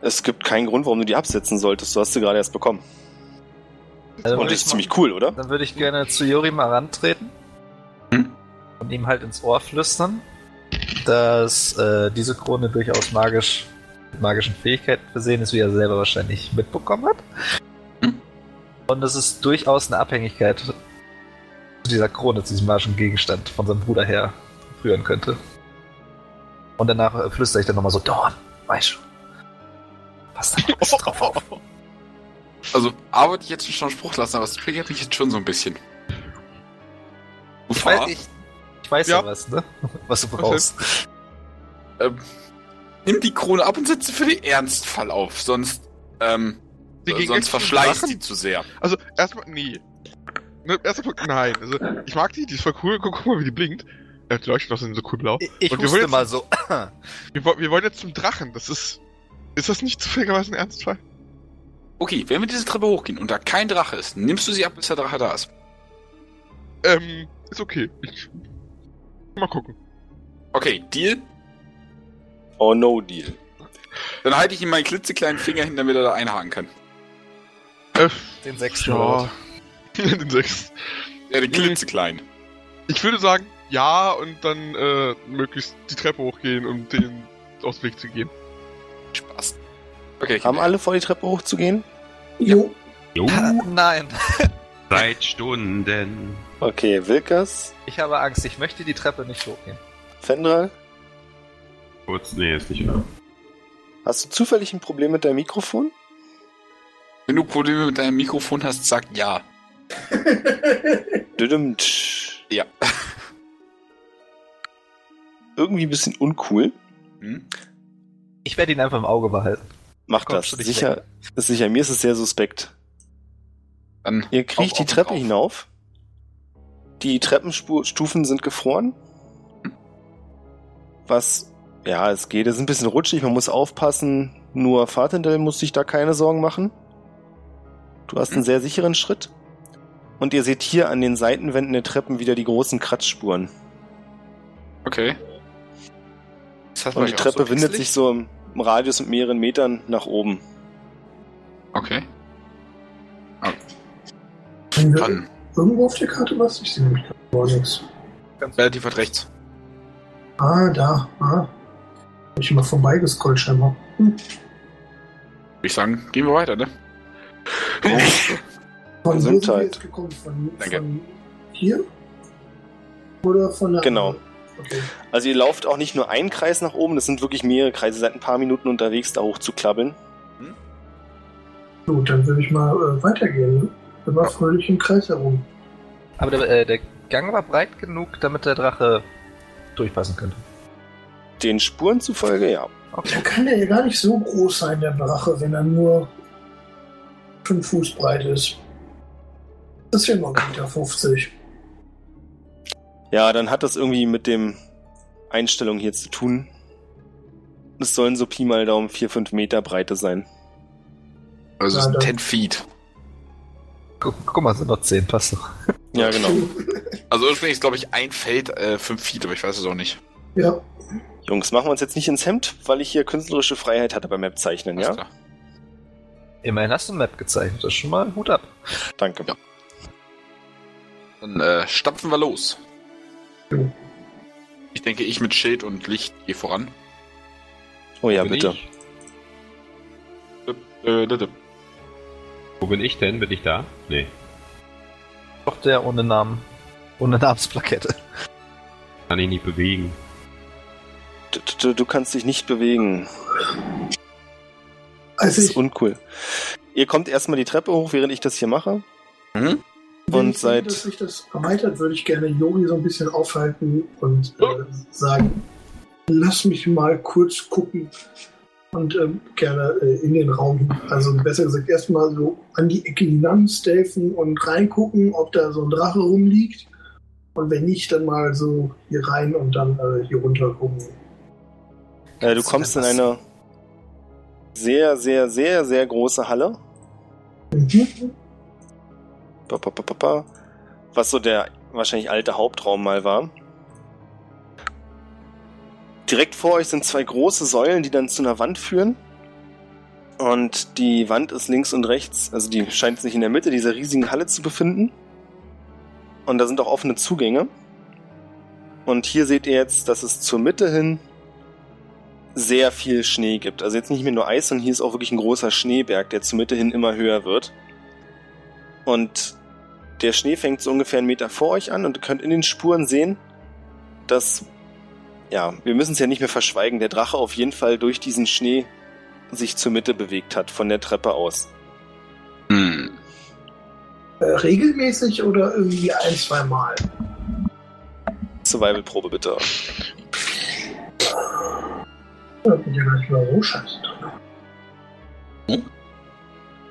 Es gibt keinen Grund, warum du die absetzen solltest. Du hast sie gerade erst bekommen. Also Und das ich ist mal- ziemlich cool, oder? Dann würde ich gerne zu Jori mal rantreten Hm? und ihm halt ins Ohr flüstern, dass äh, diese Krone durchaus magisch mit magischen Fähigkeiten versehen ist, wie er selber wahrscheinlich mitbekommen hat. Hm? Und es durchaus eine Abhängigkeit zu dieser Krone, zu diesem magischen Gegenstand von seinem Bruder her führen könnte. Und danach äh, flüstere ich dann nochmal so, Dorn, weißt schon. Pass da mal drauf auf. Also, A ich jetzt schon Spruch lassen, aber es triggert mich jetzt schon so ein bisschen. Ich Ufa, weiß, ich, ich weiß ja. Ja. was, ne? Was du brauchst. ähm, nimm die Krone ab und setze für den Ernstfall auf, sonst, ähm, Die gegen sonst verschleißt sie zu sehr. Also, erstmal, nee. Ne, Punkt, nein. Also, ich mag die, die ist voll cool. Guck, guck mal, wie die blinkt. Äh, die leuchtet auch so cool blau. Ich, ich Und wir wollen mal jetzt- so. Wir, wir wollen jetzt zum Drachen. Das ist. Ist das nicht zufälligerweise ein Ernstfall? Okay, wenn wir diese Treppe hochgehen und da kein Drache ist, nimmst du sie ab, bis der Drache da ist. Ähm, ist okay. Ich, mal gucken. Okay, Deal. Oh no, Deal. Dann halte ich ihm meinen klitzekleinen Finger hin, damit er da einhaken kann. Äh, Den sechsten ja. Den sechs. Ja, den klitzekleinen. Ich würde sagen, ja, und dann äh, möglichst die Treppe hochgehen, um den aus dem Weg zu gehen. Spaß. Okay, Haben alle vor, die Treppe hochzugehen? Jo, Jo, Nein. seit Stunden. Okay, Wilkas, Ich habe Angst, ich möchte die Treppe nicht hochgehen. Fendral, Kurz, nee, ist nicht wahr. hast du zufällig ein Problem mit deinem Mikrofon? Wenn du Probleme mit deinem Mikrofon hast, sag ja. Düdümtsch. Ja. Irgendwie ein bisschen uncool. Hm? Ich werde ihn einfach im Auge behalten. Macht Kommst das. Sicher, ist sicher. Mir ist es sehr suspekt. Dann Ihr kriecht auf, die Treppe auf. hinauf. Die Treppenstufen sind gefroren. Was, ja, es geht. Es ist ein bisschen rutschig, man muss aufpassen. Nur Fatendell muss sich da keine Sorgen machen. Du hast einen sehr sicheren Schritt. Und ihr seht hier an den Seitenwänden der Treppen wieder die großen Kratzspuren. Okay. Und die Treppe so windet sich so im Radius mit mehreren Metern nach oben. Okay. Sehen wir Dann irgendwo auf der Karte was? Ich sehe nämlich gar nichts. relativ weit rechts. Ah, da. Ah. Hab ich mal vorbeigescrollt scheinbar. Hm. Würde ich sagen, gehen wir weiter, ne? Von wo sind wir jetzt gekommen? Von, Danke. von hier? Oder von der Genau. Okay. Also ihr lauft auch nicht nur einen Kreis nach oben, das sind wirklich mehrere Kreise. Seid ein paar Minuten unterwegs, da hoch zu klappeln. Gut, dann würde ich mal äh, weitergehen. Ne? Immer fröhlich im Kreis herum. Aber der, äh, der Gang war breit genug, damit der Drache durchpassen könnte. Den Spuren zufolge, ja. Da kann der ja gar nicht so groß sein, der Drache, wenn er nur 5 Fuß breit ist. Das wäre mal 1,50 Meter. 50. Ja, dann hat das irgendwie mit dem Einstellung hier zu tun. Es sollen so Pi mal Daumen 4, 5 Meter Breite sein. Also es Ja, sind dann- 10 Feet. Guck, guck mal, sind noch 10, passt doch. Ja, genau. Also ursprünglich ist, glaube ich, ein Feld äh, 5 Feet, aber ich weiß es auch nicht. Ja, Jungs, machen wir uns jetzt nicht ins Hemd, weil ich hier künstlerische Freiheit hatte beim Map-Zeichnen, ja? klar. Immerhin hast du ein Map gezeichnet, das ist schon mal Hut ab. Danke. Ja. Dann äh, stapfen wir los. Jo. Ich denke, ich mit Schild und Licht gehe voran. Oh ja, Bin bitte. Ich? Wo bin ich denn? Bin ich da? Nee. Doch der ohne Namen. Ohne Namensplakette. Kann ich nicht bewegen. Du, du, du kannst dich nicht bewegen. Das also ist uncool. Ihr kommt erstmal die Treppe hoch, während ich das hier mache. Mhm. wenn und seit- dass sich das erweitert, würde ich gerne Yogi so ein bisschen aufhalten und äh, sagen, lass mich mal kurz gucken und ähm, gerne äh, in den Raum, also besser gesagt erstmal so an die Ecke hinan stealthen und reingucken, ob da so ein Drache rumliegt und wenn nicht, dann mal so hier rein und dann äh, hier runter gucken. Äh, du kommst in eine sehr, sehr, sehr, sehr große Halle. Mhm. Was so der wahrscheinlich alte Hauptraum mal war. Direkt vor euch sind zwei große Säulen, die dann zu einer Wand führen. Und die Wand ist links und rechts, also die scheint sich in der Mitte dieser riesigen Halle zu befinden. Und da sind auch offene Zugänge. Und hier seht ihr jetzt, dass es zur Mitte hin sehr viel Schnee gibt. Also jetzt nicht mehr nur Eis, sondern hier ist auch wirklich ein großer Schneeberg, der zur Mitte hin immer höher wird. Und der Schnee fängt so ungefähr einen Meter vor euch an und ihr könnt in den Spuren sehen, dass, ja, wir müssen es ja nicht mehr verschweigen, der Drache auf jeden Fall durch diesen Schnee sich zur Mitte bewegt hat, von der Treppe aus. Hm. Äh, regelmäßig oder irgendwie ein, zwei Mal? Survival-Probe bitte. Drin.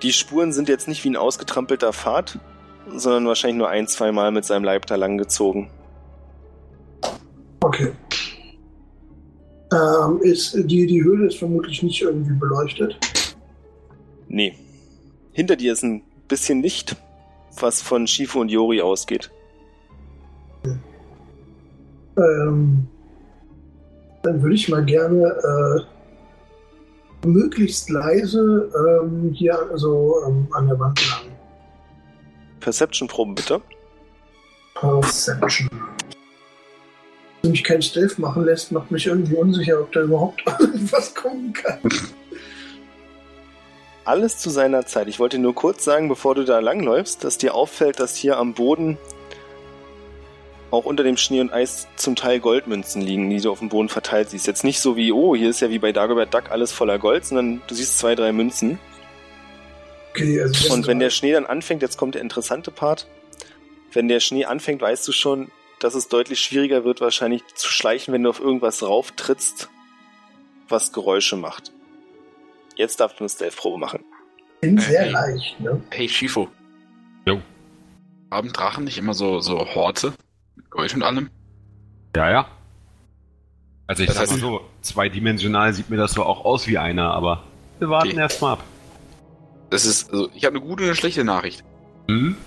Die Spuren sind jetzt nicht wie ein ausgetrampelter Pfad, sondern wahrscheinlich nur ein, zwei Mal mit seinem Leib da lang gezogen. Okay. Ähm, ist, die, die Höhle ist vermutlich nicht irgendwie beleuchtet. Nee. Hinter dir ist ein bisschen Licht, was von Shifu und Yori ausgeht. Ähm, dann würde ich mal gerne äh, möglichst leise ähm, hier also, ähm, an der Wand lang. Perception-Probe bitte. Perception. Mich kein Stealth machen lässt, macht mich irgendwie unsicher, ob da überhaupt irgendwas kommen kann. Alles zu seiner Zeit. Ich wollte nur kurz sagen, bevor du da langläufst, dass dir auffällt, dass hier am Boden auch unter dem Schnee und Eis zum Teil Goldmünzen liegen, die du auf dem Boden verteilt siehst. Jetzt nicht so wie, oh, hier ist ja wie bei Dagobert Duck alles voller Gold, sondern du siehst zwei, drei Münzen. Okay, also Und wenn der Schnee dann anfängt, jetzt kommt der interessante Part, wenn der Schnee anfängt, weißt du schon, dass es deutlich schwieriger wird, wahrscheinlich zu schleichen, wenn du auf irgendwas rauftrittst, was Geräusche macht. Jetzt darfst du eine Stealth-Probe machen. bin sehr Äh, leicht, ne? Hey, Shifo. Jo. Haben Drachen nicht immer so, so Horte? Mit Gold und allem? Ja, ja. Also ich Das sag heißt- mal so, zweidimensional sieht mir das so auch aus wie einer, aber wir warten Okay. erst mal ab. Das ist, also, ich habe eine gute und eine schlechte Nachricht. Hm?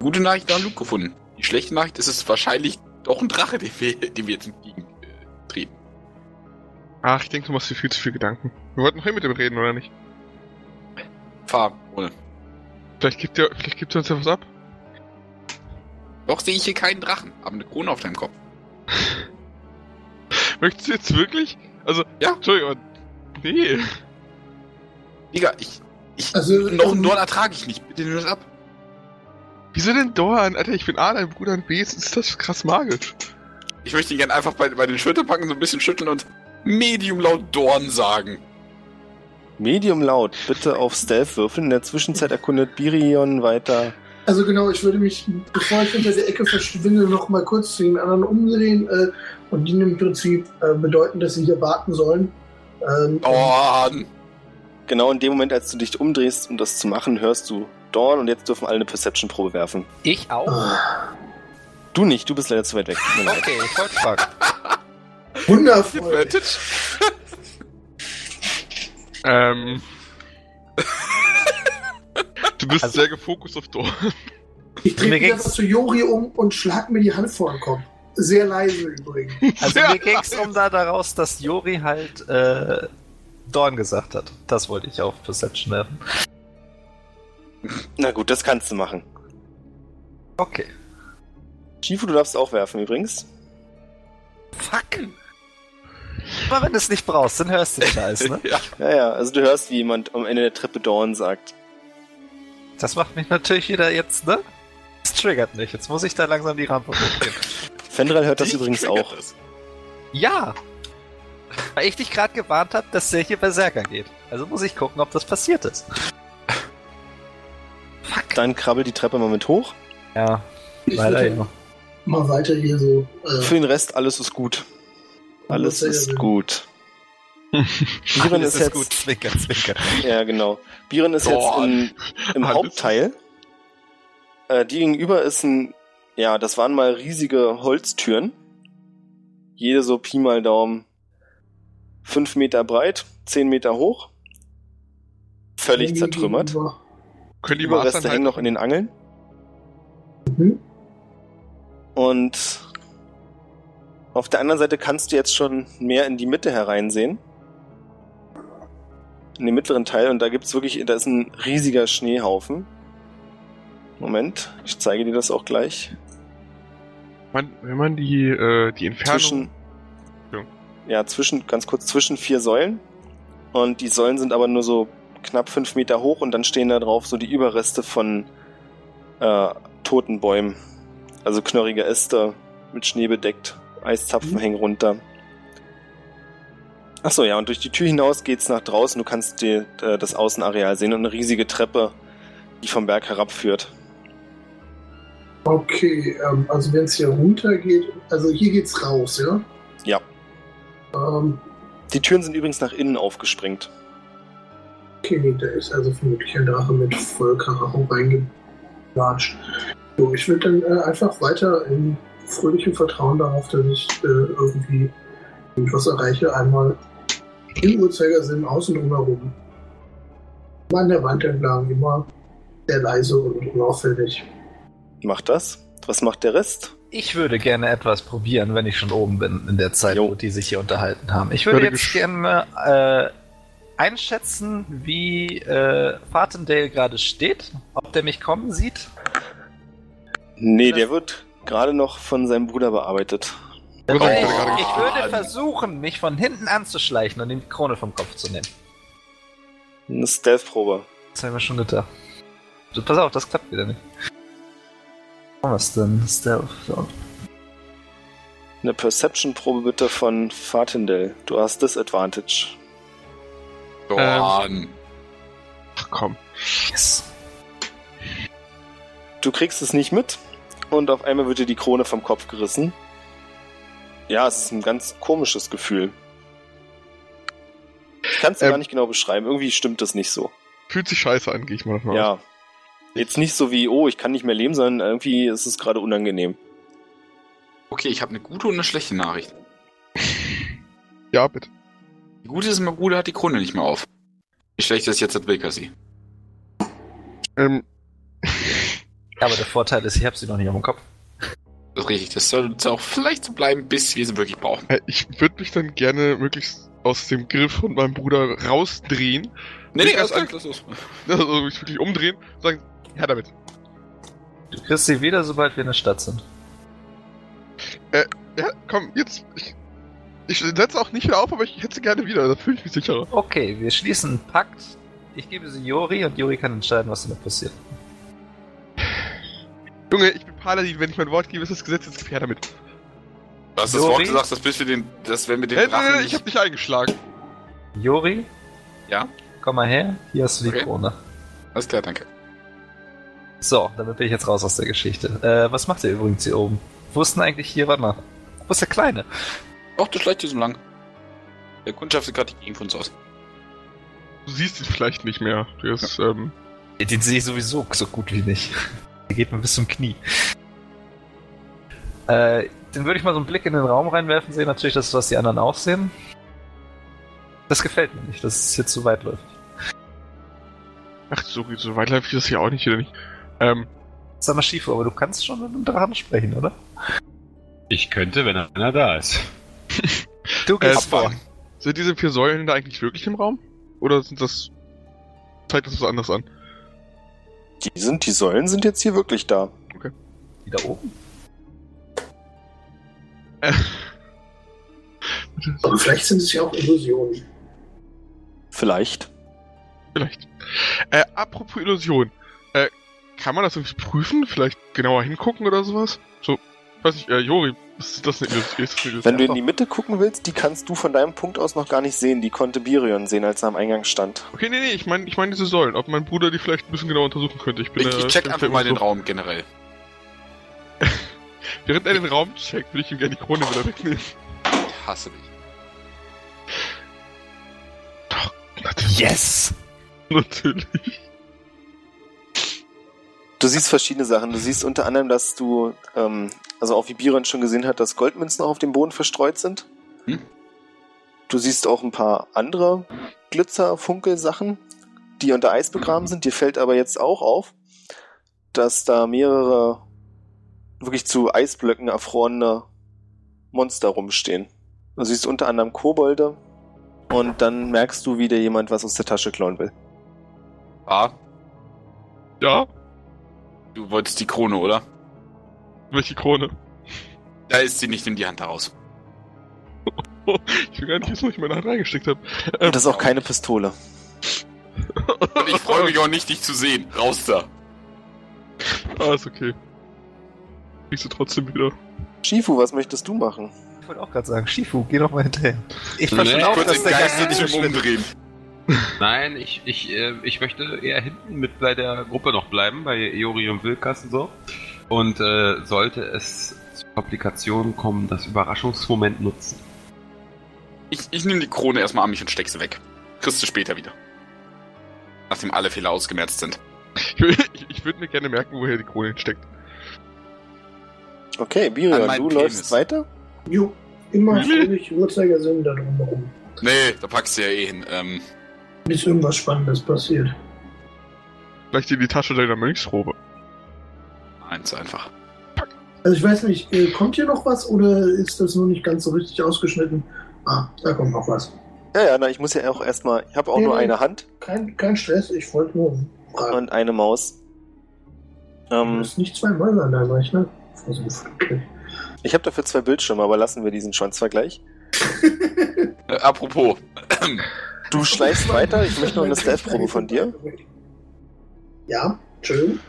Gute Nachricht, haben Luke gefunden. Die schlechte Nachricht ist es wahrscheinlich doch ein Drache, den wir, den wir jetzt entgegen äh, treten. Ach, ich denke, du machst dir viel zu viel Gedanken. Wir wollten noch hier mit dem reden, oder nicht? Fahr, ohne. Vielleicht gibt er, vielleicht gibt er uns ja was ab. Doch sehe ich hier keinen Drachen, aber eine Krone auf deinem Kopf. Möchtest du jetzt wirklich? Also, Ja. Entschuldigung, nee. Digga, ich, ich, Also, noch einen ähm, Dorn ertrage ich nicht. Bitte nimm das ab. Wieso denn Dorn? Alter, ich bin A, dein Bruder und B, ist das krass magisch. Ich möchte ihn gerne einfach bei, bei den Schultern packen, so ein bisschen schütteln und medium laut Dorn sagen. Medium laut, bitte auf Stealth würfeln. In der Zwischenzeit erkundet Birion weiter. Also genau, ich würde mich, bevor ich hinter der Ecke verschwinde, noch mal kurz zu den anderen umdrehen äh, und die im Prinzip äh, bedeuten, dass sie hier warten sollen. Ähm, Dorn! Genau in dem Moment, als du dich umdrehst, um das zu machen, hörst du Dorn und jetzt dürfen alle eine Perception-Probe werfen. Ich auch? Du nicht, du bist leider zu weit weg. Okay, ich wollte fragen. wundervoll. Ähm. du bist Also- sehr gefokust auf Dorn. Ich drehe Mir mich einfach zu Jori um und schlag mir die Hand vor den Kopf. Sehr leise übrigens. Also mir ging es um da daraus, dass Jori halt äh, Dorn gesagt hat. Das wollte ich auf Perception werfen. Na gut, das kannst du machen. Okay. Shifu, du darfst auch werfen übrigens. Fuck. Aber wenn du es nicht brauchst, dann hörst du den Scheiß, ne? ja. Ja, ja, also du hörst, wie jemand am Ende der Treppe Dorn sagt. Das macht mich natürlich wieder jetzt, ne? Das triggert mich. Jetzt muss ich da langsam die Rampe hochgehen. Fendral hört das Dich übrigens auch. das. Ja! Weil ich dich gerade gewarnt habe, dass der hier Berserker geht. Also muss ich gucken, ob das passiert ist. Fuck. Dann krabbel die Treppe mal mit hoch. Ja, Ich leider ja. mal weiter hier so. Äh, Für den Rest, alles ist gut. Alles ist gut. gut. Biren Alles ist ist jetzt, gut. Zwinker, zwinker. ja genau. Biren ist jetzt Dorn. in, im Alles Hauptteil. Äh, die gegenüber ist ein, ja, das waren mal riesige Holztüren. Jede so Pi mal Daumen fünf Meter breit, zehn Meter hoch. Völlig zertrümmert. gegenüber. Können die Überreste Maßnahmen hängen noch in den Angeln. Mhm. Und Auf der anderen Seite kannst du jetzt schon mehr in die Mitte hereinsehen. In den mittleren Teil und da gibt's wirklich, da ist ein riesiger Schneehaufen. Moment, ich zeige dir das auch gleich. Man, wenn man die, äh, die Entfernung. Zwischen, Ja. ja, zwischen, ganz kurz, zwischen vier Säulen. Und die Säulen sind aber nur so knapp fünf Meter hoch und dann stehen da drauf so die Überreste von äh, toten Bäumen. Also knorrige Äste mit Schnee bedeckt. Eiszapfen hängen runter. Achso, ja, und durch die Tür hinaus geht's nach draußen. Du kannst die, äh, das Außenareal sehen und eine riesige Treppe, die vom Berg herabführt. Okay, ähm, also wenn es hier runter geht, also hier geht's raus, ja? Ja. Ähm, Die Türen sind übrigens nach innen aufgesprengt. Okay, nee, da ist also vermutlich ein Drache mit Vollkaracho reingelatscht. So, ich würde dann äh, einfach weiter in fröhlichem Vertrauen darauf, dass ich äh, irgendwie irgendwas erreiche, einmal im Uhrzeigersinn außen drumherum. Mal an der Wand entlang, immer sehr leise und unauffällig. Macht das. Was macht der Rest? Ich würde gerne etwas probieren, wenn ich schon oben bin, in der Zeit, Jo. wo die sich hier unterhalten haben. Ich würde Würde jetzt gerne äh, einschätzen, wie äh, Fartendale gerade steht, ob der mich kommen sieht. Nee, der wird gerade noch von seinem Bruder bearbeitet. Weil ich ich, würde versuchen, mich von hinten anzuschleichen und ihm die Krone vom Kopf zu nehmen. Eine Stealth-Probe. Das habe ich mir schon gedacht. So, pass auf, das klappt wieder nicht. Was denn? Stealth. So. Eine Perception-Probe bitte von Fatindel. Du hast Disadvantage. Dorn. Ach komm. Yes. Du kriegst es nicht mit und auf einmal wird dir die Krone vom Kopf gerissen. Ja, es ist ein ganz komisches Gefühl. Ich kann es dir Ähm. gar nicht genau beschreiben. Irgendwie stimmt das nicht so. Fühlt sich scheiße an, gehe ich mal davon aus. Ja. Jetzt nicht so wie, oh, ich kann nicht mehr leben, sondern irgendwie ist es gerade unangenehm. Okay, ich habe eine gute und eine schlechte Nachricht. Ja, bitte. Die gute ist, mein Bruder hat die Krone nicht mehr auf. Wie schlecht ist jetzt das Wilkersee? Ähm, Aber der Vorteil ist, ich habe sie noch nicht auf dem Kopf. Das ist richtig. Das soll auch vielleicht so bleiben, bis wir sie wirklich brauchen. äh, ich würde mich dann gerne möglichst aus dem Griff von meinem Bruder rausdrehen. Nee, Nee, alles klar, lass los. Also mich wirklich umdrehen und sagen, ja damit. Du kriegst sie wieder, sobald wir in der Stadt sind. Ja, komm, jetzt. Ich, ich setze auch nicht wieder auf, aber ich hätte sie gerne wieder, da fühle ich mich sicherer. Okay, wir schließen einen Pakt. Ich gebe sie Jori und Jori kann entscheiden, was damit passiert. Junge, ich bin Paladin, wenn ich mein Wort gebe, ist das Gesetz jetzt her damit. Du hast das Jori? Wort gesagt, dass bis wir den, dass wenn wir den Äh, Drachen äh, nicht- ich hab dich eingeschlagen. Jori, Ja? komm mal her. Hier hast du die Okay. Krone. Alles klar, danke. So, damit bin ich jetzt raus aus der Geschichte. Äh, was macht ihr übrigens hier oben? Wo ist denn eigentlich hier, warte mal. Wo ist der Kleine? Och, das schleicht hier so lang. Der kundschaftet gerade die Gegend von uns aus. Du siehst ihn vielleicht nicht mehr. Der ist, ähm, Den sehe ich sowieso so gut wie nicht. Der geht mir bis zum Knie. Äh, dann würde ich mal so einen Blick in den Raum reinwerfen, sehe natürlich, das ist, was die anderen auch sehen. Das gefällt mir nicht, das ist jetzt zu weitläufig. ach, so, so weit läuft das hier auch nicht wieder nicht. Ähm, Sag mal, Schifo, aber du kannst schon mit einem Drachen sprechen, oder? Ich könnte, wenn einer da ist. Du Äh, gehst vor. Abfahren. sind diese vier Säulen da eigentlich wirklich im Raum? Oder sind das. Zeigt das was anderes an? Die sind, die Säulen sind jetzt hier wirklich da. Die da oben? Äh, Aber vielleicht sind es ja auch Illusionen. Vielleicht. vielleicht. Äh, apropos Illusion. Äh, kann man das irgendwie prüfen? Vielleicht genauer hingucken oder sowas? So, weiß nicht, äh, Jori, ist das eine Illusion? Ist das eine Illusion? Wenn du in die Mitte gucken willst, die kannst du von deinem Punkt aus noch gar nicht sehen. Die konnte Birion sehen, als er am Eingang stand. Okay, nee, nee, ich meine ich mein diese Säulen. Ob mein Bruder die vielleicht ein bisschen genauer untersuchen könnte. Ich bin Ich, ich check einfach mal den Raum generell. Während er den Raum checkt, will ich ihm gerne die Krone wieder wegnehmen. Ich hasse dich. Yes! Natürlich. Du siehst verschiedene Sachen. Du siehst unter anderem, dass du, ähm, also auch wie Biron schon gesehen hat, dass Goldmünzen noch auf dem Boden verstreut sind. Hm. Du siehst auch ein paar andere Glitzer-Funkel-Sachen, die unter Eis begraben sind. Dir fällt aber jetzt auch auf, dass da mehrere wirklich zu Eisblöcken erfrorene Monster rumstehen. Du siehst unter anderem Kobolde und dann merkst du, wie dir jemand was aus der Tasche klauen will. Ah, Ja, du wolltest die Krone, oder? welche Krone? Da ist sie nicht in die Hand heraus. Ich will gar nicht wissen, was ich in meine Hand reingesteckt habe. Ähm, Und das ist auch keine Pistole. Und ich freue mich auch nicht, dich zu sehen. Raus da. Ah, ist okay. Kriegst du trotzdem wieder. Shifu, was möchtest du machen? Ich wollte auch gerade sagen, Shifu, geh doch mal hinterher. Ich fand Nee, schon dass der Geist nicht Umdrehen. Nein, ich, ich, äh, ich möchte eher hinten mit bei der Gruppe noch bleiben, bei Eori und Wilkas und so. Und äh, sollte es zu Komplikationen kommen, das Überraschungsmoment nutzen. Ich, ich nehme die Krone erstmal an mich und steck sie weg. Kriegst du später wieder. Nachdem alle Fehler ausgemerzt sind. Ich, würde mir gerne merken, woher die Krone steckt. Okay, Birion, du Penis. läufst weiter? Jo, immer fröhlich Uhrzeigersinn da drumherum. Nee, da packst du ja eh hin. Ähm, Bis irgendwas Spannendes passiert. Vielleicht in die Tasche deiner Mönchsrobe. eins einfach. Also ich weiß nicht, äh, kommt hier noch was oder ist das nur nicht ganz so richtig ausgeschnitten? Ah, da kommt noch was. Ja, ja, na, ich muss ja auch erstmal. Ich habe auch Nee, nur eine Hand Kein, kein Stress, ich wollte nur fragen. und eine Maus. Du Ähm, hast nicht zwei Mäuler an deinem Rechner? Versuch. Okay. ich habe dafür zwei Bildschirme, aber lassen wir diesen Schwanzvergleich. Äh, apropos. Du schleichst weiter, ich möchte noch eine Stealth-Probe von dir. Ja, Entschuldigung.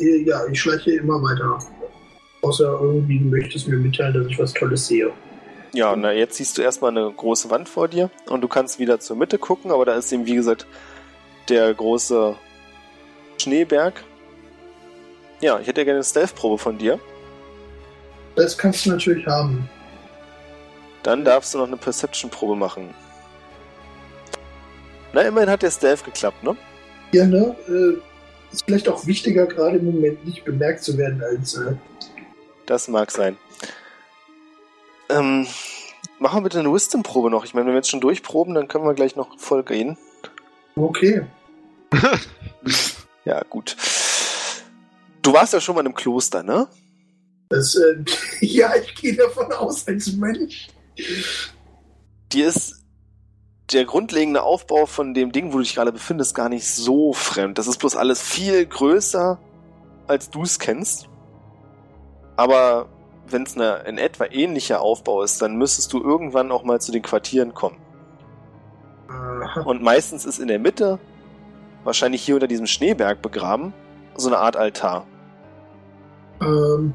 Äh, Ja, ich schleiche immer weiter. Außer irgendwie du möchtest mir mitteilen, dass ich was Tolles sehe. Ja, na, jetzt siehst du erstmal eine große Wand vor dir und du kannst wieder zur Mitte gucken, aber da ist eben, wie gesagt, der große Schneeberg. Ja, ich hätte gerne eine Stealth-Probe von dir. Das kannst du natürlich haben. Dann darfst du noch eine Perception-Probe machen. Na, immerhin hat der Stealth geklappt, ne? Ja, ne? Äh, ist vielleicht auch wichtiger, gerade im Moment nicht bemerkt zu werden, als äh, Das mag sein. Ähm, machen wir bitte eine Wisdom-Probe noch. Ich meine, wenn wir jetzt schon durchproben, dann können wir gleich noch voll gehen. okay. Ja, gut. Du warst ja schon mal im Kloster, ne? Das, äh, ja, ich gehe davon aus, als Mensch. Dir ist der grundlegende Aufbau von dem Ding, wo du dich gerade befindest, gar nicht so fremd. Das ist bloß alles viel größer, als du es kennst. Aber wenn es ein etwa ähnlicher Aufbau ist, dann müsstest du irgendwann auch mal zu den Quartieren kommen. Und meistens ist in der Mitte, wahrscheinlich hier unter diesem Schneeberg begraben, so eine Art Altar. Ähm,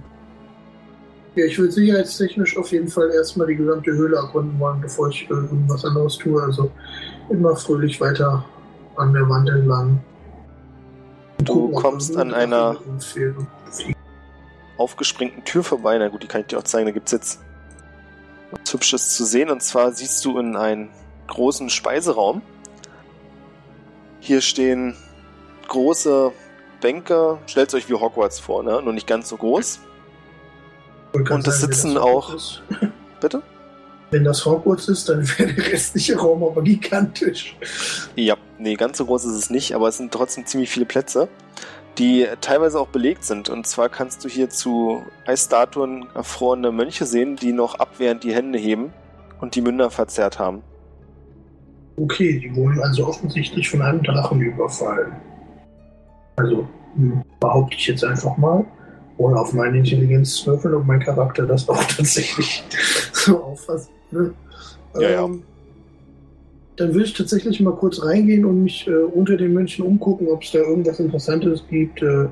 ja, ich will sicherheitstechnisch auf jeden Fall erstmal die gesamte Höhle erkunden wollen, bevor ich äh, irgendwas anderes tue. Also immer fröhlich weiter an der Wand entlang. Du kommst an einer- aufgespringten Tür vorbei. Na gut, die kann ich dir auch zeigen. Da gibt's jetzt was Hübsches zu sehen. Und zwar siehst du in einen großen Speiseraum. Hier stehen große Bänke. Stellt euch wie Hogwarts vor, ne? Nur nicht ganz so groß. Und das sagen, wenn sitzen das auch- ist. Bitte? Wenn das Hogwarts ist, dann wäre der restliche Raum aber gigantisch. Ja, nee, ganz so groß ist es nicht, aber es sind trotzdem ziemlich viele Plätze, die teilweise auch belegt sind. Und zwar kannst du hier zu Eisstatuen erfrorene Mönche sehen, die noch abwehrend die Hände heben und die Münder verzerrt haben. Okay, die wurden also offensichtlich von einem Drachen überfallen. Also, hm, behaupte ich jetzt einfach mal, ohne auf meine Intelligenz zu würfeln, ob mein Charakter das auch tatsächlich so auffasst. Ne? Ja, ja. Ähm, Dann würde ich tatsächlich mal kurz reingehen und mich äh, unter den Mönchen umgucken, ob es da irgendwas Interessantes gibt, äh,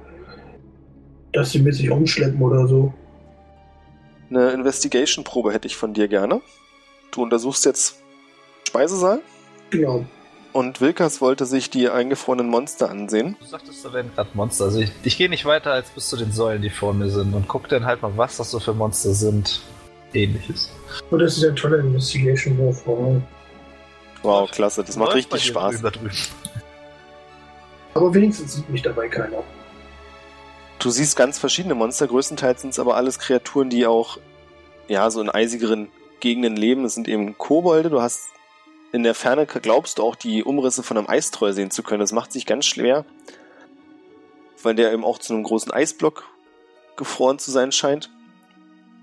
dass sie mit sich umschleppen oder so. Eine Investigation-Probe hätte ich von dir gerne. Du untersuchst jetzt Speisesaal Genau. Und Wilkas wollte sich die eingefrorenen Monster ansehen. Du sagtest, da wären gerade Monster. Also ich, ich gehe nicht weiter als bis zu den Säulen, die vor mir sind und guck dann halt mal, was das so für Monster sind. Ähnliches. Und das ist ein toller Investigation-Wurf. Wow. Wow, klasse, das macht richtig Spaß. Aber wenigstens sieht mich dabei keiner. Du siehst ganz verschiedene Monster, größtenteils sind es aber alles Kreaturen, die auch ja so in eisigeren Gegenden leben. Es sind eben Kobolde. Du hast in der Ferne glaubst du auch die Umrisse von einem Eistroll sehen zu können. Das macht sich ganz schwer, weil der eben auch zu einem großen Eisblock gefroren zu sein scheint.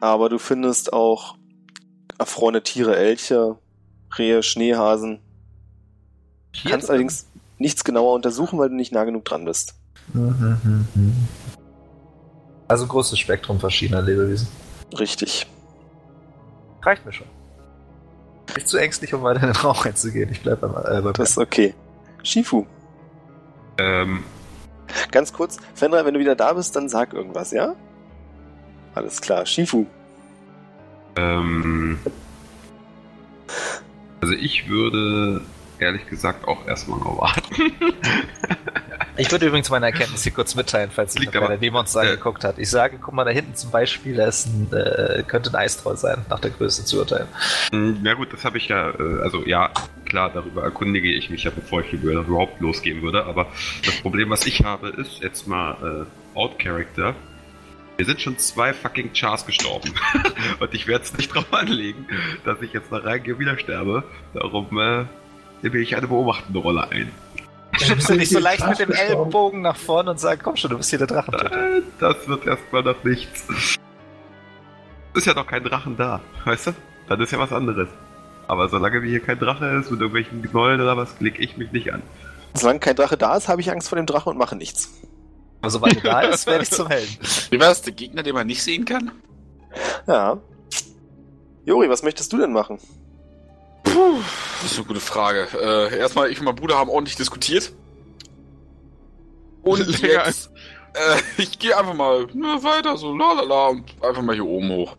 Aber du findest auch erfrorene Tiere, Elche, Rehe, Schneehasen. Hier Kannst allerdings nichts genauer untersuchen, weil du nicht nah genug dran bist. Also ein großes Spektrum verschiedener Lebewesen. Richtig. Reicht mir schon. Nicht zu ängstlich, um weiter in den Rauch reinzugehen. Ich bleib beim, äh, beim Das ist okay. Shifu, Ähm, ganz kurz. Fenrir, wenn du wieder da bist, dann sag irgendwas, ja? Alles klar. Shifu. ähm, also ich würde ehrlich gesagt auch erstmal noch warten. Ich würde übrigens meine Erkenntnis hier kurz mitteilen, falls sich Liegt noch aber- keiner Demons äh, angeguckt hat. Ich sage, guck mal da hinten zum Beispiel, da ist ein, äh, könnte ein Eistroll sein, nach der Größe zu urteilen. Hm, Ja gut, das habe ich ja, äh, also ja, klar, darüber erkundige ich mich ja, bevor ich über- überhaupt losgehen würde, aber das Problem, was ich habe, ist jetzt mal äh, Out Character. Mir sind schon zwei fucking Chars gestorben. Und ich werde es nicht drauf anlegen, dass ich jetzt da reingehe und wieder sterbe. Darum äh, nehme ich eine beobachtende Rolle ein. Schiebst du nicht so leicht mit dem. Ellenbogen nach vorne und sagst, komm schon, du bist hier der Drachen. Äh, das wird erstmal noch nichts. Ist ja noch kein Drachen da, weißt du? Dann ist ja was anderes. Aber solange wie hier kein Drache ist mit irgendwelchen Knollen oder was, klicke ich mich nicht an. Solange kein Drache da ist, habe ich Angst vor dem Drachen und mache nichts. Aber sobald er da ist, werde ich zum Helden. Wie war das, der Gegner, den man nicht sehen kann? Ja. Jori, was möchtest du denn machen? Puh, das ist eine gute Frage. Äh, erstmal, ich und mein Bruder haben ordentlich diskutiert. Und Länger jetzt, äh, ich gehe einfach mal ne, weiter, so lalala, und einfach mal hier oben hoch.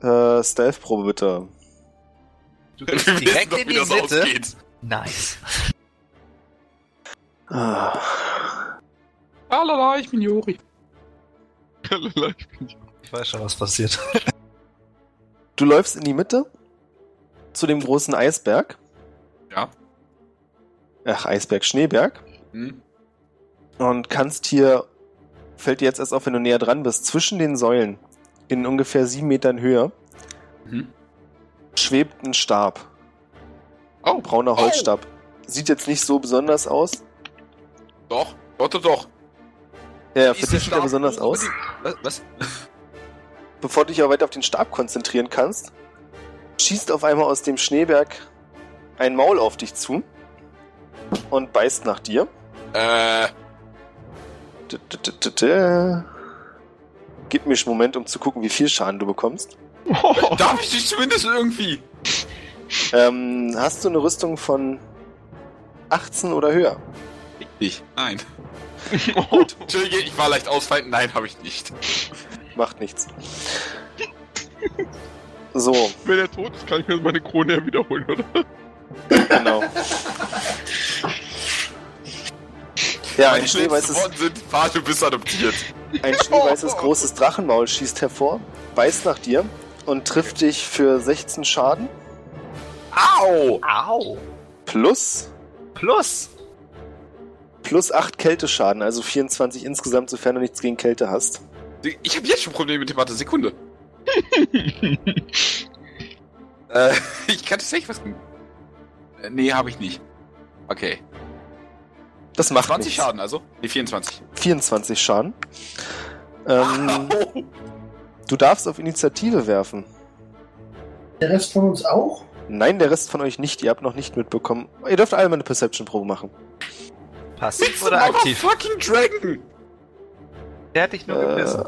Äh, Stealth-Probe bitte. Du gehst direkt doch, in die das Mitte. ausgeht. Nice. Ah. Lalala, ich bin Jori. Lalala, ich bin- Ich weiß schon, was passiert. Du läufst in die Mitte zu dem großen Eisberg. Ja. Ach, Eisberg, Schneeberg. Hm? Und kannst hier, fällt dir jetzt erst auf, wenn du näher dran bist, zwischen den Säulen, in ungefähr sieben Metern Höhe, Mhm. schwebt ein Stab. Oh, Ein brauner Holzstab. Sieht jetzt nicht so besonders aus. doch, doch, doch. Ja, für dich sieht er besonders aus. was? Bevor du dich aber weiter auf den Stab konzentrieren kannst, schießt auf einmal aus dem Schneeberg ein Maul auf dich zu und beißt nach dir. Äh, Gib mir einen Moment, um zu gucken, wie viel Schaden du bekommst. darf ich dich zumindest irgendwie? Ähm, hast du eine Rüstung von 18 oder höher? Ich? Nein. Gut, Entschuldige, ich war leicht ausfallend. Nein, habe ich nicht. Macht nichts. So, Wenn er tot ist, kann ich mir meine Krone ja wiederholen, oder? genau. Ja, ein schneeweißes, sind, Vater, du bist adoptiert. ein schneeweißes großes Drachenmaul schießt hervor, beißt nach dir und trifft dich für 16 Schaden Au! Au. plus Plus. plus 8 Kälteschaden, also 24 insgesamt, sofern du nichts gegen Kälte hast. Ich habe jetzt schon Probleme mit dem Mathe. Sekunde. äh, ich kann tatsächlich was... Äh, nee, habe ich nicht. Okay. Das macht 20 nichts. Schaden also? Nee, 24. 24 Schaden. Ähm, du darfst auf Initiative werfen. Der Rest von uns auch? Nein, der Rest von euch nicht. Ihr habt noch nicht mitbekommen. Ihr dürft alle mal eine Perception-Probe machen. Passiv oder aktiv? fucking Dragon! Der hat dich nur Äh, gebissen.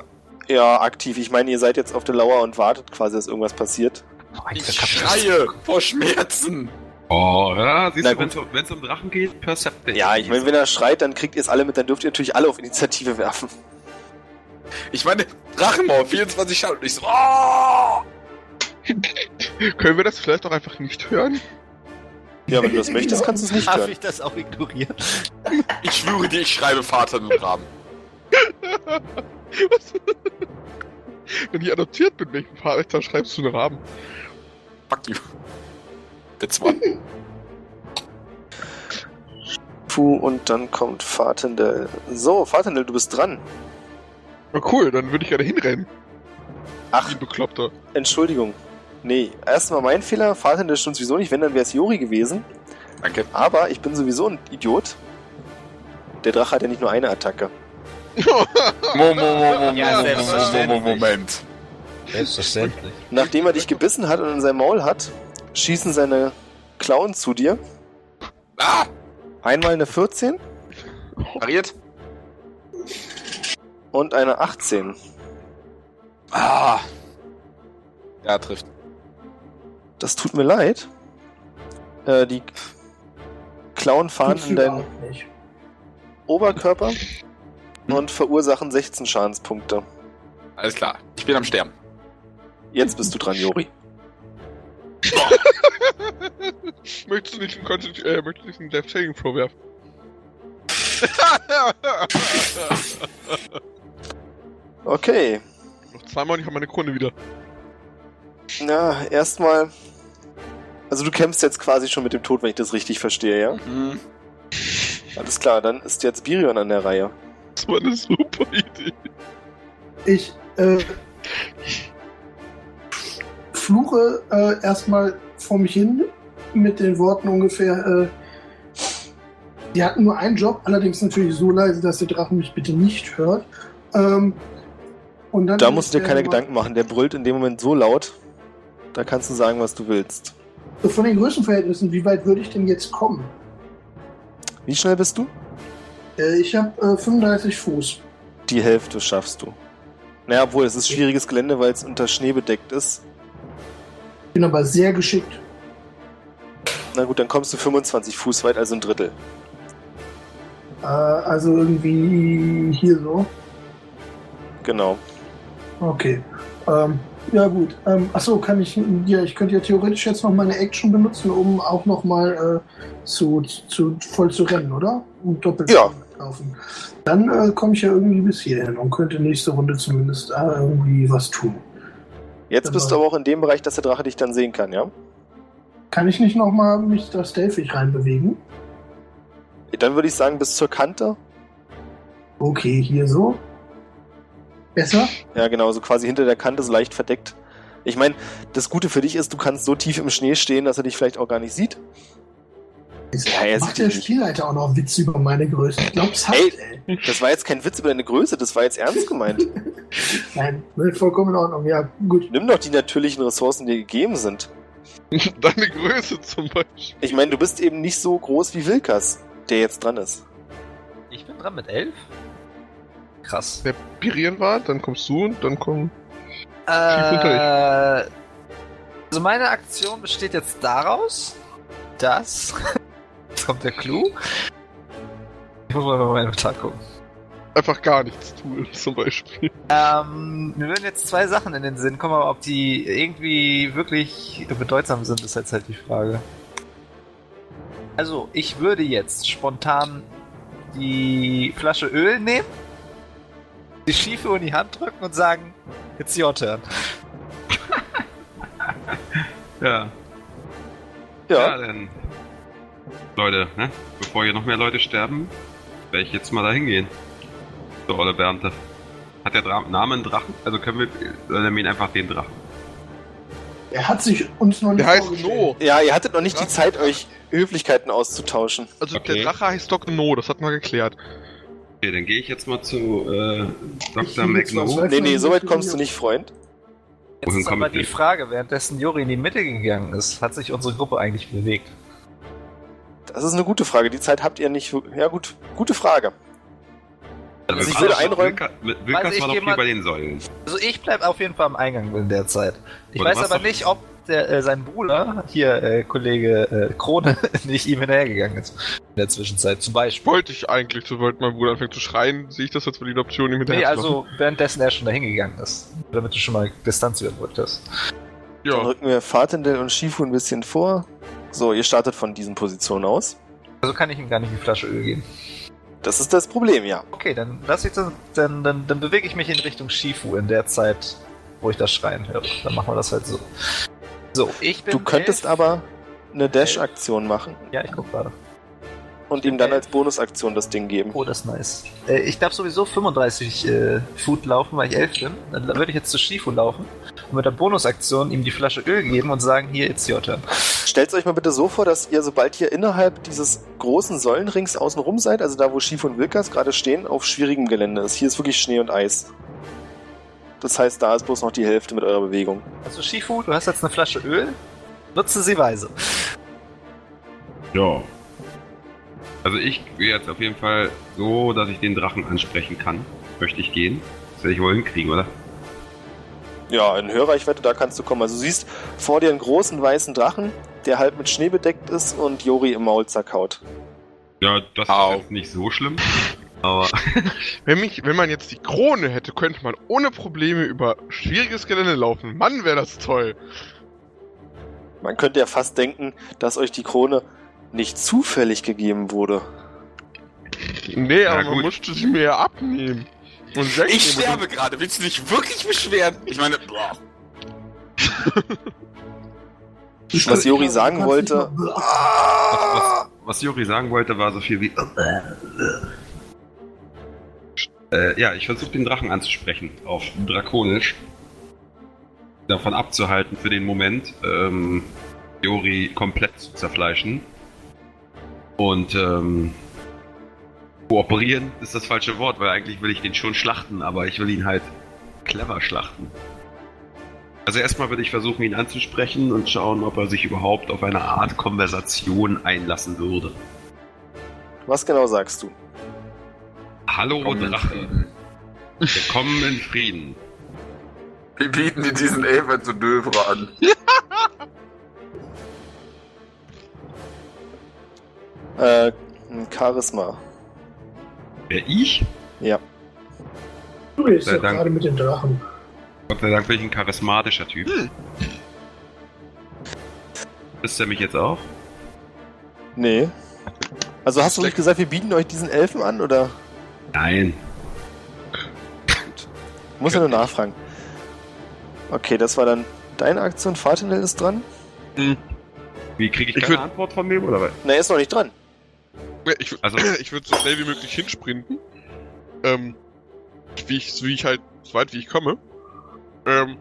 Ja, aktiv. Ich meine, ihr seid jetzt auf der Lauer und wartet quasi, dass irgendwas passiert. Oh Ich schreie vor Schmerzen. Oh, ja, siehst Na du, gut. wenn es um Drachen geht, Perceptive. Ja, ich meine, wenn er schreit, dann kriegt ihr es alle mit, dann dürft ihr natürlich alle auf Initiative werfen. Ich meine, Drachenmaul, 24 Schaden. Und ich so, oh! Können wir das vielleicht auch einfach nicht hören? Ja, wenn du das möchtest, kannst du es nicht Darf hören. ich das auch ignorieren? Ich schwöre dir, ich schreibe Vater im Rahmen. Was? Wenn ich adoptiert bin, welchen Vater schreibst du einen Rahmen? Fuck you. That's one. Puh, und dann kommt Fatendel. So, Fatendel, du bist dran. Na cool, dann würde ich gerne hinrennen. Ach, Wie ein Bekloppter. Entschuldigung. Nee, erstmal mein Fehler. Fatendel stimmt sowieso nicht. Wenn, dann wäre es Jori gewesen. Danke. Aber ich bin sowieso ein Idiot. Der Drache hat ja nicht nur eine Attacke. Mo, mo, mo, mo, Ja, mo, mo, selbstverständlich. mo, mo, Moment. Selbstverständlich. Nachdem er dich gebissen hat und in sein Maul hat, schießen seine Klauen zu dir. Ah! Einmal eine 14 Pariert. und eine 18. Ah! Ja, trifft. Das tut mir leid. Äh, die Klauen fahren in deinen. Oberkörper und verursachen 16 Schadenspunkte. Alles klar. Ich bin am Sterben. Jetzt bist du dran, Jori. Möchtest du nicht einen, Consti- äh, möchtest du nicht einen Death Saving werfen? Okay. Noch zweimal und ich habe meine Krone wieder. Na, erstmal. Also du kämpfst jetzt quasi schon mit dem Tod, wenn ich das richtig verstehe, ja? Hm. Alles klar, dann ist jetzt Birion an der Reihe. Das war eine super Idee. Ich äh, fluche äh, erstmal vor mich hin mit den Worten ungefähr, äh, die hatten nur einen Job, allerdings natürlich so leise, dass der Drache mich bitte nicht hört. Ähm, und dann Da musst du dir keine Gedanken machen, der brüllt in dem Moment so laut. Da kannst du sagen, was du willst. Von den Größenverhältnissen, wie weit würde ich denn jetzt kommen? Wie schnell bist du? Äh, ich habe äh, 35 Fuß. Die Hälfte schaffst du. Naja, obwohl es ist schwieriges Gelände, weil es unter Schnee bedeckt ist. Bin aber sehr geschickt. Na gut, dann kommst du 25 Fuß weit, also ein Drittel. Äh, also irgendwie hier so. Genau. Okay. Ähm, ja gut. Ähm, achso, kann ich. Ja, ich könnte ja theoretisch jetzt noch meine Action benutzen, um auch noch mal äh, zu, zu voll zu rennen, oder? Um doppelt Ja. zu laufen. Dann äh, komme ich ja irgendwie bis hierhin und könnte nächste Runde zumindest äh, irgendwie was tun. Jetzt bist du aber auch in dem Bereich, dass der Drache dich dann sehen kann, ja? Kann ich nicht noch mal mich da stealthig reinbewegen? Dann würde ich sagen, bis zur Kante. Okay, hier so. Besser? Ja, genau, so quasi hinter der Kante, so leicht verdeckt. Ich meine, das Gute für dich ist, du kannst so tief im Schnee stehen, dass er dich vielleicht auch gar nicht sieht. Ja, er macht sieht der. Spielleiter auch noch Witze über meine Größe. Ich glaub's halt, Ey. ey. Das war jetzt kein Witz über deine Größe, das war jetzt ernst gemeint. Nein, ne, vollkommen in Ordnung. Ja, gut. Nimm doch die natürlichen Ressourcen, die dir gegeben sind. Deine Größe zum Beispiel. Ich meine, du bist eben nicht so groß wie Wilkas, der jetzt dran ist. Ich bin dran mit elf. Krass. Der Pirieren war, dann kommst du und dann komm. Äh, also meine Aktion besteht jetzt daraus, dass. Jetzt kommt der Clou. Ich muss mal bei meinem Tag gucken. Einfach gar nichts tun, zum Beispiel. Ähm, mir würden jetzt zwei Sachen in den Sinn kommen, aber ob die irgendwie wirklich bedeutsam sind, ist jetzt halt die Frage. Also, ich würde jetzt spontan die Flasche Öl nehmen, die Schiefe in die Hand drücken und sagen, it's your turn. Ja. Ja, Ja, dann. Leute, ne? Bevor hier noch mehr Leute sterben, werde ich jetzt mal da hingehen. So, Olle Bernte. Hat der Dra Name einen Drachen? Also können wir, wir ihn einfach den Drachen. Er hat sich uns noch nicht Der heißt. No. ja, ihr hattet noch nicht die Drache. Zeit, euch Höflichkeiten auszutauschen. Also Okay. der Drache heißt Doc No, das hat man geklärt. Okay, dann gehe ich jetzt mal zu äh, Dr. Ich zwar Nee, nee, so weit kommst du nicht, Freund. Jetzt Wohin ist aber ich die? Frage, währenddessen Juri in die Mitte gegangen ist, hat sich unsere Gruppe eigentlich bewegt? Das ist eine gute Frage. Die Zeit habt ihr nicht. Ja, gut. Gute Frage. Also ich Wilkas- würde einräumen- Wilka- Wilkas Also ich war doch mal- bei den Säulen. Also ich bleib auf jeden Fall am Eingang in der Zeit. Ich du weiß aber nicht, ob der, äh, sein Bruder, hier äh, Kollege äh, Krone, nicht ihm hinterhergegangen ist. In der Zwischenzeit zum Beispiel. Wollte ich eigentlich, sobald mein Bruder anfängt zu schreien, sehe ich das als valide Option, ihm hinterher Nee, also währenddessen er schon dahin gegangen ist. Damit du schon mal Distanz überbrückt hast. Dann Ja, rücken wir Fatendel und Shifu ein bisschen vor. So, ihr startet von diesen Positionen aus. Also kann ich ihm gar nicht die Flasche Öl geben. Das ist das Problem, ja. Okay, dann lass ich das, dann, dann, dann bewege ich mich in Richtung Shifu in der Zeit, wo ich das Schreien höre. Dann machen wir das halt so. So, ich bin. Du könntest elf. aber eine Dash-Aktion machen Ja, ich guck gerade. und ihm dann elf. als Bonusaktion das Ding geben. Oh, das ist nice. Äh, ich darf sowieso 35 äh, Foot laufen, weil ich 11 bin. Dann würde ich jetzt zu Shifu laufen und mit der Bonusaktion ihm die Flasche Öl geben und sagen, hier, it's your turn. Stellt euch mal bitte so vor, dass ihr, sobald ihr innerhalb dieses großen Säulenrings außenrum seid, also da, wo Shifu und Wilkas gerade stehen, auf schwierigem Gelände ist. Hier ist wirklich Schnee und Eis. Das heißt, da ist bloß noch die Hälfte mit eurer Bewegung. Also Shifu, du hast jetzt eine Flasche Öl. Nutze sie weise. Ja. Also ich gehe jetzt auf jeden Fall so, dass ich den Drachen ansprechen kann. Möchte ich gehen. Das werde ich wohl hinkriegen, oder? Ja, in Hörreichweite, da kannst du kommen. Also du siehst vor dir einen großen weißen Drachen, der halb mit Schnee bedeckt ist und Jori im Maul zerkaut. Ja, das Au. ist jetzt nicht so schlimm. Aber Wenn, mich, wenn man jetzt die Krone hätte, könnte man ohne Probleme über schwieriges Gelände laufen. Mann, wäre das toll. Man könnte ja fast denken, dass euch die Krone nicht zufällig gegeben wurde. Nee, aber man musste sie mir ja abnehmen. Ich sterbe gerade. Willst du dich wirklich beschweren? Ich meine, boah. Was Jori sagen wollte, mal- was, was Juri sagen wollte, war so viel wie. Äh, ja, ich versuche den Drachen anzusprechen, auf Drakonisch. Davon abzuhalten für den Moment, ähm, Jori komplett zu zerfleischen. Und ähm, kooperieren ist das falsche Wort, weil eigentlich will ich den schon schlachten, aber ich will ihn halt clever schlachten. Also erstmal würde ich versuchen, ihn anzusprechen und schauen, ob er sich überhaupt auf eine Art Konversation einlassen würde. was genau sagst du? Hallo Komm in Drache, willkommen in Frieden. Wir bieten dir diesen Elfer zu Dövre an. Äh, ein Charisma. Wer ich? Ja. Du bist Sei ja Dank. gerade mit den Drachen. Gott sei Dank bin ich ein charismatischer Typ. Ist er mich jetzt auch? Nee. Also hast du nicht gesagt, wir bieten euch diesen Elfen an, oder? Nein. Muss ja nur nachfragen. Okay, das war dann deine Aktion. Fatinel ist dran. Wie kriege ich Ich keine würd- Antwort von dem oder was? Na, er ist noch nicht dran. Ja, ich, Also- ich würde so schnell wie möglich hinsprinten. Ähm, wie ich, wie ich halt, so weit wie ich komme. Ähm,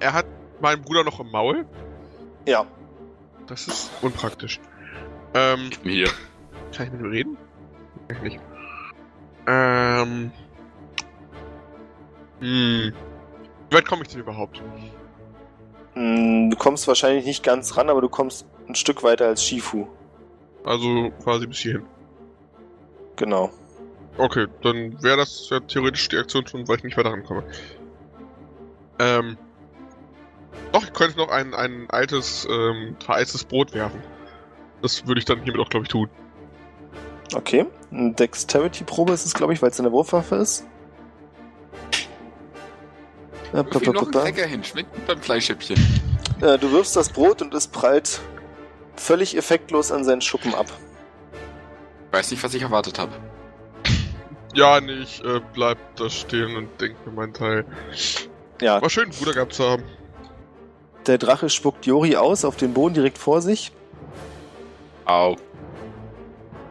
er hat meinen Bruder noch im Maul. Ja. Das ist unpraktisch. Ähm, Hier. kann ich mit ihm reden? Ich nicht. Ähm, hm. Wie weit komme ich denn überhaupt? Hm, Du kommst wahrscheinlich nicht ganz ran, aber du kommst ein Stück weiter als Shifu. Also quasi bis hierhin. Genau. Okay, dann wäre das ja theoretisch die Aktion schon, weil ich nicht weiter rankomme. Ähm. Doch, ich könnte noch ein, ein altes, ähm, vereistes Brot werfen. Das würde ich dann hiermit auch, glaube ich, tun. Okay. Eine Dexterity-Probe ist es, glaube ich, weil es eine Wurfwaffe ist. Wirf ihm noch einen pa- pa- Cracker hin. Schmeckt beim Fleischhäppchen. Äh, du wirfst das Brot und es prallt völlig effektlos an seinen Schuppen ab. Weiß nicht, was ich erwartet habe. Ja, nee, ich äh, bleib da stehen und denk mir meinen Teil. Ja, War schön, Bruder gehabt zu haben. der Drache spuckt Jori aus auf den Boden direkt vor sich Au.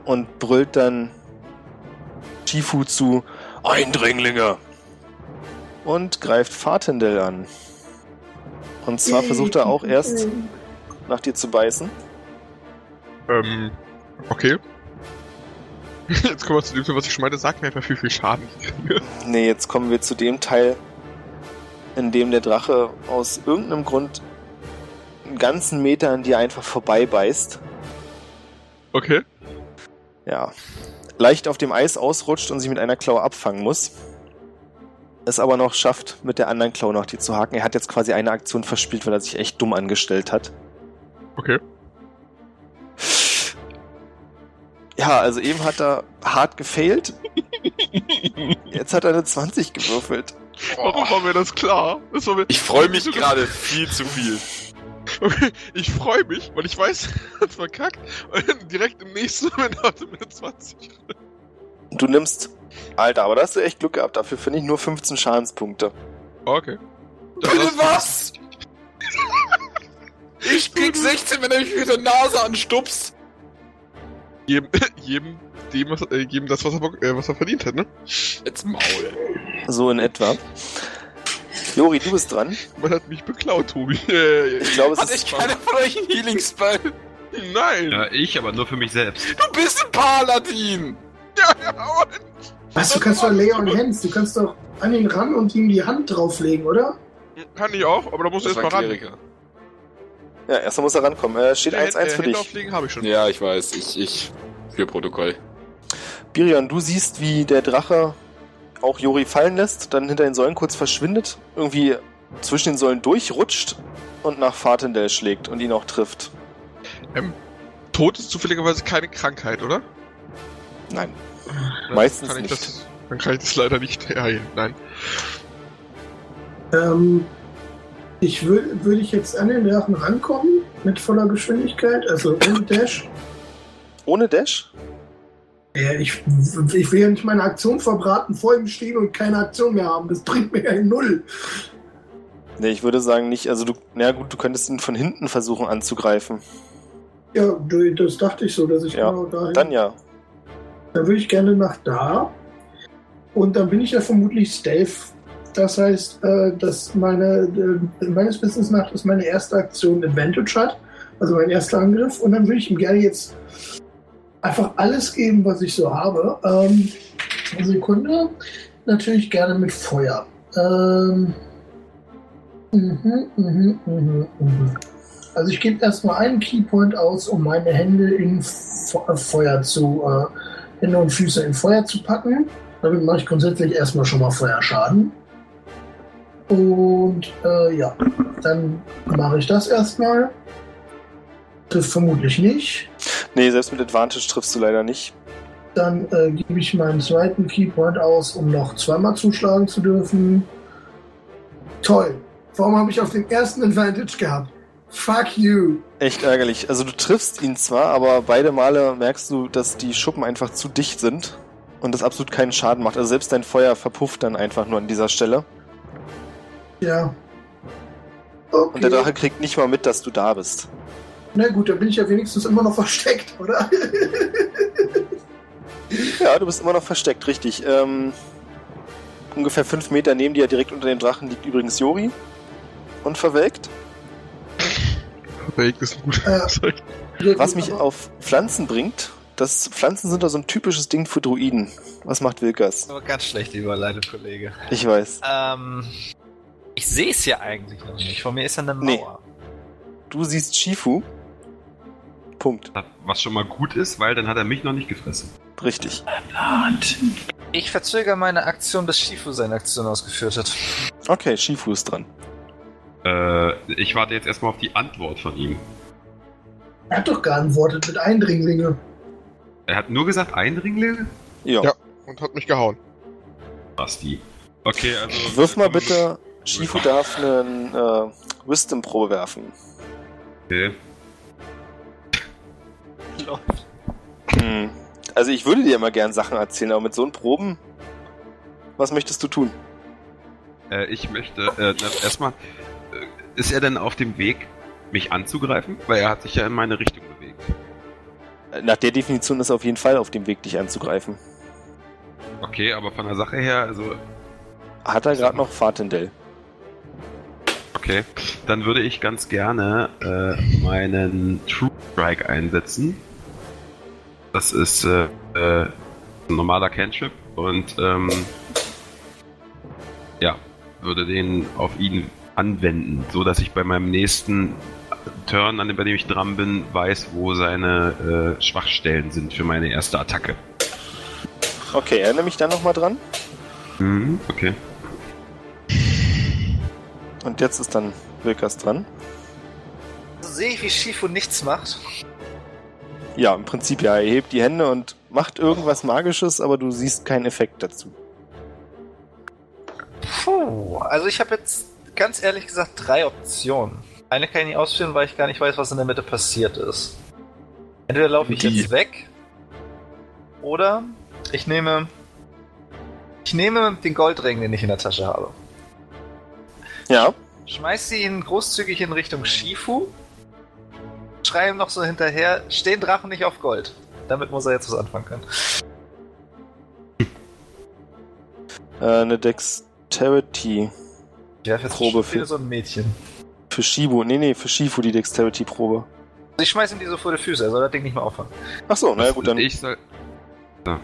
Und brüllt dann Shifu zu Eindringlinge und greift Fatendel an. Und zwar versucht er auch erst nach dir zu beißen. Ähm, okay. Jetzt kommen wir zu dem, Teil, was ich schon meinte. Sag mir einfach, wie viel Schaden ich kriege. Nee, jetzt kommen wir zu dem Teil, in dem der Drache aus irgendeinem Grund einen ganzen Meter an dir einfach vorbei beißt. Okay. Ja. Leicht auf dem Eis ausrutscht und sich mit einer Klaue abfangen muss. Es aber noch schafft, mit der anderen Klaue nach dir zu haken. Er hat jetzt quasi eine Aktion verspielt, weil er sich echt dumm angestellt hat. Okay. Ja, also eben hat er hart gefailt. Jetzt hat er eine 20 gewürfelt. Warum war mir das klar? Das war mir Ich freue mich gerade viel zu viel. Okay, ich freue mich, weil ich weiß, hat's verkackt. Und direkt im nächsten Moment hatte mir 20. Du nimmst. Alter, aber da hast du echt Glück gehabt. Dafür finde ich nur 15 Schadenspunkte. Okay. Ja, Bitte das- was? Ich krieg 16, wenn er mich mit der Nase anstupst. Jedem, jedem, dem, was, äh, jedem das, was er, äh, was er verdient hat, ne? Jetzt Maul. So in etwa. Jori, du bist dran. Man hat mich beklaut, Tobi. Äh, Ich glaube, es Hat ist. echt keiner von euch einen Healing Spell? Nein! Ja, ich, aber nur für mich selbst. Du bist ein Paladin! Ja, ja, und Was, du kannst doch Leon Hens, du kannst doch an ihn ran und ihm die Hand drauflegen, oder? Kann ich auch, aber da musst du Das erst war mal ran. Kleriker. Ja, erstmal muss er rankommen. Äh, steht 1-1 für dich. habe ich schon. Ja, ich weiß. Ich, ich. Für Protokoll. Birion, du siehst, wie der Drache auch Jori fallen lässt, dann hinter den Säulen kurz verschwindet, irgendwie zwischen den Säulen durchrutscht und nach Fatendell schlägt und ihn auch trifft. Tod ist zufälligerweise keine Krankheit, oder? Nein. Dann Meistens kann ich nicht. Das, dann kann ich das leider nicht heilen. Nein. Ähm, ich würde würd ich jetzt an den Drachen rankommen mit voller Geschwindigkeit, also ohne Dash. Ohne Dash? Ich, ich will ja nicht meine Aktion verbraten, vor ihm stehen und keine Aktion mehr haben. Das bringt mir ja null. Nee, ich würde sagen nicht. Also du, na gut, du könntest ihn von hinten versuchen anzugreifen. Ja, das dachte ich so, dass ich Ja, genau dahin. Dann ja. Dann würde ich gerne nach da. Und dann bin ich ja vermutlich Stealth. Das heißt, äh, dass meine, äh, meines Wissens nach, dass meine erste Aktion Advantage hat. Also mein erster Angriff. Und dann würde ich ihm gerne jetzt einfach alles geben, was ich so habe. Ähm, eine Sekunde. Natürlich gerne mit Feuer. Ähm, mhm, mhm, mhm, mhm. Also ich gebe erstmal einen Keypoint aus, um meine Hände in äh, Feuer zu, äh, Hände und Füße in Feuer zu packen. Damit mache ich grundsätzlich erstmal schon mal Feuerschaden. Und äh, ja, dann mache ich das erstmal. Trifft vermutlich nicht. Nee, selbst mit Advantage triffst du leider nicht. Dann äh, gebe ich meinen zweiten Keypoint aus, um noch zweimal zuschlagen zu dürfen. Toll. Warum habe ich auf den ersten Advantage gehabt? Fuck you. Echt ärgerlich. Also du triffst ihn zwar, aber beide Male merkst du, dass die Schuppen einfach zu dicht sind und das absolut keinen Schaden macht. Also selbst dein Feuer verpufft dann einfach nur an dieser Stelle. Ja. Okay. Und der Drache kriegt nicht mal mit, dass du da bist. Na gut, dann bin ich ja wenigstens immer noch versteckt, oder? Ja, du bist immer noch versteckt, richtig. Ähm, ungefähr fünf Meter neben dir, direkt unter dem Drachen, liegt übrigens Jori. Und verwelkt. Verwelkt ist ein guter Äh. Was mich auf Pflanzen bringt, das Pflanzen sind da so ein typisches Ding für Druiden. Was macht Wilkers? Aber ganz schlecht Überleitung, Kollege. Ich weiß. Ähm, ich sehe es ja eigentlich noch nicht. Vor mir ist ja eine Nee. Mauer. Du siehst Shifu. Punkt. Was schon mal gut ist, weil dann hat er mich noch nicht gefressen. Richtig. Ich verzögere meine Aktion, bis Shifu seine Aktion ausgeführt hat. Okay, Shifu ist dran. Äh, ich warte jetzt erstmal auf die Antwort von ihm. Er hat doch geantwortet mit Eindringlinge. Er hat nur gesagt, Eindringlinge? Ja. Ja. Und hat mich gehauen. Basti. Okay, also. Wirf mal bitte. Shifu darf einen äh, Wisdom-Probe werfen. Okay. Hm. Also ich würde dir immer gern Sachen erzählen, aber mit so einen Proben, was möchtest du tun? Äh, ich möchte äh, erstmal. Äh, ist er denn auf dem Weg, mich anzugreifen? Weil er hat sich ja in meine Richtung bewegt. Nach der Definition ist er auf jeden Fall auf dem Weg, dich anzugreifen. Okay, aber von der Sache her, also. Hat er gerade noch Fatendell? Okay. Dann würde ich ganz gerne äh, meinen True Strike einsetzen. Das ist äh, äh, ein normaler Cantrip und ähm, ja, würde den auf ihn anwenden, so dass ich bei meinem nächsten Turn, an dem, bei dem ich dran bin, weiß, wo seine äh, Schwachstellen sind für meine erste Attacke. Okay, erinnere mich dann nochmal dran. Mhm, okay. Und jetzt ist dann Wilkas dran. So sehe ich, wie Shifu nichts macht. Ja, im Prinzip ja. Er hebt die Hände und macht irgendwas Magisches, aber du siehst keinen Effekt dazu. Puh, also ich habe jetzt ganz ehrlich gesagt drei Optionen. Eine kann ich nicht ausführen, weil ich gar nicht weiß, was in der Mitte passiert ist. Entweder laufe ich Die. jetzt weg oder ich nehme ich nehme den Goldring, den ich in der Tasche habe. Ja, Schmeiß sie ihn großzügig in Richtung Shifu. Schrei ihm noch so hinterher, stehen Drachen nicht auf Gold. Damit muss er jetzt was anfangen können. äh, eine Dexterity werfe jetzt Probe für- so ein Mädchen. für Shibu. Nee, nee, für Shifu die Dexterity-Probe. Ich schmeiß ihm die so vor die Füße, er soll das Ding nicht mehr auffangen. Ach so, na ja, gut, dann. Ich soll. So.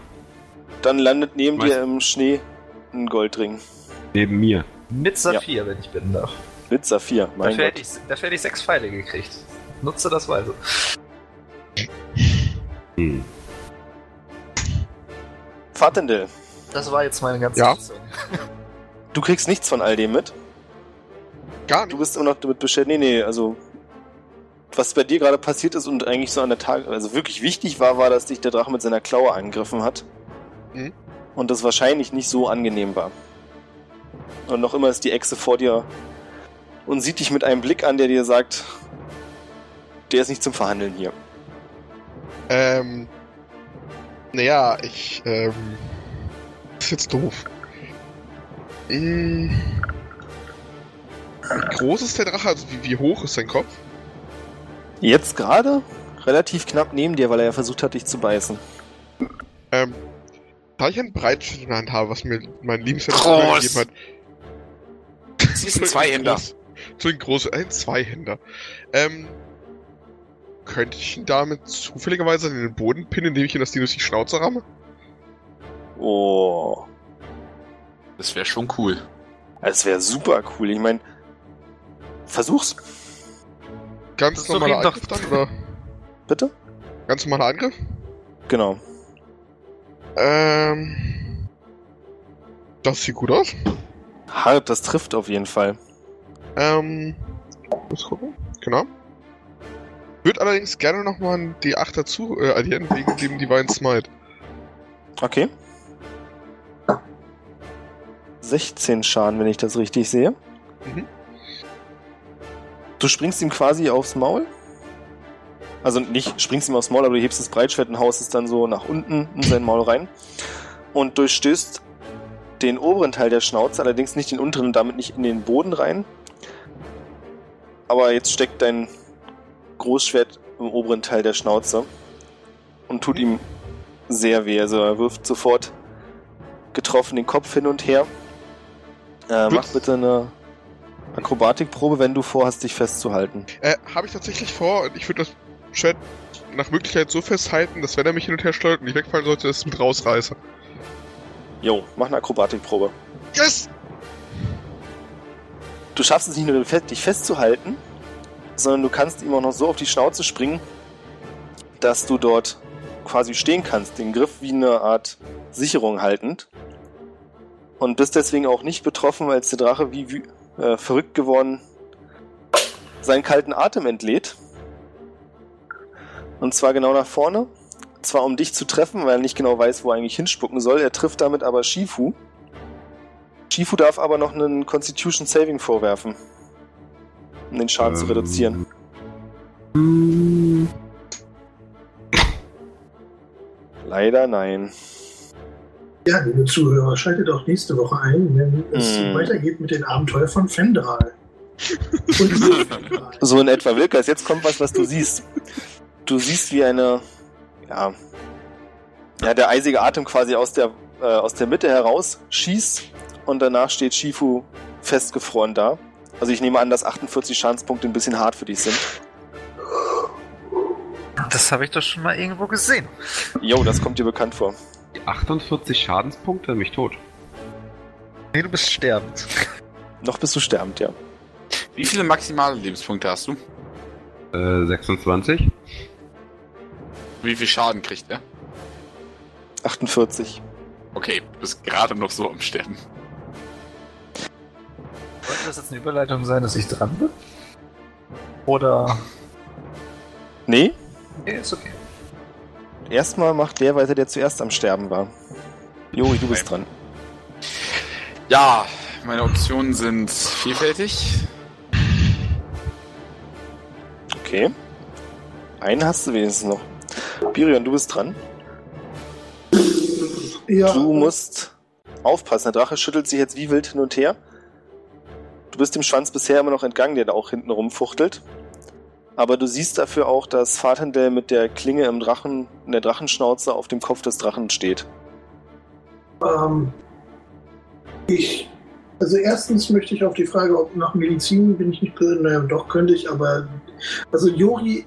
Dann landet neben Meister. dir im Schnee ein Goldring. Neben mir. Mit Saphir, wenn ich bitten darf. Mit Saphir, mein Dafür hätte, Gott. ich, dafür hätte ich sechs Pfeile gekriegt. Nutze das weise. Hm. Fatendel, Das war jetzt meine ganze Ja. Du kriegst nichts von all dem mit. Gar Du nicht. bist immer noch damit beschäftigt. Nee, nee, also. Was bei dir gerade passiert ist und eigentlich so an der Tag, also wirklich wichtig war, war, dass dich der Drache mit seiner Klaue angegriffen hat. Mhm. Und das wahrscheinlich nicht so angenehm war. Und noch immer ist die Echse vor dir und sieht dich mit einem Blick an, der dir sagt, der ist nicht zum Verhandeln hier. Ähm. Naja, ich, ähm. Das ist jetzt doof. Hm. Wie groß ist der Drache? Also wie, wie hoch ist sein Kopf? Jetzt gerade relativ knapp neben dir, weil er ja versucht hat, dich zu beißen. Ähm. Da ich ein Breitschild in der Hand habe, was mir mein Groß. gegeben hat. Sie ist ein Zweihänder. Zu ein großer, ein Zweihänder. Ähm. Könnte ich ihn damit zufälligerweise in den Boden pinnen, indem ich ihn das Ding durch die Schnauze ramme? Oh. Das wäre schon cool. Das wäre super cool. Ich meine, versuch's. Ganz normaler Angriff dann, oder? Bitte? Ganz normaler Angriff? Genau. Ähm. Das sieht gut aus. Hart, das trifft auf jeden Fall. Ähm. Muss gucken. Genau. Würde allerdings gerne nochmal ein D8 dazu äh, addieren, wegen dem Divine Smite. Okay. 16 Schaden, wenn ich das richtig sehe. Mhm. Du springst ihm quasi aufs Maul. Also nicht springst ihm aufs Maul, aber du hebst das Breitschwert und haust es dann so nach unten in sein Maul rein. Und durchstößt den oberen Teil der Schnauze, allerdings nicht den unteren und damit nicht in den Boden rein. Aber jetzt steckt dein Großschwert im oberen Teil der Schnauze und tut ihm sehr weh. Also er wirft sofort getroffen den Kopf hin und her. Äh, mach bitte eine Akrobatikprobe, wenn du vorhast, dich festzuhalten. Äh, habe ich tatsächlich vor und ich würde das Schwert nach Möglichkeit so festhalten, dass wenn er mich hin und her steuert und ich wegfallen sollte, es mit rausreiße. Jo, mach eine Akrobatikprobe. Yes! Du schaffst es nicht nur, dich festzuhalten, sondern du kannst ihm auch noch so auf die Schnauze springen, dass du dort quasi stehen kannst, den Griff wie eine Art Sicherung haltend. Und bist deswegen auch nicht betroffen, als der Drache wie, wie äh, verrückt geworden seinen kalten Atem entlädt. Und zwar genau nach vorne. Zwar um dich zu treffen, weil er nicht genau weiß, wo er eigentlich hinspucken soll. Er trifft damit aber Shifu. Shifu darf aber noch einen Constitution Saving vorwerfen, um den Schaden zu Ähm, reduzieren. Leider nein. Ja, liebe Zuhörer, schaltet auch nächste Woche ein, wenn es Mm. weitergeht mit den Abenteuern von Fendral. So in etwa, Wilkas, jetzt kommt was, was du siehst. Du siehst, wie eine, ja, ja, der eisige Atem quasi aus der, äh, aus der Mitte heraus schießt und danach steht Shifu festgefroren da. Also ich nehme an, dass 48 Schadenspunkte ein bisschen hart für dich sind. Das habe ich doch schon mal irgendwo gesehen. Jo, das kommt dir bekannt vor. Die 48 Schadenspunkte, mich tot. Nee, du bist sterbend. Noch bist du sterbend, ja. Wie viele maximale Lebenspunkte hast du? Äh, 26. Wie viel Schaden kriegt er? 48. Okay, du bist gerade noch so am Sterben. Sollte das jetzt eine Überleitung sein, dass ich dran bin? Oder. Nee, Nee, ist okay. erstmal macht der weiter, der zuerst am Sterben war. Juri, du bist dran. Ja, meine Optionen sind vielfältig. Okay. Einen hast du wenigstens noch. Birion, du bist dran. Ja, Du musst aufpassen. Der Drache schüttelt sich jetzt wie wild hin und her. Du bist dem Schwanz bisher immer noch entgangen, der da auch hinten rumfuchtelt. Aber du siehst dafür auch, dass Fatendel mit der Klinge im Drachen, in der Drachenschnauze auf dem Kopf des Drachen steht. Ähm, ich, also erstens möchte ich auf die Frage, ob nach Medizin bin ich nicht drin, naja, doch könnte ich, aber also Jori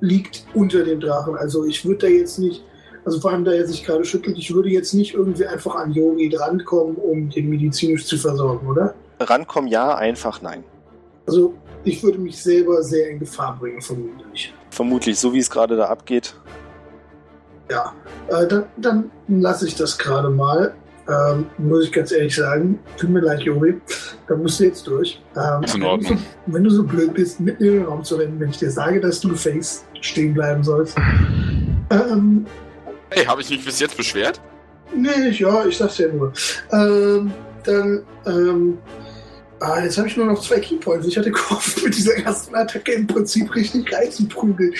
liegt unter dem Drachen, also ich würde da jetzt nicht Also vor allem, da er sich gerade schüttelt, ich würde jetzt nicht irgendwie einfach an Yogi drankommen, um den medizinisch zu versorgen, oder? Rankommen ja, einfach nein. Also ich würde mich selber sehr in Gefahr bringen, vermutlich. Vermutlich, so wie es gerade da abgeht. Ja, äh, dann, dann lasse ich das gerade mal. Ähm, muss ich ganz ehrlich sagen, tut mir leid, Juri, da musst du jetzt durch. Ähm, Ist in wenn, du Ordnung. so, wenn du so blöd bist, mitten in den Raum zu rennen, wenn ich dir sage, dass du gefälligst stehen bleiben sollst. Ähm, Hey, habe ich mich bis jetzt beschwert? nee, ich- ja, ich sag's ja nur. Ähm, dann, ähm, ah, jetzt habe ich nur noch zwei Keypoints. Ich hatte gehofft, mit dieser ersten Attacke im Prinzip richtig reinzuprügeln.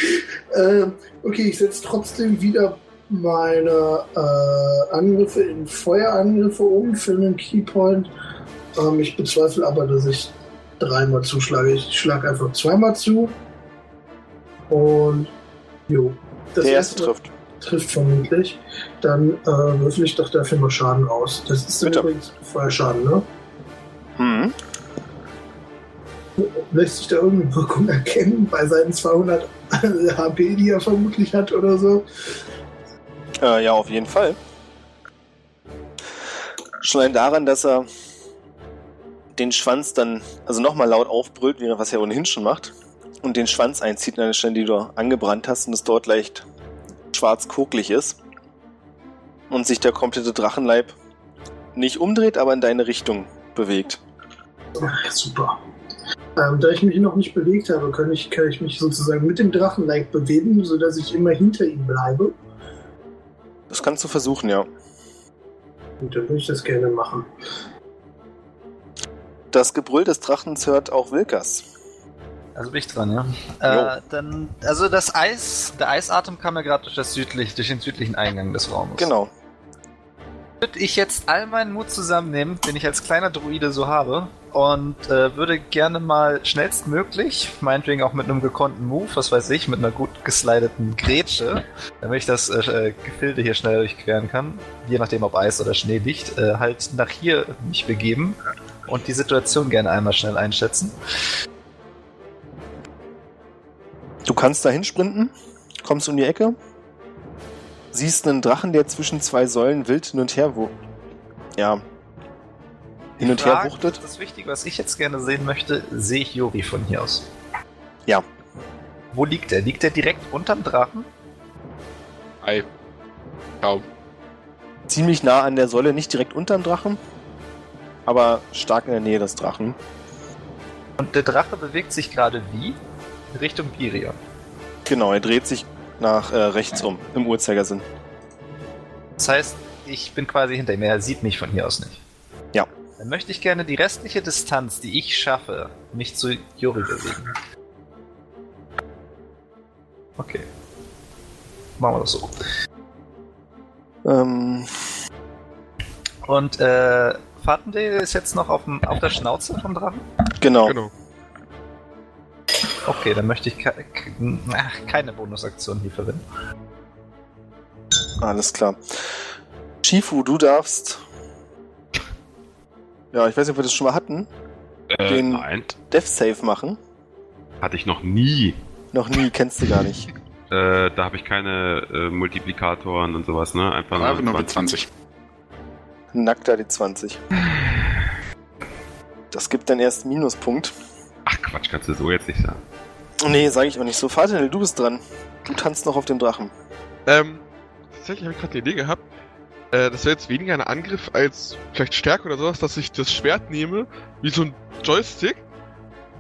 Ähm, okay, ich setze trotzdem wieder meine äh, Angriffe in Feuerangriffe um für einen Keypoint. Ähm, ich bezweifle aber, dass ich dreimal zuschlage. Ich schlage einfach zweimal zu. Und jo. Das Der erste trifft. trifft vermutlich. Dann äh, würfel ich doch dafür mal Schaden aus. Das ist übrigens Feuerschaden, ne? Hm. Lässt sich da irgendeine Wirkung erkennen bei seinen 200 HP, die er vermutlich hat oder so? Äh, ja, auf jeden Fall. Schon allein daran, dass er den Schwanz dann, also nochmal laut aufbrüllt, was er ohnehin schon macht, und den Schwanz einzieht an eine Stelle, die du angebrannt hast und es dort leicht schwarz-koklig ist. Und sich der komplette Drachenleib nicht umdreht, aber in deine Richtung bewegt. Ach, super. Ähm, da ich mich noch nicht bewegt habe, kann ich, kann ich mich sozusagen mit dem Drachenleib bewegen, sodass ich immer hinter ihm bleibe. Das kannst du versuchen, ja. Und dann würde ich das gerne machen. Das Gebrüll des Drachens hört auch Wilkas. Also bin ich dran, ja. Äh, dann, also das Eis, der Eisatem kam ja gerade durch das südlich, durch den südlichen Eingang des Raumes. Genau. Würde ich jetzt all meinen Mut zusammennehmen, den ich als kleiner Druide so habe, und äh, würde gerne mal schnellstmöglich, meinetwegen auch mit einem gekonnten Move, was weiß ich, mit einer gut geslideten Grätsche, damit ich das äh, äh, Gefilde hier schnell durchqueren kann, je nachdem ob Eis oder Schnee liegt, äh, halt nach hier mich begeben und die Situation gerne einmal schnell einschätzen. Du kannst dahin sprinten, kommst um die Ecke, siehst einen Drachen, der zwischen zwei Säulen wild hin und her wo ja, hin und her wuchtet. Das Wichtige, was ich jetzt gerne sehen möchte, sehe ich Jori von hier aus. Ja. Wo liegt er? Liegt er direkt unterm Drachen? Ei. Kaum. Ziemlich nah an der Säule, nicht direkt unterm Drachen, aber stark in der Nähe des Drachen. Und der Drache bewegt sich gerade wie? Richtung Birion. Genau, er dreht sich nach äh, rechts um, im Uhrzeigersinn. Das heißt, ich bin quasi hinter ihm. Er sieht mich von hier aus nicht. Ja. Dann möchte ich gerne die restliche Distanz, die ich schaffe, mich zu Jori bewegen. Okay. Machen wir das so. Ähm, Und äh, Fatendale ist jetzt noch auf, dem, auf der Schnauze vom Drachen? genau. Genau. Okay, dann möchte ich ke ach, keine Bonusaktion hier verwenden. Alles klar. Shifu, du darfst. Ja, ich weiß nicht, ob wir das schon mal hatten. Äh, Den- nein, Death Save machen. hatte ich noch nie. Noch nie, kennst du gar nicht. Äh, da habe ich keine äh, Multiplikatoren und sowas, ne? Einfach Einfach nur mit 20. Nackter die 20. Das gibt dann erst Minuspunkt. Ach Quatsch, kannst du so jetzt nicht sagen. Nee, sage ich auch nicht so. Vater, du bist dran. Du tanzt noch auf dem Drachen. Ähm, tatsächlich habe ich gerade eine Idee gehabt. Äh, das wäre jetzt weniger ein Angriff als vielleicht Stärke oder sowas, dass ich das Schwert nehme, wie so ein Joystick,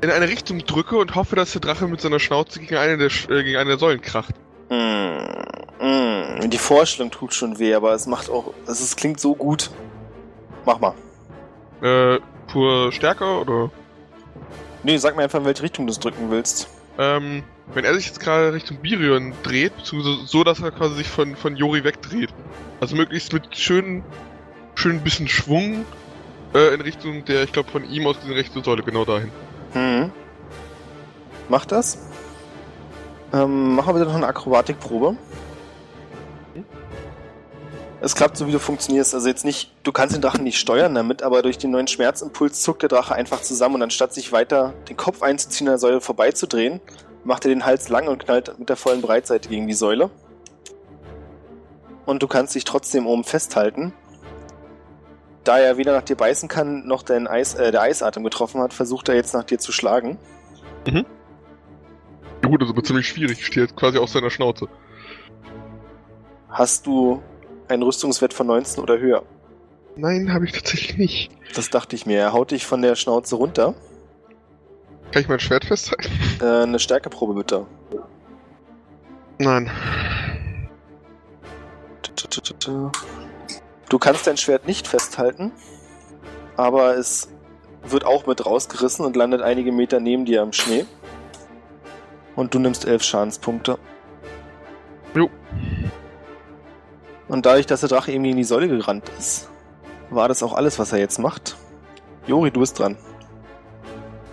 in eine Richtung drücke und hoffe, dass der Drache mit seiner Schnauze gegen eine der, Sch- äh, gegen eine der Säulen kracht. Mm, mm, die Vorstellung tut schon weh, aber es macht auch. Es ist, klingt so gut. Mach mal. Äh, pur Stärke oder? Nee, sag mir einfach, in welche Richtung du es drücken willst. Ähm, wenn er sich jetzt gerade Richtung Birion dreht, so, dass er quasi sich von, von Jori wegdreht. Also möglichst mit schön, schön bisschen Schwung äh, in Richtung der, ich glaube, von ihm aus diese rechte Säule, genau dahin. Hm. Mach das. Ähm, mach mal bitte noch eine Akrobatikprobe. Es klappt so, wie du funktionierst. Also jetzt nicht, du kannst den Drachen nicht steuern damit, aber durch den neuen Schmerzimpuls zuckt der Drache einfach zusammen und anstatt sich weiter den Kopf einzuziehen an der Säule vorbeizudrehen, macht er den Hals lang und knallt mit der vollen Breitseite gegen die Säule. und du kannst dich trotzdem oben festhalten. Da er weder nach dir beißen kann, noch dein Eis, äh, der Eisatem getroffen hat, versucht er jetzt nach dir zu schlagen. Ja gut, das ist aber ziemlich schwierig. Ich stehe jetzt quasi auf seiner Schnauze. Hast du einen Rüstungswert von 19 oder höher? Nein, habe ich tatsächlich nicht. Das dachte ich mir. Er haut dich von der Schnauze runter. Kann ich mein Schwert festhalten? Äh, eine Stärkeprobe bitte. Nein. Du kannst dein Schwert nicht festhalten, aber es wird auch mit rausgerissen und landet einige Meter neben dir im Schnee. Und du nimmst elf Schadenspunkte. Jo. Und dadurch, dass der Drache irgendwie in die Säule gerannt ist, war das auch alles, was er jetzt macht. Jori, du bist dran.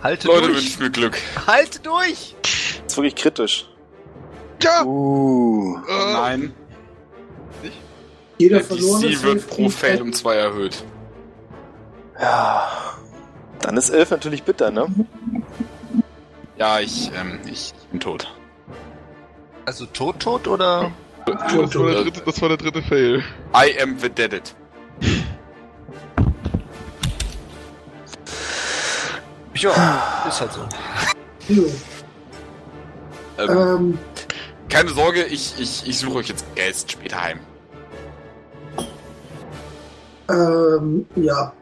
Halte Leute, durch! wünscht mir Glück. Halte durch! Das ist wirklich kritisch. Ja! Uh. Oh nein. Jeder Der verlorene DC wird pro Fail um 2 erhöht. Ja. Dann ist elf natürlich bitter, ne? Ja, ich, ähm, ich bin tot. Also tot, tot oder? Das war, der dritte, das war der dritte Fail. I am the deaded. Ja, ist halt so. Ähm, Ähm, keine Sorge, ich, ich, ich suche euch jetzt Geist später heim. ähm, ja.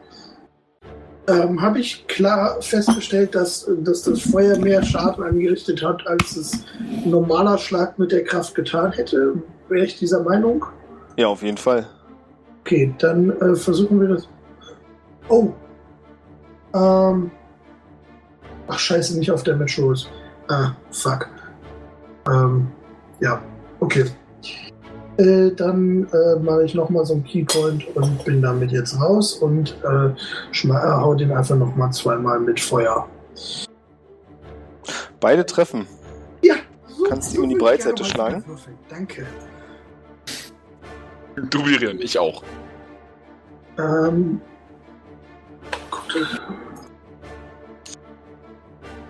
Ähm, Habe ich klar festgestellt, dass, dass das Feuer mehr Schaden angerichtet hat, als es ein normaler Schlag mit der Kraft getan hätte? Wäre ich dieser Meinung? Ja, auf jeden Fall. Okay, dann äh, versuchen wir das. Oh. Ähm. Ach, scheiße, nicht auf der Metros. Ah, fuck. Ähm, ja, okay. Äh, dann äh, mache ich nochmal so einen Keypoint und bin damit jetzt raus und äh, äh, hau den einfach nochmal zweimal mit Feuer. Beide treffen. Ja, so, Kannst du ihm in die Breitseite schlagen? Danke. Du, Miriam, ich auch. Ähm, gut,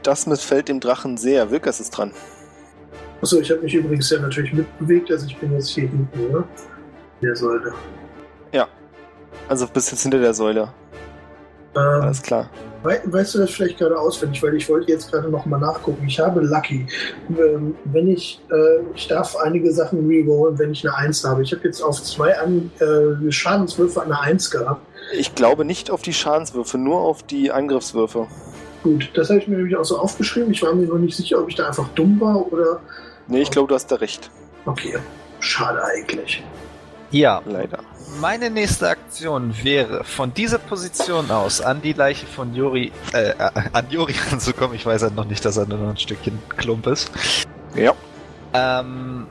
Das missfällt dem Drachen sehr. Wilkers ist dran. Achso, ich habe mich übrigens ja natürlich mitbewegt, also ich bin jetzt hier hinten, ne? Der Säule. Also bis jetzt hinter der Säule. Ähm, Alles klar. wei weißt du das vielleicht gerade auswendig, weil ich wollte jetzt gerade noch mal nachgucken. Ich habe Lucky. Ähm, wenn ich, äh, ich darf einige Sachen rerollen, wenn ich eine 1 habe. Ich habe jetzt auf zwei an, äh, Schadenswürfe eine 1 gehabt. Ich glaube nicht auf die Schadenswürfe, nur auf die Angriffswürfe. Gut, das habe ich mir nämlich auch so aufgeschrieben. Ich war mir nur nicht sicher, ob ich da einfach dumm war oder. Nee, ich glaube, du hast da recht. Okay, schade eigentlich. Ja, Leider. meine nächste Aktion wäre, von dieser Position aus an die Leiche von Juri, äh, äh, an Juri ranzukommen. Ich weiß halt noch nicht, dass er nur noch ein Stückchen Klump ist. Ja. Ähm,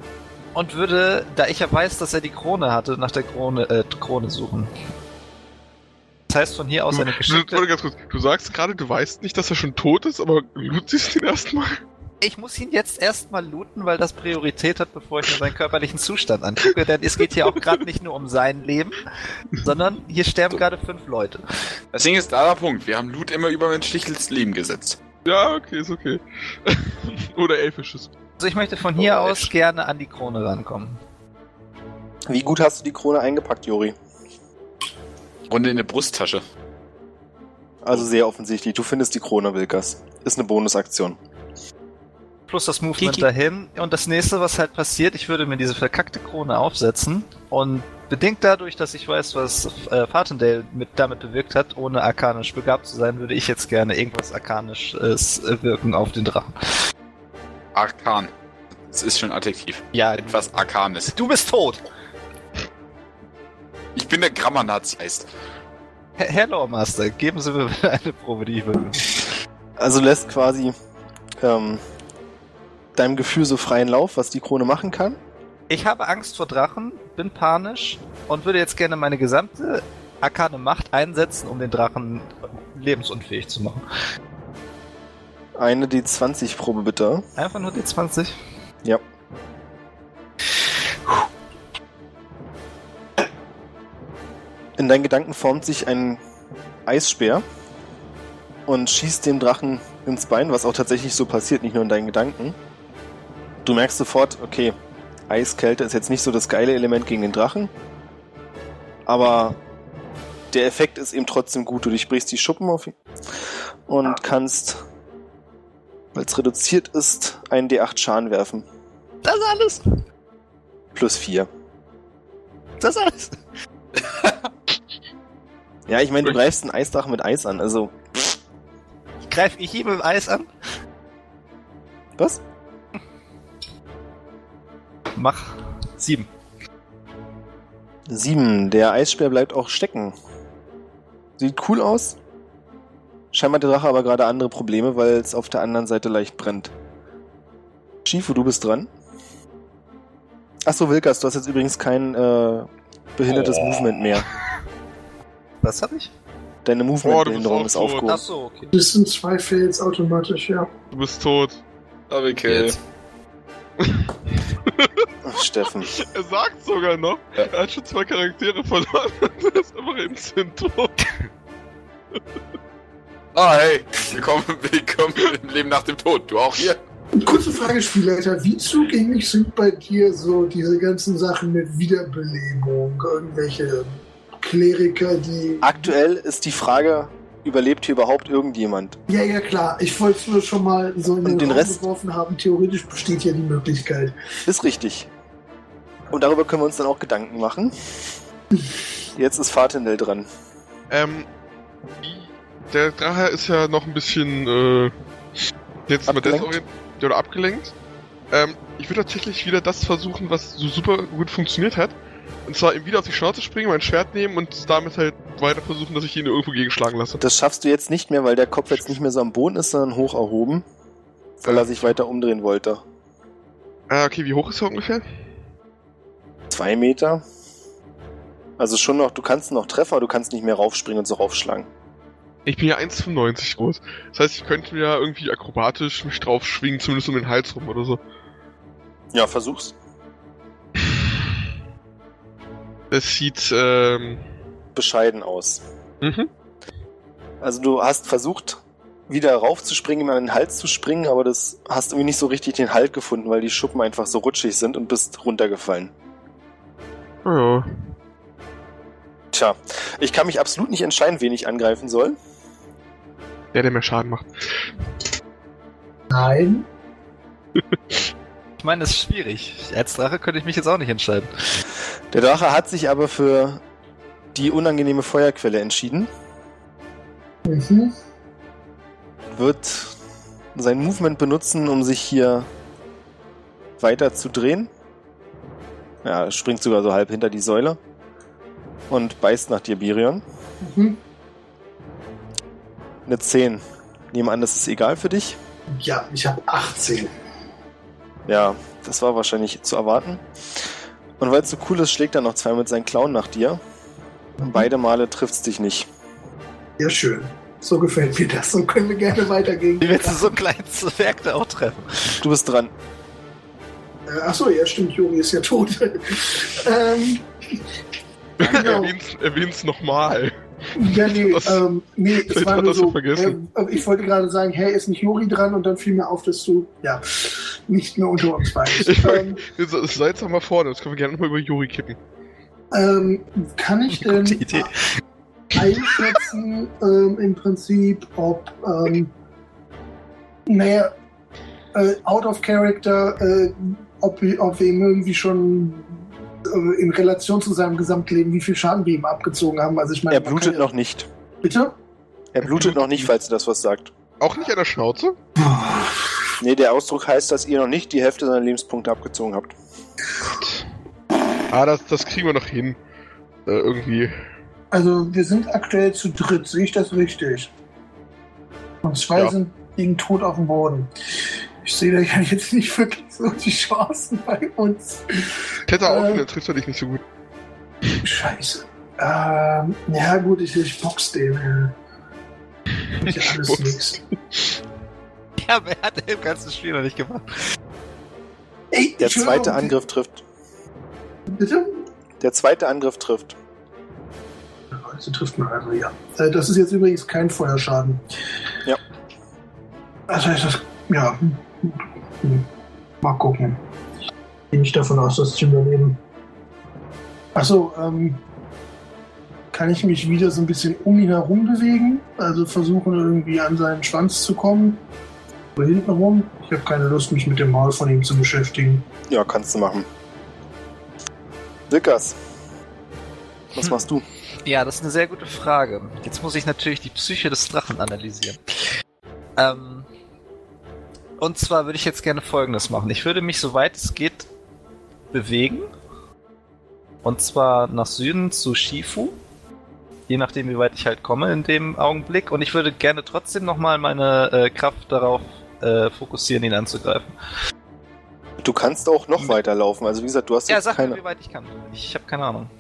und würde, da ich ja weiß, dass er die Krone hatte, nach der Krone, äh, Krone suchen. Das heißt, von hier aus eine Du, warte ganz kurz. Du sagst gerade, du weißt nicht, dass er schon tot ist, aber loot siehst ihn erstmal. Ich muss ihn jetzt erstmal looten, weil das Priorität hat, bevor ich mir seinen körperlichen Zustand angucke, denn es geht hier auch gerade nicht nur um sein Leben, sondern hier sterben gerade fünf Leute. Das Ding ist da der Punkt. Wir haben Loot immer über menschliches Leben gesetzt. Ja, okay, ist okay. Oder elfisches. Also ich möchte von hier Oh, aus gerne an die Krone rankommen. Wie gut hast du die Krone eingepackt, Jori? Runde in der Brusttasche. Also sehr offensichtlich. Du findest die Krone, Wilkers. Ist eine Bonusaktion. Plus das Movement Kiki. dahin. Und das nächste, was halt passiert, ich würde mir diese verkackte Krone aufsetzen und bedingt dadurch, dass ich weiß, was äh, Fartendale mit, damit bewirkt hat, ohne arkanisch begabt zu sein, würde ich jetzt gerne irgendwas arkanisches äh, wirken auf den Drachen. Arkan. Das ist schon Adjektiv. Ja, Etwas Arkanes. du bist tot! Ich bin der Grammar-Nazi heißt. Herr Herr Lawmaster, geben Sie mir bitte eine Probe, die ich will. Also lässt quasi ähm, deinem Gefühl so freien Lauf, was die Krone machen kann. Ich habe Angst vor Drachen, bin panisch und würde jetzt gerne meine gesamte arkane Macht einsetzen, um den Drachen lebensunfähig zu machen. Eine D20-Probe bitte. Einfach nur die 20. Ja. In deinen Gedanken formt sich ein Eisspeer und schießt dem Drachen ins Bein, was auch tatsächlich so passiert, nicht nur in deinen Gedanken. Du merkst sofort, okay, Eiskälte ist jetzt nicht so das geile Element gegen den Drachen. Aber der Effekt ist eben trotzdem gut. Du durchbrichst die Schuppen auf ihn und kannst, weil es reduziert ist, einen D8 Schaden werfen. Das alles. Plus 4. Das alles. Ja, ich meine, du greifst einen Eisdrachen mit Eis an. Also, Ich greife ich hier mit dem Eis an. was? Mach sieben. 7. Der Eisspeer bleibt auch stecken. Sieht cool aus. Scheinbar hat der Drache aber gerade andere Probleme, weil es auf der anderen Seite leicht brennt. Schifo, du bist dran. Achso, Wilkas, du hast jetzt übrigens kein äh, behindertes Oh. Movement mehr. Was hab ich? Deine Oh, Movement-Behinderung auch ist tot. aufgehoben. Ach so, okay. Das sind zwei Fails automatisch, ja. Du bist tot. Aber okay. Ach, Steffen. Er sagt sogar noch, Ja. er hat schon zwei Charaktere verloren und er ist einfach instant tot. Ah, hey. Willkommen, willkommen im Leben nach dem Tod. Du auch hier? Kurze Frage, Spielleiter. Wie zugänglich sind bei dir so diese ganzen Sachen mit Wiederbelebung? Irgendwelche Kleriker, die. Aktuell ist die Frage, überlebt hier überhaupt irgendjemand? Ja, ja, klar. Ich wollte es nur schon mal so in Und den, den Raum Rest? geworfen haben. Theoretisch besteht ja die Möglichkeit. Ist richtig. Und darüber können wir uns dann auch Gedanken machen. Jetzt ist Fatindel dran. Ähm, der Drache ist ja noch ein bisschen, äh, jetzt mal Abgelenkt? desorient oder abgelenkt. Ähm, ich würde tatsächlich wieder das versuchen, was so super gut funktioniert hat. Und zwar ihm wieder auf die Schnauze springen, mein Schwert nehmen und damit halt weiter versuchen, dass ich ihn irgendwo gegenschlagen lasse. Das schaffst du jetzt nicht mehr, weil der Kopf jetzt nicht mehr so am Boden ist, sondern hoch erhoben. Weil er sich weiter umdrehen wollte. Ah, okay, wie hoch ist er ungefähr? Zwei Meter. Also schon noch, du kannst noch treffen, aber du kannst nicht mehr raufspringen und so raufschlagen. Ich bin ja 1,95 groß. Das heißt, ich könnte mir ja irgendwie akrobatisch mich drauf schwingen, zumindest um den Hals rum oder so. Ja, versuch's. Das sieht, ähm, Bescheiden aus. mhm. Also du hast versucht, wieder raufzuspringen, ihm an den Hals zu springen, aber das hast irgendwie nicht so richtig den Halt gefunden, weil die Schuppen einfach so rutschig sind und bist runtergefallen. Ja. Tja, ich kann mich absolut nicht entscheiden, wen ich angreifen soll. Der, der mehr Schaden macht. Nein. Ich meine, das ist schwierig. Als Drache könnte ich mich jetzt auch nicht entscheiden. Der Drache hat sich aber für die unangenehme Feuerquelle entschieden, Mhm. wird sein Movement benutzen, um sich hier weiter zu drehen. Ja, springt sogar so halb hinter die Säule und beißt nach dir, Birion. Mhm. Eine 10. Nehme an, das ist egal für dich. Ja, ich habe 18. Ja, das war wahrscheinlich zu erwarten. Und weil es so cool ist, schlägt er noch zwei mit seinen Klauen nach dir. Und beide Male trifft's dich nicht. Ja, schön. So gefällt mir das. So können wir gerne weitergehen. Wie willst du so einen kleinen Zwerg da auch treffen? Du bist dran. Äh, achso, ja, stimmt. Juri ist ja tot. ähm, genau. Erwähn's, nochmal. Ja, nee, Das- ähm, nee, es war nur so. Äh, ich wollte gerade sagen, hey, ist nicht Juri dran? Und dann fiel mir auf, dass du, ja, nicht mehr unter uns. Ich ähm, Seid jetzt mal vorne, das können wir gerne nochmal über Juri kippen. ähm, kann ich denn einschätzen, ähm, im Prinzip, ob, ähm, naja, äh, out of character, äh, ob, wir- ob wir ihm irgendwie schon äh, in Relation zu seinem Gesamtleben, wie viel Schaden wir ihm abgezogen haben. Also ich meine, Er blutet ja- noch nicht. Bitte? Er blutet noch nicht, falls du das was sagt. Auch nicht an der Schnauze? Nee, der Ausdruck heißt, dass ihr noch nicht die Hälfte seiner Lebenspunkte abgezogen habt. Ah, das, das kriegen wir noch hin. Äh, irgendwie. Also wir sind aktuell zu dritt, sehe ich das richtig? Und zwei Ja. sind liegen tot auf dem Boden. Ich sehe da ja jetzt nicht wirklich so die Chancen bei uns. Kletter auf, Ähm. der trifft er dich nicht so gut. Scheiße. Ähm, ja gut, ich, ich box den. Ja alles Box. Ja, wer hat der im ganzen Spiel noch nicht gemacht? Ey, Der zweite auf- Angriff trifft. Bitte? Der zweite Angriff trifft. Also trifft man also, ja. Äh, Das ist jetzt übrigens kein Feuerschaden. Ja. Das heißt, das, ja. Mal gucken. Gehe nicht davon aus, dass sie überleben. Achso, ähm, kann ich mich wieder so ein bisschen um ihn herum bewegen? Also versuchen irgendwie an seinen Schwanz zu kommen? Oder hinten rum? Ich habe keine Lust, mich mit dem Maul von ihm zu beschäftigen. Ja, kannst du machen. Wilkas, was Hm. machst du? Ja, das ist eine sehr gute Frage. Jetzt muss ich natürlich die Psyche des Drachen analysieren. Ähm, und zwar würde ich jetzt gerne Folgendes machen. Ich würde mich, soweit es geht, bewegen. Und zwar nach Süden zu Shifu. Je nachdem, wie weit ich halt komme in dem Augenblick. Und ich würde gerne trotzdem nochmal meine äh, Kraft darauf äh, fokussieren, ihn anzugreifen. Du kannst auch noch weiterlaufen. Also wie gesagt, du hast Ja, jetzt sag mir, keine. wie weit ich kann. Ich, habe keine Ahnung.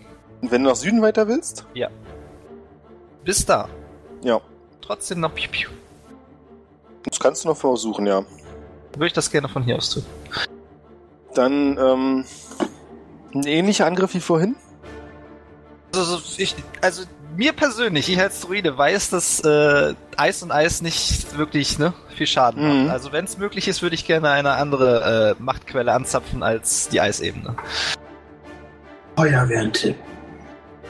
Wenn du nach Süden weiter willst? Bis da. Ja. Trotzdem noch piu, piu. Das kannst du noch versuchen, ja. Würde ich das gerne von hier aus tun. Dann ähm, ein ähnlicher Angriff wie vorhin. Also, so, ich, also mir persönlich, ich als Druide weiß, dass äh, Eis und Eis nicht wirklich ne, viel Schaden Mhm. macht. Also wenn es möglich ist, würde ich gerne eine andere äh, Machtquelle anzapfen als die Eisebene. Feuer wäre ein Tipp.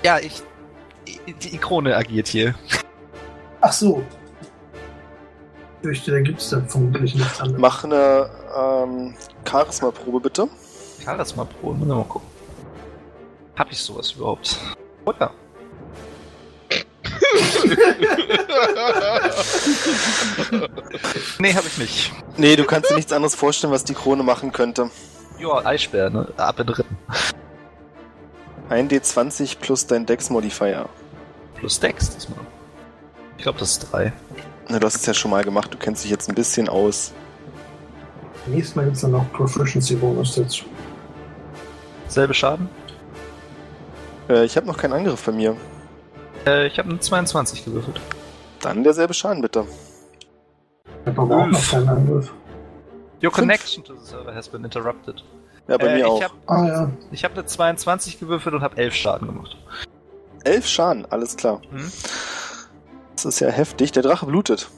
Ja, ich. Die Krone agiert hier. Ach so. Ich fürchte, da gibt es dann vermutlich nichts anderes. Mach eine ähm, Charisma-Probe bitte. Charisma Pro, müssen wir mal gucken. Hab ich sowas überhaupt? Oder? Nee, hab ich nicht. Nee, du kannst dir nichts anderes vorstellen, was die Krone machen könnte. Ja, Eisbär, ne? Ab in Rippen. Ein D20 plus dein Dex-Modifier. Plus Dex diesmal. Ich glaube, das ist drei. Na, du hast es ja schon mal gemacht, du kennst dich jetzt ein bisschen aus. Nächstes Mal gibt es dann noch Proficiency-Bonus dazu. Selbe Schaden? Äh, ich habe noch keinen Angriff bei mir. Äh, ich habe eine 22 gewürfelt. Dann derselbe Schaden bitte. Ich habe aber auch noch keinen Angriff. Your connection to the server has been interrupted. Ja, bei Äh, mir auch. Ich habe Ah ja. ich hab eine 22 gewürfelt und habe 11 Schaden gemacht. Elf Schaden, alles klar. Mhm. Das ist ja heftig. Der Drache blutet.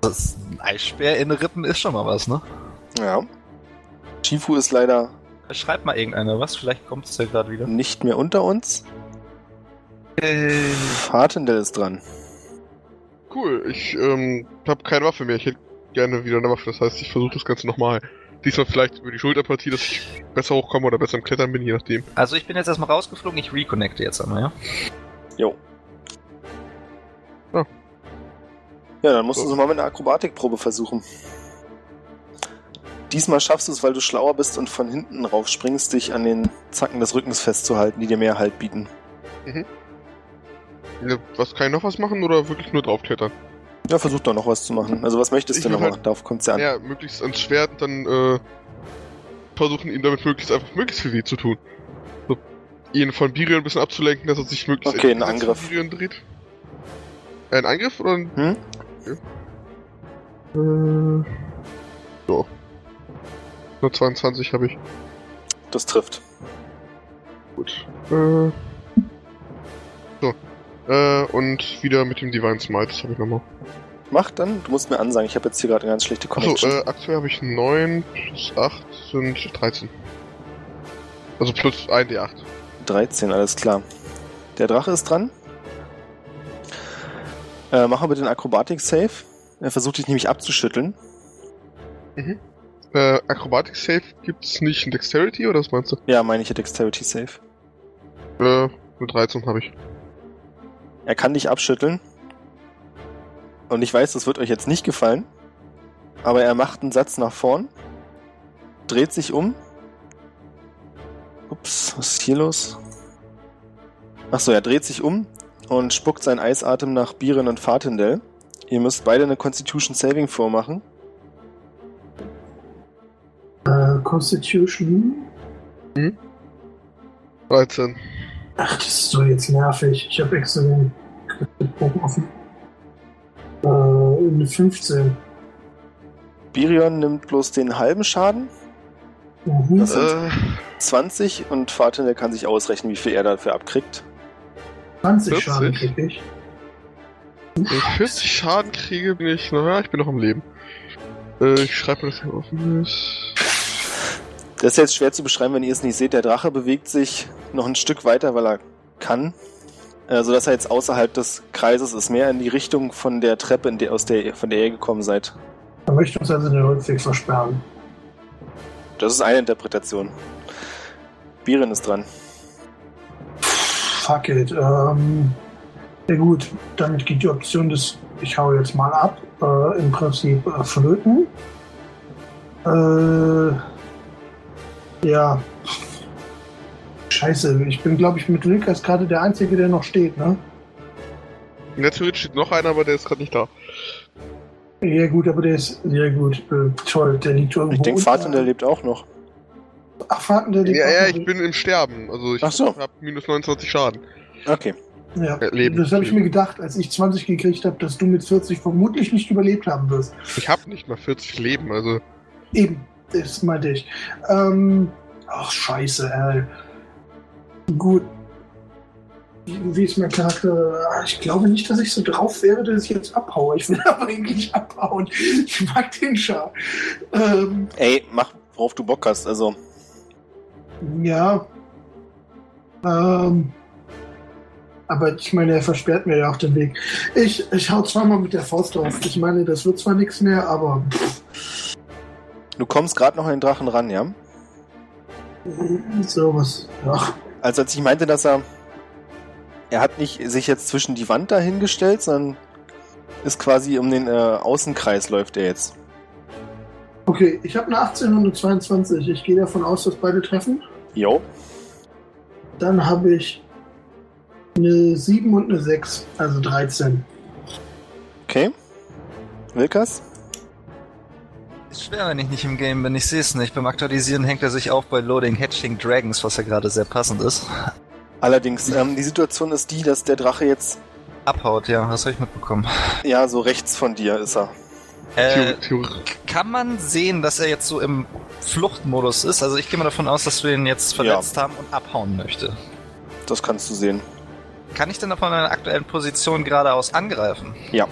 Das Eisbär in Rippen ist schon mal was, ne? Ja. Shifu ist leider Schreibt mal irgendeiner was, vielleicht kommt es ja gerade wieder. nicht mehr unter uns. Äh, Fatendel ist dran. Cool, ich ähm, habe keine Waffe mehr. Ich hätte gerne wieder eine Waffe. Das heißt, ich versuche das Ganze nochmal. Diesmal vielleicht über die Schulterpartie, dass ich besser hochkomme oder besser im Klettern bin, je nachdem. also ich bin jetzt erstmal rausgeflogen, ich reconnecte jetzt einmal, ja? Jo. Ja. Ja, dann musst du So. es mal mit einer Akrobatikprobe versuchen. Diesmal schaffst du es, weil du schlauer bist und von hinten raufspringst, dich an den Zacken des Rückens festzuhalten, die dir mehr Halt bieten. Ja, Was kann ich noch was machen oder wirklich nur draufklettern? Ja, versuch doch noch was zu machen. Also was möchtest Ich du noch halt- machen? Darauf kommt's ja an. Ja, möglichst ans Schwert und dann äh, versuchen ihm damit möglichst einfach möglichst viel weh zu tun. So, ihn von Birion ein bisschen abzulenken, dass er sich möglichst Okay, ein Angriff. von Birion dreht. Äh, ein Angriff oder ein... Hm? Äh, so. Nur 22 habe ich. Das trifft. Gut. Äh. Äh, und wieder mit dem Divine Smite, das habe ich nochmal. Mach dann, du musst mir ansagen, ich habe jetzt hier gerade eine ganz schlechte Achso, Connection. äh, aktuell habe ich 9 plus 8 sind 13. Also plus 1 D8. 13, alles klar. Der Drache ist dran. Äh, mach mal bitte den Akrobatik-Save. Er versucht dich nämlich abzuschütteln. Äh, Acrobatic Save gibt's nicht in Dexterity oder was meinst du? Ja, meine ich ja Dexterity-Save. Äh, nur 13 habe ich. Er kann dich abschütteln. Und ich weiß, das wird euch jetzt nicht gefallen. Aber er macht einen Satz nach vorn. Dreht sich um. Ups, was ist hier los? Achso, er dreht sich um und spuckt seinen Eisatem nach Biren und Fatendel. Ihr müsst beide eine Constitution Saving vormachen. Äh, Constitution. 13. Ach, das ist doch jetzt nervig. Ich habe extra den eine 15. Birion nimmt bloß den halben Schaden, Mhm. Das sind Äh, 20, und Fatendel kann sich ausrechnen, wie viel er dafür abkriegt. 20 40. Schaden krieg ich. wenn ich 40 Schaden kriege, bin ich, naja, ich bin noch am Leben. Äh, ich schreibe mir das hier auf. Das ist jetzt schwer zu beschreiben, wenn ihr es nicht seht. Der Drache bewegt sich noch ein Stück weiter, weil er kann. Äh, sodass er jetzt außerhalb des Kreises ist, mehr in die Richtung von der Treppe, in der, aus der, von der ihr gekommen seid. Er möchte uns also den Rückweg versperren. Das ist eine Interpretation. Biren ist dran. Fuck it. Ähm, ja gut, damit geht die Option des ich hau jetzt mal ab, äh, im Prinzip äh, flöten. Äh, ja. Scheiße, ich bin glaube ich mit Wilkas gerade der Einzige, der noch steht, ne? In der Theorie steht noch einer, aber der ist gerade nicht da. Ja gut, aber der ist, ja gut, äh, toll, der liegt irgendwo. Ich denke, Fatin, der lebt auch noch. Ach, Fatin, der liegt Ja, auch ja, noch- ich bin im Sterben. Also ich Ach so. habe minus 29 Schaden. Okay. Ja, Äh, leben. das habe ich mir gedacht, als ich 20 gekriegt habe, dass du mit 40 vermutlich nicht überlebt haben wirst. Ich habe nicht mal 40 Leben, also Eben, das meinte ich. Ähm, ach, scheiße, ey. Gut. Wie ist mein Charakter? Ich glaube nicht, dass ich so drauf wäre, dass ich jetzt abhaue. Ich will aber eigentlich abhauen. Ich mag den Schar. Ähm, Ey, mach, worauf du Bock hast. Also, ja. Ähm, aber ich meine, er versperrt mir ja auch den Weg. Ich, ich hau zweimal mit der Faust drauf. Ich meine, das wird zwar nichts mehr, aber pff, du kommst gerade noch an den Drachen ran, ja? sowas. Ach, Also als ich meinte, dass er... Er hat nicht sich jetzt zwischen die Wand dahingestellt, sondern ist quasi um den äh, Außenkreis läuft er jetzt. Okay, ich habe eine 18 und eine 22. Ich gehe davon aus, dass beide treffen. Jo. Dann habe ich eine 7 und eine 6, also 13. Okay. Wilkas? Ist schwer, wenn ich nicht im Game bin. Ich sehe es nicht. Beim Aktualisieren hängt er sich auf bei Loading Hatching Dragons, was ja gerade sehr passend ist. Allerdings, ähm, die Situation ist die, dass der Drache jetzt, Abhaut, ja, das habe ich mitbekommen. ja, so rechts von dir ist er. Äh, kann man sehen, dass er jetzt so im Fluchtmodus ist? Also ich gehe mal davon aus, dass wir ihn jetzt verletzt haben und abhauen möchte. Das kannst du sehen. Kann ich denn von einer aktuellen Position geradeaus angreifen? Ja.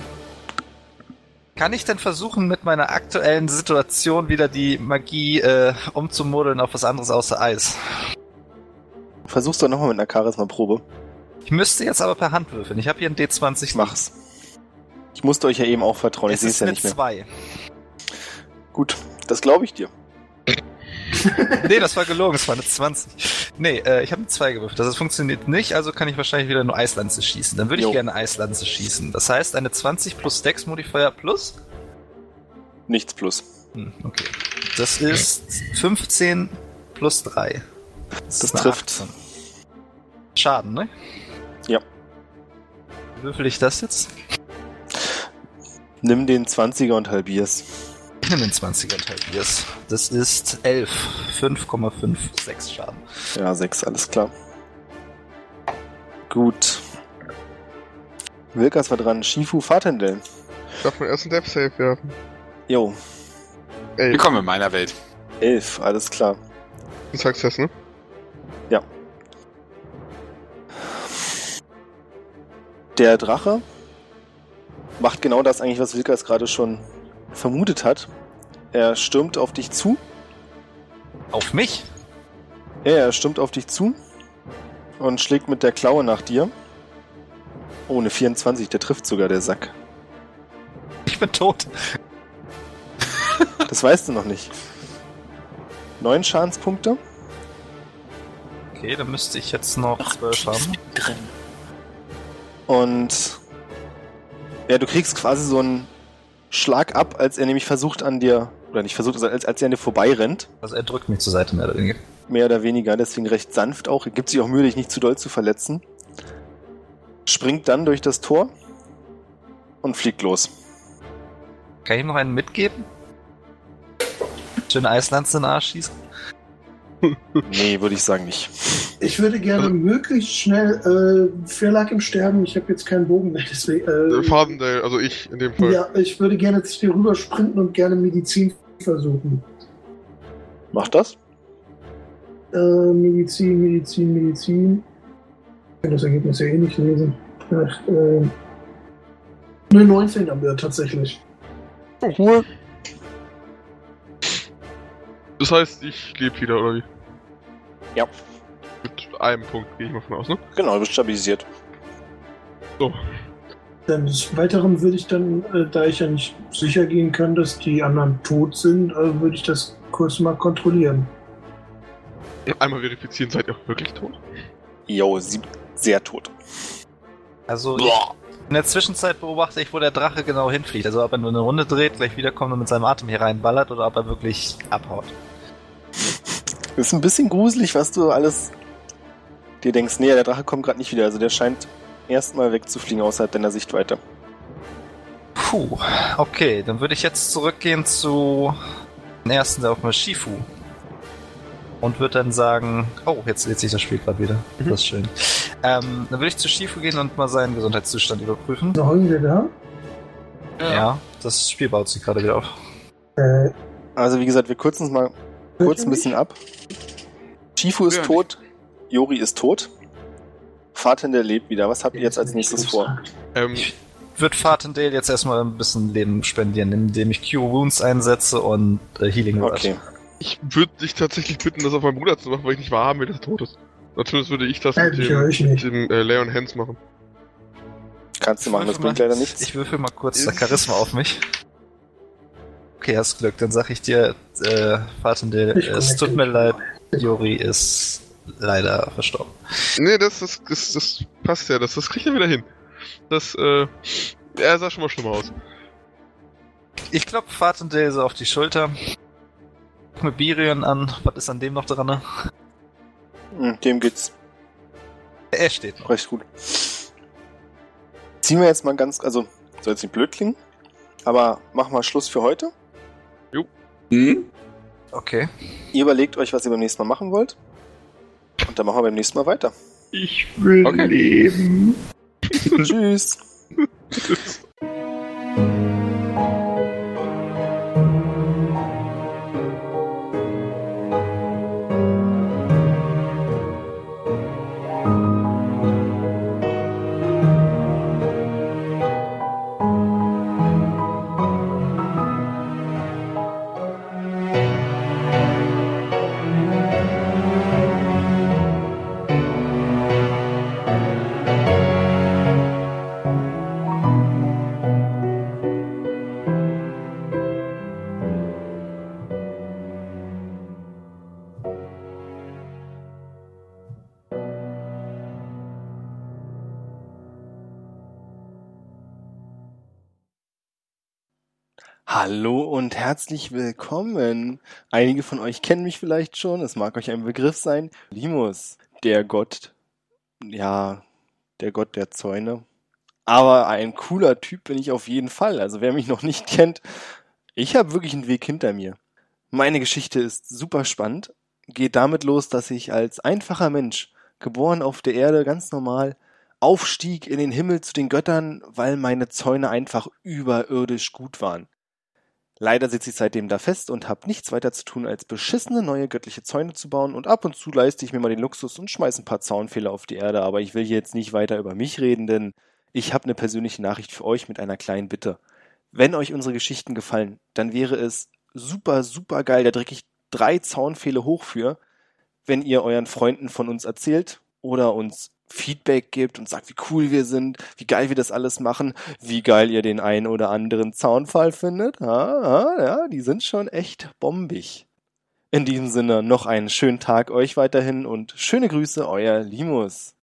Kann ich denn versuchen, mit meiner aktuellen Situation wieder die Magie äh, umzumodeln auf was anderes außer Eis? Versuch's doch nochmal mit einer Charisma-Probe. Ich müsste jetzt aber per Hand würfeln. Ich habe hier ein D20. Mach's. Ich musste euch ja eben auch vertrauen, ich Es sehe es ist ja nicht mehr. 2. Gut, das glaube ich dir. nee, das war gelogen, es war eine 20. Nee, äh, ich habe eine 2 gewürfelt. Das funktioniert nicht, also kann ich wahrscheinlich wieder nur Eislanze schießen. Dann würde ich gerne Eislanze schießen. Das heißt, eine 20 plus Dex Modifier plus? Nichts plus. Hm, okay. Das ist 15 plus 3. Das eine trifft. 18. Schaden, ne? Ja. Würfel ich das jetzt? Nimm den 20er und halbier's. Ich nehme den 20er und halbier's. Das ist 11. 5,56 Schaden. Ja, 6, alles klar. Gut. Wilkas war dran. Shifu Fatendel. Ich darf meinen ersten Death Save werfen. Jo, Willkommen in meiner Welt. 11, alles klar. ein Success, ne? Der Drache macht genau das eigentlich, was Wilkas gerade schon vermutet hat. Er stürmt auf dich zu. Auf mich? Ja, er stürmt auf dich zu und schlägt mit der Klaue nach dir. Oh, eine 24, der trifft sogar der Sack. Ich bin tot. Das weißt du noch nicht. Neun Schadenspunkte. Okay, dann müsste ich jetzt noch 12 haben. drin. Und ja, du kriegst quasi so einen Schlag ab, als er nämlich versucht an dir, oder nicht versucht, als, als er an dir vorbeirennt. Also er drückt mich zur Seite mehr oder weniger. Mehr oder weniger, deswegen recht sanft auch. Er gibt sich auch Mühe, dich nicht zu doll zu verletzen. Springt dann durch das Tor und fliegt los. Kann ich ihm noch einen mitgeben? Schöne Eislanze in den Arsch schießen? Nee, würde ich sagen nicht. Ich würde gerne möglichst schnell, äh, wer lag im Sterben? Ich habe jetzt keinen Bogen mehr, deswegen. Äh, Äh, Fadendale, also ich in dem Fall. ja, ich würde gerne zu dir rüber sprinten und gerne Medizin versuchen. Macht das? Äh, Medizin, Medizin, Medizin. Ich kann das Ergebnis ja eh nicht lesen. Ach, äh, eine 19 haben wir tatsächlich. Cool. Das heißt, ich lebe wieder, oder wie? Ja. Mit einem Punkt gehe ich mal von aus, ne? Genau, du bist stabilisiert. So. Dann des Weiteren würde ich dann, äh, da ich ja nicht sicher gehen kann, dass die anderen tot sind, äh, würde ich das kurz mal kontrollieren. Einmal verifizieren, seid ihr auch wirklich tot? Jo, sie sehr tot. Also in der Zwischenzeit beobachte ich, wo der Drache genau hinfliegt. Also ob er nur eine Runde dreht, gleich wiederkommt und mit seinem Atem hier reinballert oder ob er wirklich abhaut. Ist ein bisschen gruselig, was du alles dir denkst. Nee, der Drache kommt gerade nicht wieder. Also der scheint erstmal wegzufliegen außerhalb deiner Sichtweite. Puh, okay, dann würde ich jetzt zurückgehen zu den ersten, der auf dem Shifu. Und würde dann sagen, oh, jetzt lädt sich das Spiel gerade wieder. Mhm. Das ist schön. Ähm, dann würde ich zu Shifu gehen und mal seinen Gesundheitszustand überprüfen. So, haben wir da? Ja, das Spiel baut sich gerade wieder auf. Äh, Also wie gesagt, wir kürzen es mal kurz ein bisschen ab. Shifu ist Ja, tot, Yori ist tot. Fahrtender lebt wieder. Was habt ihr jetzt als nächstes vor? Ähm, Wird Fatendale jetzt erstmal ein bisschen Leben spendieren, indem ich Cure Wounds einsetze und äh, Healing Word. Okay. ich würde dich tatsächlich bitten, das auf meinen Bruder zu machen, weil ich nicht wahrhaben will, dass er tot ist. Natürlich würde ich das mit ich dem, ich mit nicht. dem äh, Leon Hands machen. Kannst du machen, das bringt leider nichts. Ich würfel mal kurz Charisma auf mich. Okay, hast Glück. Dann sag ich dir, äh, Fatendale, Ich es tut mir leid, Jori ist leider verstorben. Nee, das, das, das, das passt ja, das, das kriegt er wieder hin. Das, äh, er sah schon mal schlimmer aus. Ich klopfe Fatendale so auf die Schulter. Guck mir Birion an. Was ist an dem noch dran? ne? Hm, Dem geht's Er steht noch. recht gut. Ziehen wir jetzt mal ganz, also soll jetzt nicht blöd klingen, aber machen wir Schluss für heute. Hm? Okay. Ihr überlegt euch, was ihr beim nächsten Mal machen wollt. Und dann machen wir beim nächsten Mal weiter. Ich will Okay. leben. Tschüss. herzlich willkommen. Einige von euch kennen mich vielleicht schon, es mag euch ein Begriff sein. Limus, der Gott, ja, der Gott der Zäune. Aber ein cooler Typ bin ich auf jeden Fall. Also wer mich noch nicht kennt, ich habe wirklich einen Weg hinter mir. Meine Geschichte ist super spannend. Geht damit los, dass ich als einfacher Mensch, geboren auf der Erde, ganz normal, aufstieg in den Himmel zu den Göttern, weil meine Zäune einfach überirdisch gut waren. Leider sitze ich seitdem da fest und habe nichts weiter zu tun, als beschissene neue göttliche Zäune zu bauen und ab und zu leiste ich mir mal den Luxus und schmeiß ein paar Zaunfehler auf die Erde, aber ich will hier jetzt nicht weiter über mich reden, denn ich habe eine persönliche Nachricht für euch mit einer kleinen Bitte. Wenn euch unsere Geschichten gefallen, dann wäre es super, super geil, da drücke ich drei Zaunpfähle hoch für, wenn ihr euren Freunden von uns erzählt oder uns Feedback gibt und sagt, wie cool wir sind, wie geil wir das alles machen, wie geil ihr den einen oder anderen Zaunfall findet. Ja, ja, ja, die sind schon echt bombig. In diesem Sinne noch einen schönen Tag euch weiterhin und schöne Grüße, euer Limus.